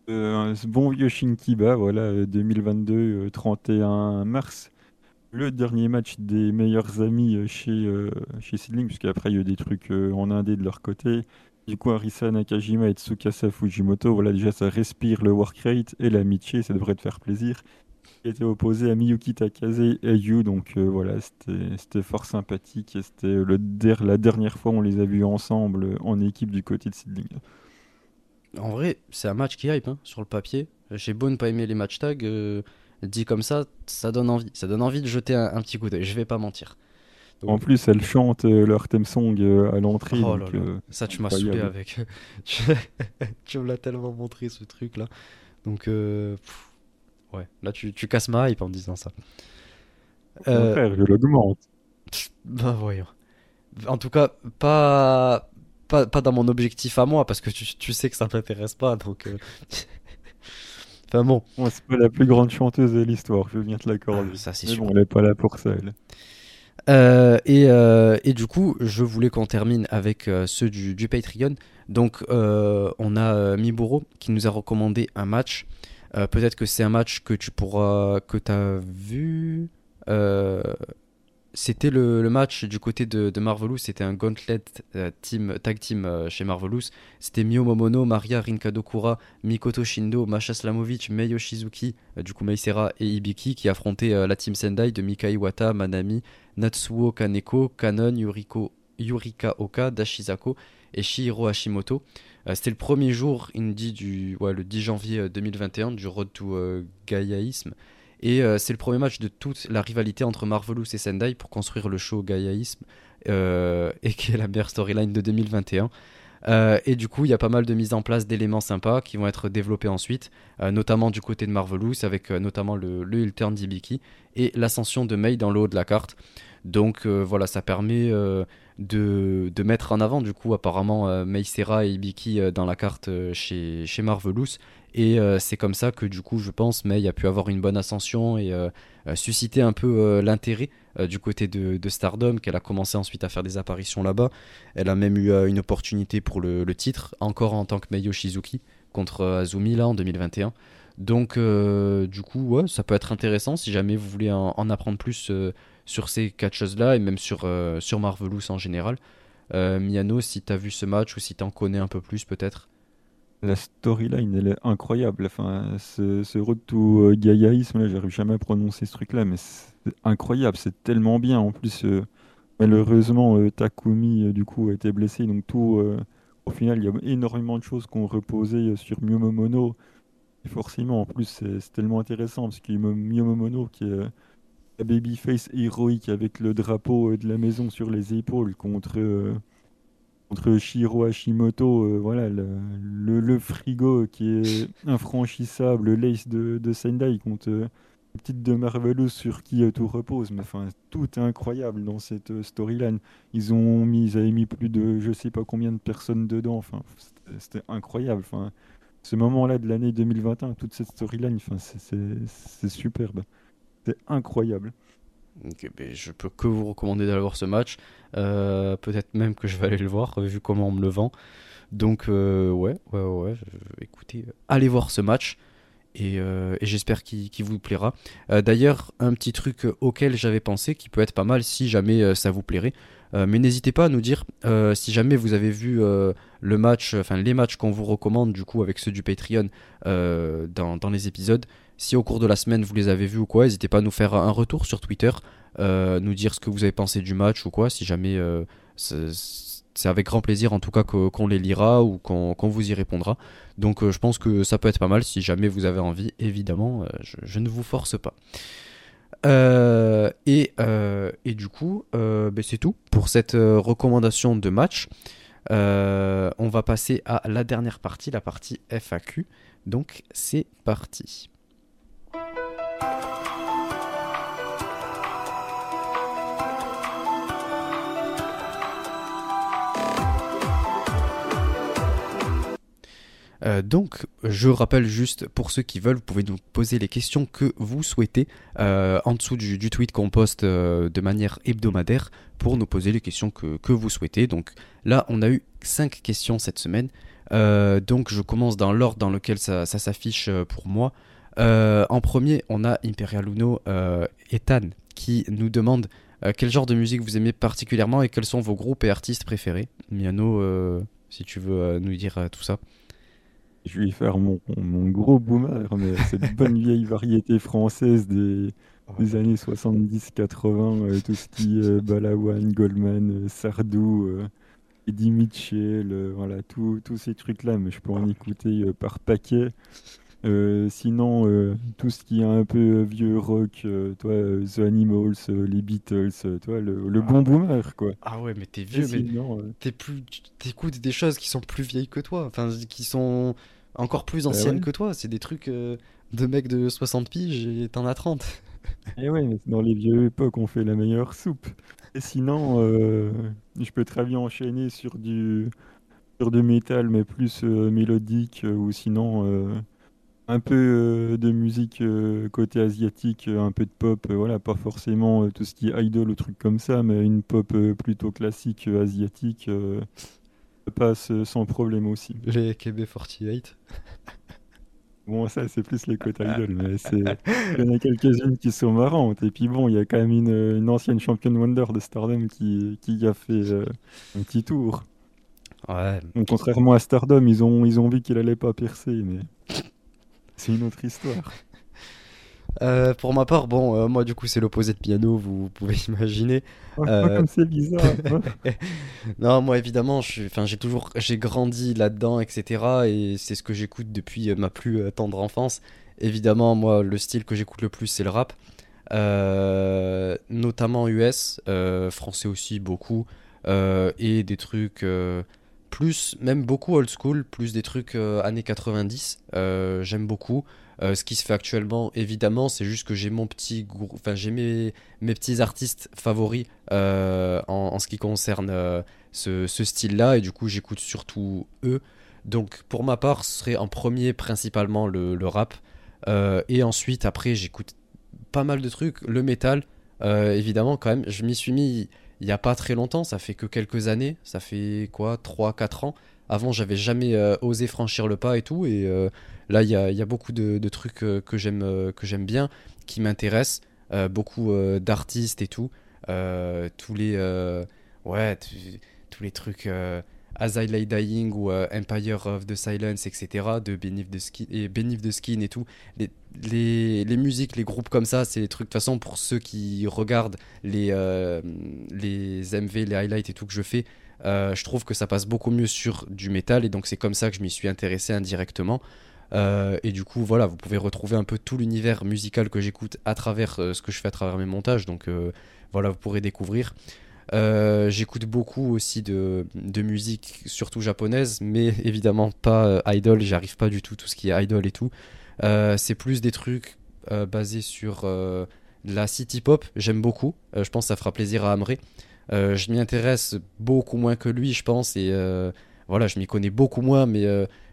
ce bon vieux Shinkiba, voilà, 2022, 31 mars le dernier match des meilleurs amis euh, chez, euh, chez Sidling, puisqu'après il y a eu des trucs euh, en indé de leur côté. Du coup, Arisa Nakajima et Tsukasa Fujimoto, voilà, déjà ça respire le work rate et l'amitié, ça devrait te faire plaisir. Qui était opposé à Miyuki Takase et Yu, donc voilà, c'était fort sympathique et c'était la dernière fois on les a vus ensemble en équipe du côté de Sidling. En vrai, c'est un match qui hype hein, sur le papier. J'ai beau ne pas aimer les match tags dit comme ça, ça donne envie. Ça donne envie de jeter un, petit coup d'œil, je vais pas mentir. En plus, elles chantent euh, leur theme song euh, à l'entrée. Oh euh, ça, tu m'as saoulé avec. tu me l'as tellement montré ce truc là. Donc, ouais, là tu, tu, casses ma hype en disant ça. frère, je l'augmente. Bah voyons. En tout cas, pas, pas, pas dans mon objectif à moi, parce que tu, tu sais que ça m'intéresse pas. Donc, bon. c'est pas la plus grande chanteuse de l'histoire, je viens te l'accorder. Ah, ça, c'est sûr. elle est pas là pour ça, elle. Euh, et, euh, et, du coup, je voulais qu'on termine avec euh, ceux du, du, Patreon. Donc, on a Miburo qui nous a recommandé un match. Peut-être que c'est un match que tu pourras, que tu as vu c'était le, match du côté de, Marvelous, c'était un gauntlet euh, team, tag team euh, chez Marvelous. C'était Mio Momono, Maria Rinkadokura, Mikoto Shindo, Masha Slamovic, Mei Yoshizuki, euh, du coup et Ibiki qui affrontaient la team Sendai de Mika Iwata, Manami, Natsuo Kaneko, Kanon, Yuriko, Yurika Oka, Dashizako et Shihiro Hashimoto. c'était le premier jour, indie du le 10 janvier 2021 du Road to Gaiaisme. Et euh, c'est le premier match de toute la rivalité entre Marvelous et Sendai pour construire le show Gaiaisme, euh, et qui est la meilleure storyline de 2021. Euh, et du coup, il y a pas mal de mise en place d'éléments sympas qui vont être développés ensuite, notamment du côté de Marvelous, avec notamment le, le turn d'Ibiki et l'ascension de Mei dans le haut de la carte. Donc voilà, ça permet de, de, mettre en avant du coup apparemment Mei Sera et Ibiki dans la carte chez, chez Marvelous et euh, c'est comme ça que du coup, je pense, May a pu avoir une bonne ascension et euh, euh, susciter un peu l'intérêt du côté de, Stardom, qu'elle a commencé ensuite à faire des apparitions là-bas. Elle a même eu une opportunité pour le, titre, encore en tant que Mei Shizuki, contre Azumi là en 2021. Donc, du coup, ça peut être intéressant si jamais vous voulez en, apprendre plus sur ces catcheuses-là et même sur, sur Marvelous en général. Miano, si tu as vu ce match ou si tu en connais un peu plus peut-être la storyline, elle est incroyable. Enfin, ce, ce road to euh, Gaiaisme, là, j'arrive jamais à prononcer ce truc-là, mais c'est incroyable, c'est tellement bien. En plus, euh, malheureusement, euh, Takumi, du coup, a été blessé, donc tout, au final, il y a énormément de choses qu'on reposait sur Miyomomono. Et forcément, en plus, c'est tellement intéressant, parce que Miyomomono, qui est la babyface héroïque avec le drapeau de la maison sur les épaules contre contre Shiro Hashimoto, euh, voilà, le, le, frigo qui est infranchissable, l'ace de, de Sendai contre euh, la petite de Marvelous sur qui euh, tout repose. Mais enfin, tout est incroyable dans cette storyline. Ils ont mis, ils avaient mis plus de je sais pas combien de personnes dedans. Enfin, c'était incroyable. Enfin, ce moment-là de l'année 2021, toute cette storyline, enfin, c'est superbe. C'est incroyable. Ben, je peux que vous recommander d'aller voir ce match. Euh, peut-être même que je vais aller le voir, vu comment on me le vend. Donc, euh, ouais, ouais, ouais, écoutez, allez voir ce match. Et, euh, j'espère qu'il vous plaira. D'ailleurs, un petit truc auquel j'avais pensé, qui peut être pas mal si jamais ça vous plairait. mais n'hésitez pas à nous dire si jamais vous avez vu le match, enfin les matchs qu'on vous recommande du coup avec ceux du Patreon dans, les épisodes. Si au cours de la semaine vous les avez vus ou quoi, n'hésitez pas à nous faire un retour sur Twitter, nous dire ce que vous avez pensé du match ou quoi, si jamais c'est avec grand plaisir en tout cas qu'on les lira ou qu'on vous y répondra. Donc je pense que ça peut être pas mal si jamais vous avez envie, évidemment, je, ne vous force pas. et, et, du coup, ben, c'est tout pour cette recommandation de match. on va passer à la dernière partie, la partie FAQ. Donc c'est parti. Euh, donc, je rappelle juste pour ceux qui veulent, vous pouvez nous poser les questions que vous souhaitez euh, en dessous du, tweet qu'on poste euh, de manière hebdomadaire pour nous poser les questions que, vous souhaitez. Donc là, on a eu 5 questions cette semaine. donc, je commence dans l'ordre dans lequel ça, s'affiche pour moi. en premier, on a Imperial Uno Ethan qui nous demande quel genre de musique vous aimez particulièrement et quels sont vos groupes et artistes préférés? Miano, si tu veux nous dire tout ça. Je vais faire mon, mon gros boomer, mais cette bonne vieille variété française des, des années 70-80, euh, tout ce qui est Balawan, Goldman, euh, Sardou, euh, Eddie Mitchell, voilà, tous ces trucs-là, mais je peux en écouter par paquet. Sinon, tout ce qui est un peu vieux rock, toi, The Animals, les Beatles, toi, le, le bon boomer, quoi. Ah ouais, mais t'es vieux, mais t'es plus, t'écoutes des choses qui sont plus vieilles que toi, enfin, qui sont encore plus bah anciennes que toi. C'est des trucs de mecs de 60 piges et t'en as 30. Et eh ouais, mais dans les vieux époques, on fait la meilleure soupe. Et sinon, je peux très bien enchaîner sur du, sur du métal, mais plus mélodique, ou sinon un peu de musique côté asiatique, un peu de pop, voilà, pas forcément tout ce qui est idol ou trucs comme ça, mais une pop plutôt classique asiatique passe sans problème aussi. Les KB48 Bon, ça, c'est plus les côtes idol, mais il y en a quelques-unes qui sont marrantes. Et puis bon, il y a quand même une, ancienne championne Wonder de Stardom qui, qui a fait euh, un petit tour. Ouais. Donc, contrairement à Stardom, ils ont, ils ont vu qu'il allait pas percer, mais c'est une autre histoire. Euh, pour ma part, bon, euh, moi du coup c'est l'opposé de piano, vous pouvez imaginer. Oh, comme c'est bizarre. non, moi évidemment, j'ai toujours, j'ai grandi là-dedans, etc. Et c'est ce que j'écoute depuis ma plus tendre enfance. Évidemment, moi le style que j'écoute le plus c'est le rap, notamment US, français aussi beaucoup, et des trucs plus, même beaucoup old school, plus des trucs années 90. J'aime beaucoup. Euh, ce qui se fait actuellement, évidemment, c'est juste que j'ai mon petit enfin j'ai mes, mes petits artistes favoris euh, en, ce qui concerne euh, ce, style-là, et du coup j'écoute surtout eux. Donc pour ma part, ce serait en premier principalement le, rap, et ensuite après j'écoute pas mal de trucs, le métal, évidemment quand même, je m'y suis mis il n'y a pas très longtemps, ça fait que quelques années, ça fait quoi, 3-4 ans. Avant, j'avais jamais osé franchir le pas et tout, et Là, il y a, beaucoup de, trucs euh, que j'aime euh, que bien, qui m'intéressent, euh, beaucoup d'artistes et tout, tous les ouais tous les trucs As I Lay Dying ou Empire of the Silence, etc. de Beneath the Skin et tout. Les, les, musiques, les groupes comme ça, c'est des trucs de toute façon pour ceux qui regardent les, les MV, les highlights et tout que je fais. je trouve que ça passe beaucoup mieux sur du métal et donc c'est comme ça que je m'y suis intéressé indirectement. Euh, et du coup, voilà, vous pouvez retrouver un peu tout l'univers musical que j'écoute à travers euh, ce que je fais à travers mes montages. Donc euh, voilà, vous pourrez découvrir. J'écoute beaucoup aussi de, de, musique, surtout japonaise, mais évidemment pas idol. J'arrive pas du tout tout ce qui est idol et tout. c'est plus des trucs basés sur la city pop. J'aime beaucoup. je pense que ça fera plaisir à Amré. je m'y intéresse beaucoup moins que lui, je pense, et voilà, je m'y connais beaucoup moins, mais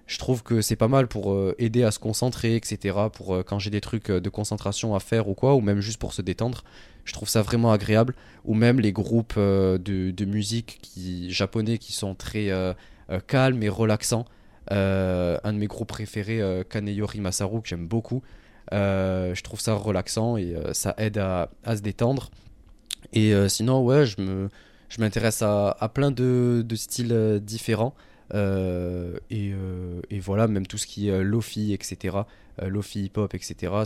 je trouve que c'est pas mal pour euh, aider à se concentrer, etc. Pour euh, quand j'ai des trucs euh, de concentration à faire ou quoi, ou même juste pour se détendre. Je trouve ça vraiment agréable. Ou même les groupes de, musique qui, japonais qui sont très calmes et relaxants. un de mes groupes préférés, Kaneyori Masaru, que j'aime beaucoup. je trouve ça relaxant et ça aide à, se détendre. Et sinon, ouais, je me je m'intéresse à, plein de, styles différents. Et, et, voilà, même tout ce qui est lofi, etc. lofi hip-hop, etc.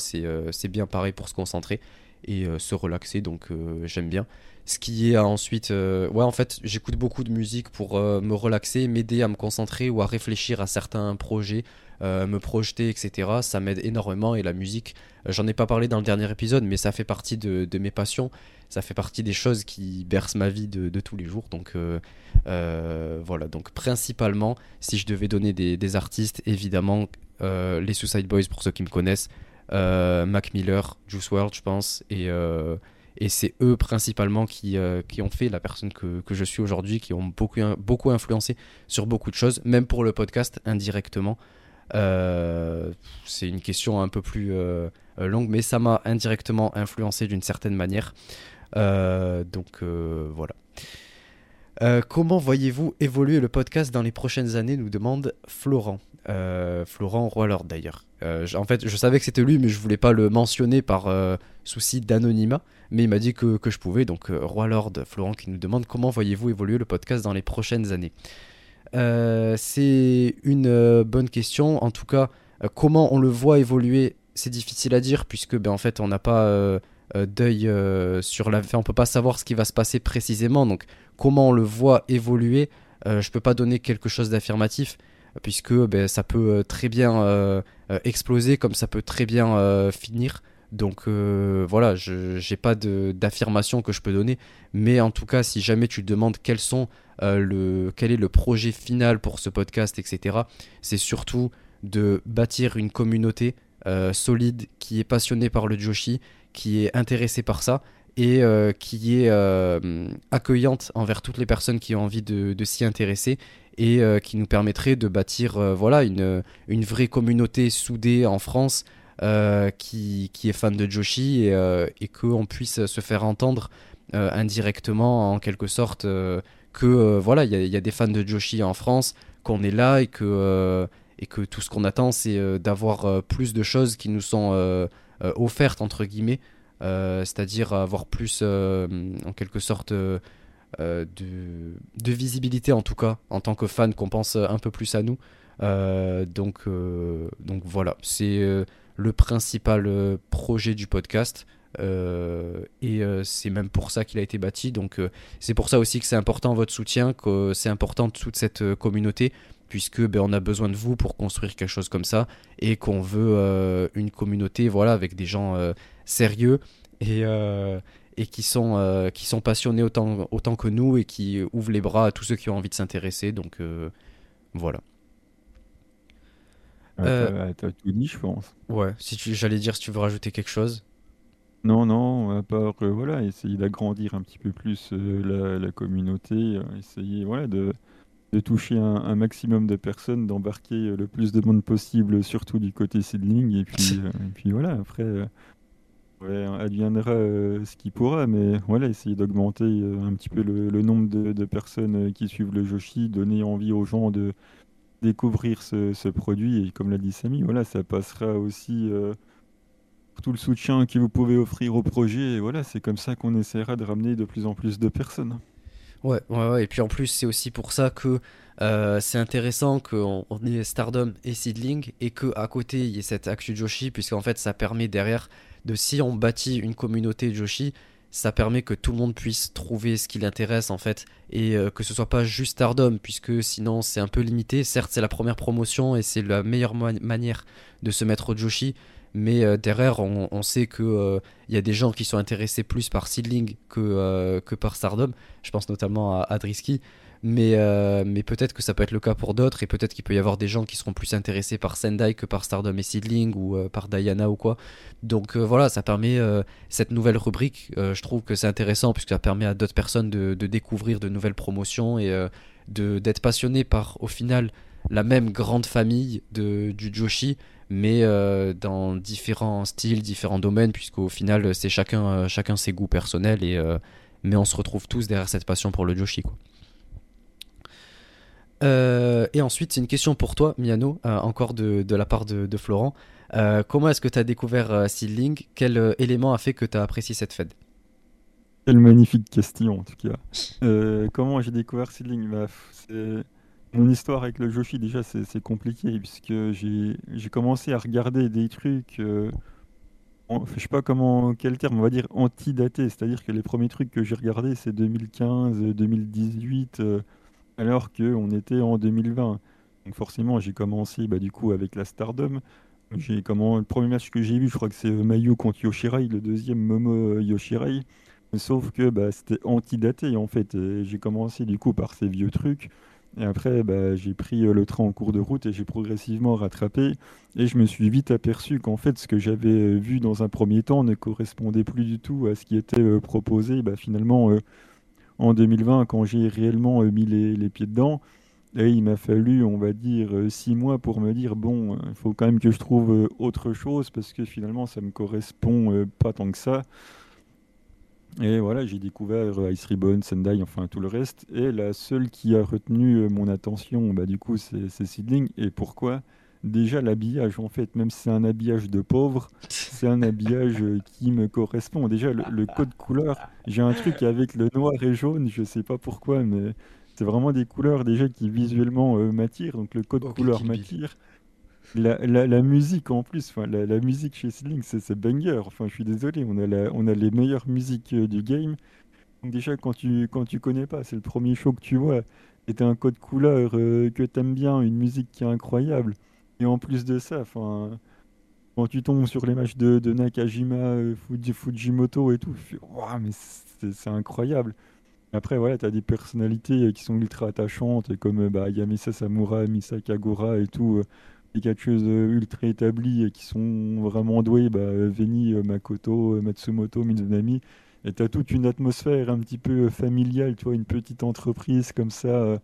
C'est bien pareil pour se concentrer et se relaxer, donc j'aime bien. Ce qui est ensuite. ouais, en fait, j'écoute beaucoup de musique pour me relaxer, m'aider à me concentrer ou à réfléchir à certains projets euh, me projeter, etc. Ça m'aide énormément et la musique, euh, j'en ai pas parlé dans le dernier épisode, mais ça fait partie de, mes passions, ça fait partie des choses qui bercent ma vie de, tous les jours. Donc euh, voilà, donc principalement, si je devais donner des, artistes, évidemment, les Suicide Boys pour ceux qui me connaissent, Mac Miller, Juice WRLD, je pense, et et c'est eux principalement qui, qui, ont fait la personne que, que je suis aujourd'hui, qui ont beaucoup, beaucoup influencé sur beaucoup de choses, même pour le podcast indirectement. Euh, c'est une question un peu plus euh, longue, mais ça m'a indirectement influencé d'une certaine manière. Euh, donc voilà. comment voyez-vous évoluer le podcast dans les prochaines années nous demande Florent. Florent Roilord d'ailleurs. En fait, je savais que c'était lui, mais je voulais pas le mentionner par souci d'anonymat. Mais il m'a dit que, je pouvais. Donc, Roilord Florent qui nous demande comment voyez-vous évoluer le podcast dans les prochaines années. Euh, c'est une euh, bonne question. En tout cas, euh, comment on le voit évoluer, c'est difficile à dire puisque ben, en fait on n'a pas d'œil sur la. Enfin, on peut pas savoir ce qui va se passer précisément. Donc comment on le voit évoluer, je peux pas donner quelque chose d'affirmatif puisque ben, ça peut très bien exploser comme ça peut très bien finir. Donc voilà, je n'ai pas d'affirmation que je peux donner, mais en tout cas, si jamais tu te demandes euh, quel est le projet final pour ce podcast, etc. C'est surtout de bâtir une communauté euh, solide qui est passionnée par le Joshi, qui est intéressée par ça et euh, qui est accueillante envers toutes les personnes qui ont envie de, s'y intéresser et qui nous permettrait de bâtir voilà une, une vraie communauté soudée en France qui, qui, est fan de Joshi et, et qu'on puisse se faire entendre indirectement en quelque sorte que euh, voilà, il y, a des fans de Joshi en France, qu'on est là et que, euh, et que tout ce qu'on attend, c'est euh, d'avoir plus de choses qui nous sont offertes, entre guillemets, c'est-à-dire avoir plus, en quelque sorte, de, de, visibilité, en tout cas, en tant que fan, qu'on pense un peu plus à nous. donc, donc voilà, c'est le principal projet du podcast. Euh, et euh, c'est même pour ça qu'il a été bâti. Donc euh, c'est pour ça aussi que c'est important votre soutien, que c'est important toute cette communauté, puisque ben, on a besoin de vous pour construire quelque chose comme ça, et qu'on veut une communauté voilà, avec des gens sérieux et, et qui, sont, qui sont passionnés autant, autant que nous et qui ouvrent les bras à tous ceux qui ont envie de s'intéresser. Donc voilà. T'as tout dit, je pense. Ouais, si j'allais dire si tu veux rajouter quelque chose. Non, non, à part, euh, voilà, essayer d'agrandir un petit peu plus euh, la, communauté, euh, essayer voilà, de, de toucher un, maximum de personnes, d'embarquer le plus de monde possible, surtout du côté seedling, et puis, et puis voilà, après, ouais, adviendra ce qui pourra, mais voilà, essayer d'augmenter un petit peu le, nombre de, personnes qui suivent le Joshi, donner envie aux gens de découvrir ce, produit, et comme l'a dit Samy, voilà, ça passera aussi tout le soutien que vous pouvez offrir au projet. Et voilà, c'est comme ça qu'on essaiera de ramener de plus en plus de personnes. Ouais, ouais, ouais. et puis en plus, c'est aussi pour ça que euh, c'est intéressant qu'on on ait Stardom et Seedling et qu'à côté il y ait cette actu Joshi, puisqu'en fait ça permet derrière de si on bâtit une communauté Joshi, ça permet que tout le monde puisse trouver ce qui l'intéresse en fait et euh, que ce soit pas juste Stardom puisque sinon c'est un peu limité certes c'est la première promotion et c'est la meilleure manière de se mettre au Joshi mais euh, derrière, on, sait qu'il euh, y a des gens qui sont intéressés plus par Seedling que, que par Stardom. Je pense notamment à Adrisky. Mais, mais peut-être que ça peut être le cas pour d'autres, et peut-être qu'il peut y avoir des gens qui seront plus intéressés par Sendai que par Stardom et Seedling, ou par Diana ou quoi. Donc voilà, ça permet cette nouvelle rubrique. je trouve que c'est intéressant, puisque ça permet à d'autres personnes de, de, découvrir de nouvelles promotions et d'être passionnés par, au final, la même grande famille de, du Joshi, mais euh, dans différents styles, différents domaines, puisqu'au final, c'est chacun, euh, chacun ses goûts personnels, et, euh, mais on se retrouve tous derrière cette passion pour le Joshi. Quoi. Et ensuite, c'est une question pour toi, Miano, encore de, de, la part de, de Florent. comment est-ce que tu as découvert Seedling? Quel élément a fait que tu as apprécié cette fête? Quelle magnifique question en tout cas. Euh, comment j'ai découvert Seedling? Bah, Mon histoire avec le Joshi déjà c'est compliqué puisque j'ai commencé à regarder des trucs, euh, je sais pas comment, quel terme, on va dire anti-daté, c'est-à-dire que les premiers trucs que j'ai regardés c'est 2015, 2018, euh, alors qu'on était en 2020. Donc forcément j'ai commencé bah, du coup avec la Stardom. J'ai comment le premier match que j'ai vu, je crois que c'est Mayu contre Yoshirai, le deuxième Momo Yoshirai. Sauf que bah, c'était anti-daté en fait. J'ai commencé du coup par ces vieux trucs. Et après, bah, j'ai pris euh, le train en cours de route et j'ai progressivement rattrapé. Et je me suis vite aperçu qu'en fait, ce que j'avais euh, vu dans un premier temps ne correspondait plus du tout à ce qui était euh, proposé. Bah, finalement, en 2020, quand j'ai réellement mis les, pieds dedans, et il m'a fallu, on va dire, six mois pour me dire bon, il faut quand même que je trouve autre chose parce que finalement, ça me correspond pas tant que ça. Et voilà, j'ai découvert euh, Ice Ribbon, Sendai, enfin tout le reste. Et la seule qui a retenu euh, mon attention, bah, du coup, c'est Seedling. Et pourquoi? Déjà, l'habillage, en fait, même si c'est un habillage de pauvre, c'est un habillage euh, qui me correspond. Déjà, le, code couleur, j'ai un truc avec le noir et jaune, je sais pas pourquoi, mais c'est vraiment des couleurs déjà qui visuellement m'attirent. Donc, le code couleur m'attire. La, la, musique en plus, enfin, la, la musique chez Sling, c'est banger. Enfin, je suis désolé, on a, la, on a les meilleures musiques euh, du game. Donc déjà, quand tu, quand tu connais pas, c'est le premier show que tu vois, et t'as un code couleur euh, que t'aimes bien, une musique qui est incroyable. Et en plus de ça, enfin, quand tu tombes sur les matchs de, de Nakajima, euh, Fujimoto et tout, mais c'est incroyable. Après, voilà, t'as des personnalités qui sont ultra attachantes, comme bah, Yamisa Samura, Misa Kagura et tout des catcheuses euh, ultra établies qui sont vraiment douées, bah, Veni, euh, Makoto, euh, Matsumoto, Mizunami. Et tu as toute une atmosphère un petit peu familiale, tu vois, une petite entreprise comme ça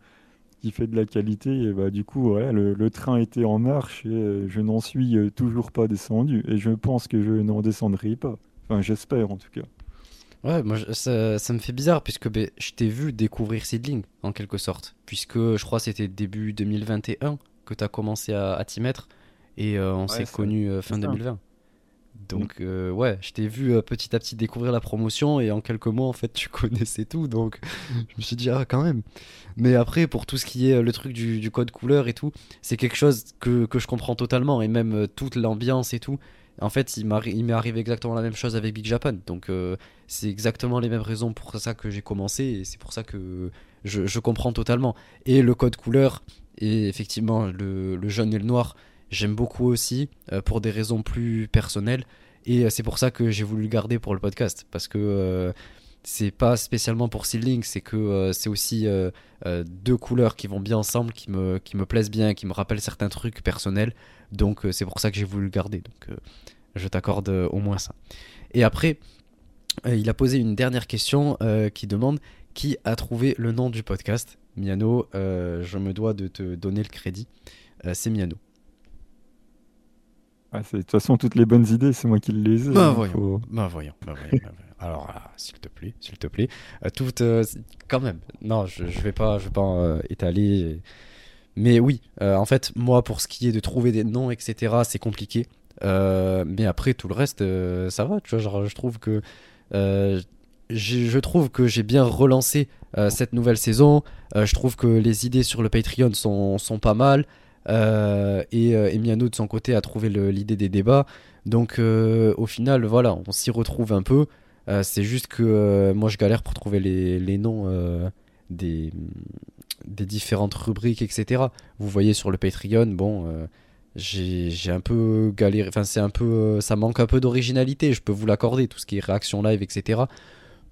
qui fait de la qualité. Et bah, du coup, le, train était en marche et je n'en suis toujours pas descendu. Et je pense que je n'en descendrai pas. Enfin, j'espère en tout cas. Ouais, moi ça, ça me fait bizarre puisque ben, je t'ai vu découvrir Seedling en quelque sorte. Puisque je crois c'était début 2021 que tu as commencé à, t'y mettre et euh, on s'est connu euh, fin 2020. Donc euh, ouais, je t'ai vu petit à petit découvrir la promotion et en quelques mois en fait tu connaissais tout donc je me suis dit ah quand même. Mais après pour tout ce qui est le truc du, code couleur et tout, c'est quelque chose que, que, je comprends totalement et même toute l'ambiance et tout. En fait il m'est arrivé exactement la même chose avec Big Japan donc c'est exactement les mêmes raisons pour ça que j'ai commencé et c'est pour ça que je, je comprends totalement. Et le code couleur et effectivement, le, jaune et le noir, j'aime beaucoup aussi, euh, pour des raisons plus personnelles. Et euh, c'est pour ça que j'ai voulu le garder pour le podcast. Parce que euh, c'est pas spécialement pour Seedling, c'est que c'est aussi deux couleurs qui vont bien ensemble, qui me, qui me plaisent bien, qui me rappellent certains trucs personnels. Donc c'est pour ça que j'ai voulu le garder. Donc je t'accorde au moins ça. Et après, il a posé une dernière question qui demande qui a trouvé le nom du podcast? Miano, je me dois de te donner le crédit. C'est Miano. Ah, de toute façon, toutes les bonnes idées, c'est moi qui les ai. Bah, voyons. Bah, voyons. Bah, voyons. Alors, s'il te plaît, s'il te plaît. Euh, toutes, quand même. Non, je, je vais pas, je vais pas étaler. Mais oui, en fait, moi, pour ce qui est de trouver des noms, etc., c'est compliqué. mais après, tout le reste, ça va. Tu vois, genre, je trouve que je trouve que j'ai bien relancé euh, cette nouvelle saison. Euh, je trouve que les idées sur le Patreon sont, sont pas mal. Euh, et Emiano de son côté a trouvé l'idée des débats. Donc au final, voilà, on s'y retrouve un peu. C'est juste que moi je galère pour trouver les, les noms des, des différentes rubriques, etc. Vous voyez sur le Patreon, bon j'ai un peu galéré. Enfin, c'est un peu. Ça manque un peu d'originalité, je peux vous l'accorder, tout ce qui est réaction live, etc.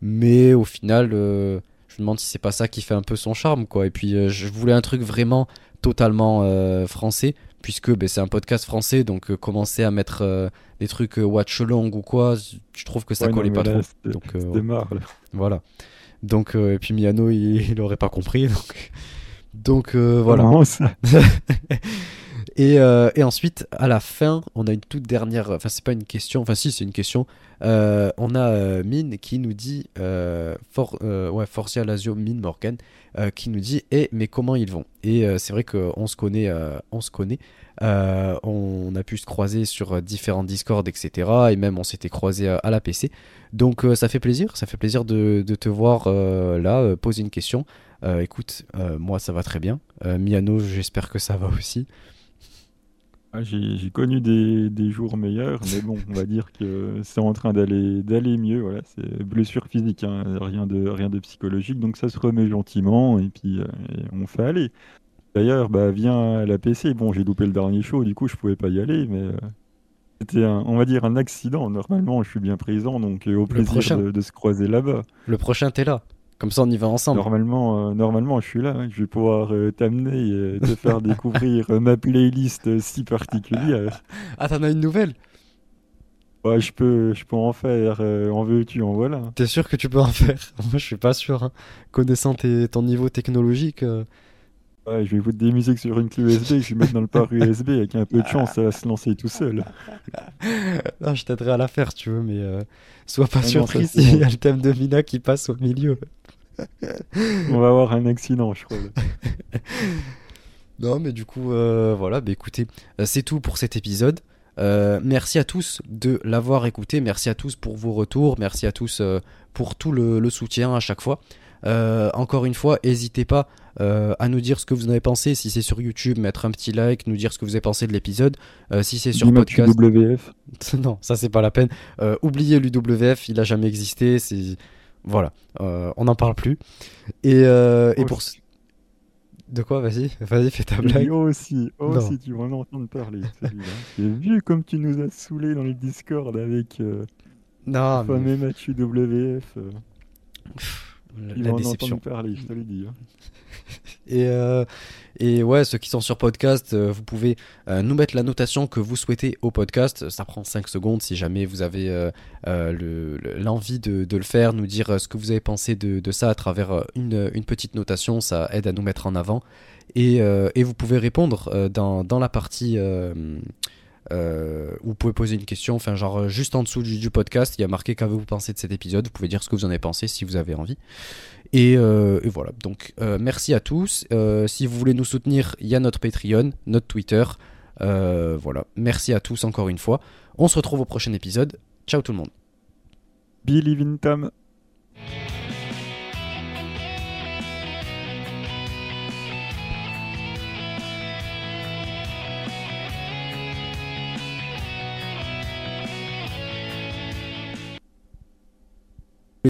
Mais au final, euh, me demande si c'est pas ça qui fait un peu son charme, quoi. Et puis, euh, je voulais un truc vraiment totalement euh, français, puisque ben, c'est un podcast français, donc commencer à mettre des trucs watch long ou quoi, je trouve que ça collait pas trop. Donc, Voilà. Donc, et puis Miano, il, il aurait pas compris, donc. Donc voilà. Et, euh, et ensuite, à la fin, on a une toute dernière. Enfin, c'est pas une question. Enfin, si, c'est une question. Euh, on a euh, Mine qui nous dit. Euh, ouais, Forcia Lazio, Mine Morgan, qui nous dit Eh, mais comment ils vont? Et c'est vrai qu'on se connaît. on se connaît. On a pu se croiser sur différents Discord, etc. Et même on s'était croisé à, la PC. Donc ça fait plaisir. Ça fait plaisir de, te voir là, poser une question. Écoute, moi ça va très bien. Miano, j'espère que ça va aussi. Ah, j'ai connu des, des jours meilleurs, mais bon, on va dire que c'est en train d'aller d'aller mieux. Voilà, c'est blessure physique, hein, rien de rien de psychologique, donc ça se remet gentiment et puis euh, et on fait aller. D'ailleurs, bah viens à la PC. Bon, j'ai loupé le dernier show, du coup je pouvais pas y aller, mais euh, c'était on va dire un accident. Normalement, je suis bien présent, donc euh, au plaisir de, de se croiser là-bas. Le prochain, t'es là. Comme ça, on y va ensemble. Normalement, euh, normalement, je suis là. hein. Je vais pouvoir euh, t'amener et te faire découvrir euh, ma playlist euh, si particulière. Ah, t'en as une nouvelle? Ouais, je peux, je peux en faire. euh, en veux-tu, en voilà. T'es sûr que tu peux en faire? Moi, je suis pas sûr. hein. Connaissant tes- ton niveau technologique. euh, Ouais, je vais foutre des musiques sur une clé USB, je vais mettre dans le pare USB. Avec un peu de chance, ça va se lancer tout seul. Ah, je t'aiderai à la faire, si tu veux, mais euh, sois pas Ah non, surpris s'il y a le thème de Mina qui passe au milieu. On va avoir un accident, je crois. Non, mais du coup, euh, voilà, bah écoutez, euh, c'est tout pour cet épisode. Euh, merci à tous de l'avoir écouté, merci à tous pour vos retours, merci à tous euh, pour tout le, le soutien à chaque fois. Euh, encore une fois, n'hésitez pas euh, à nous dire ce que vous en avez pensé. Si c'est sur YouTube, mettre un petit like, nous dire ce que vous avez pensé de l'épisode. Euh, si c'est sur tu podcast, WF. non, ça c'est pas la peine. Oubliez l'UWF, il a jamais existé. C'est voilà, euh, on n'en parle plus. Et, euh, et pour ce- de quoi Vas-y, vas-y, fais ta blague. oh aussi, oh aussi, tu vas en entendre parler. J'ai vu comme tu nous as saoulés dans les Discord avec euh, Non, le mais fameux match WF. euh, la, tu la en déception. entendre parler, je te l'ai dit. hein. Et, euh, et ouais, ceux qui sont sur podcast, euh, vous pouvez euh, nous mettre la notation que vous souhaitez au podcast. Ça prend 5 secondes si jamais vous avez euh, le- le- l'envie de, le faire, nous dire ce que vous avez pensé de, ça à travers une, petite notation. Ça aide à nous mettre en avant. Et, vous pouvez répondre dans, la partie où vous pouvez poser une question. Enfin, genre juste en dessous du podcast, il y a marqué qu'avez-vous pensé de cet épisode. Vous pouvez dire ce que vous en avez pensé si vous avez envie. Et, euh, et voilà, donc euh, merci à tous. Euh, si vous voulez nous soutenir, il y a notre Patreon, notre Twitter. Voilà, merci à tous encore une fois. On se retrouve au prochain épisode. Ciao tout le monde. Believe in Tom.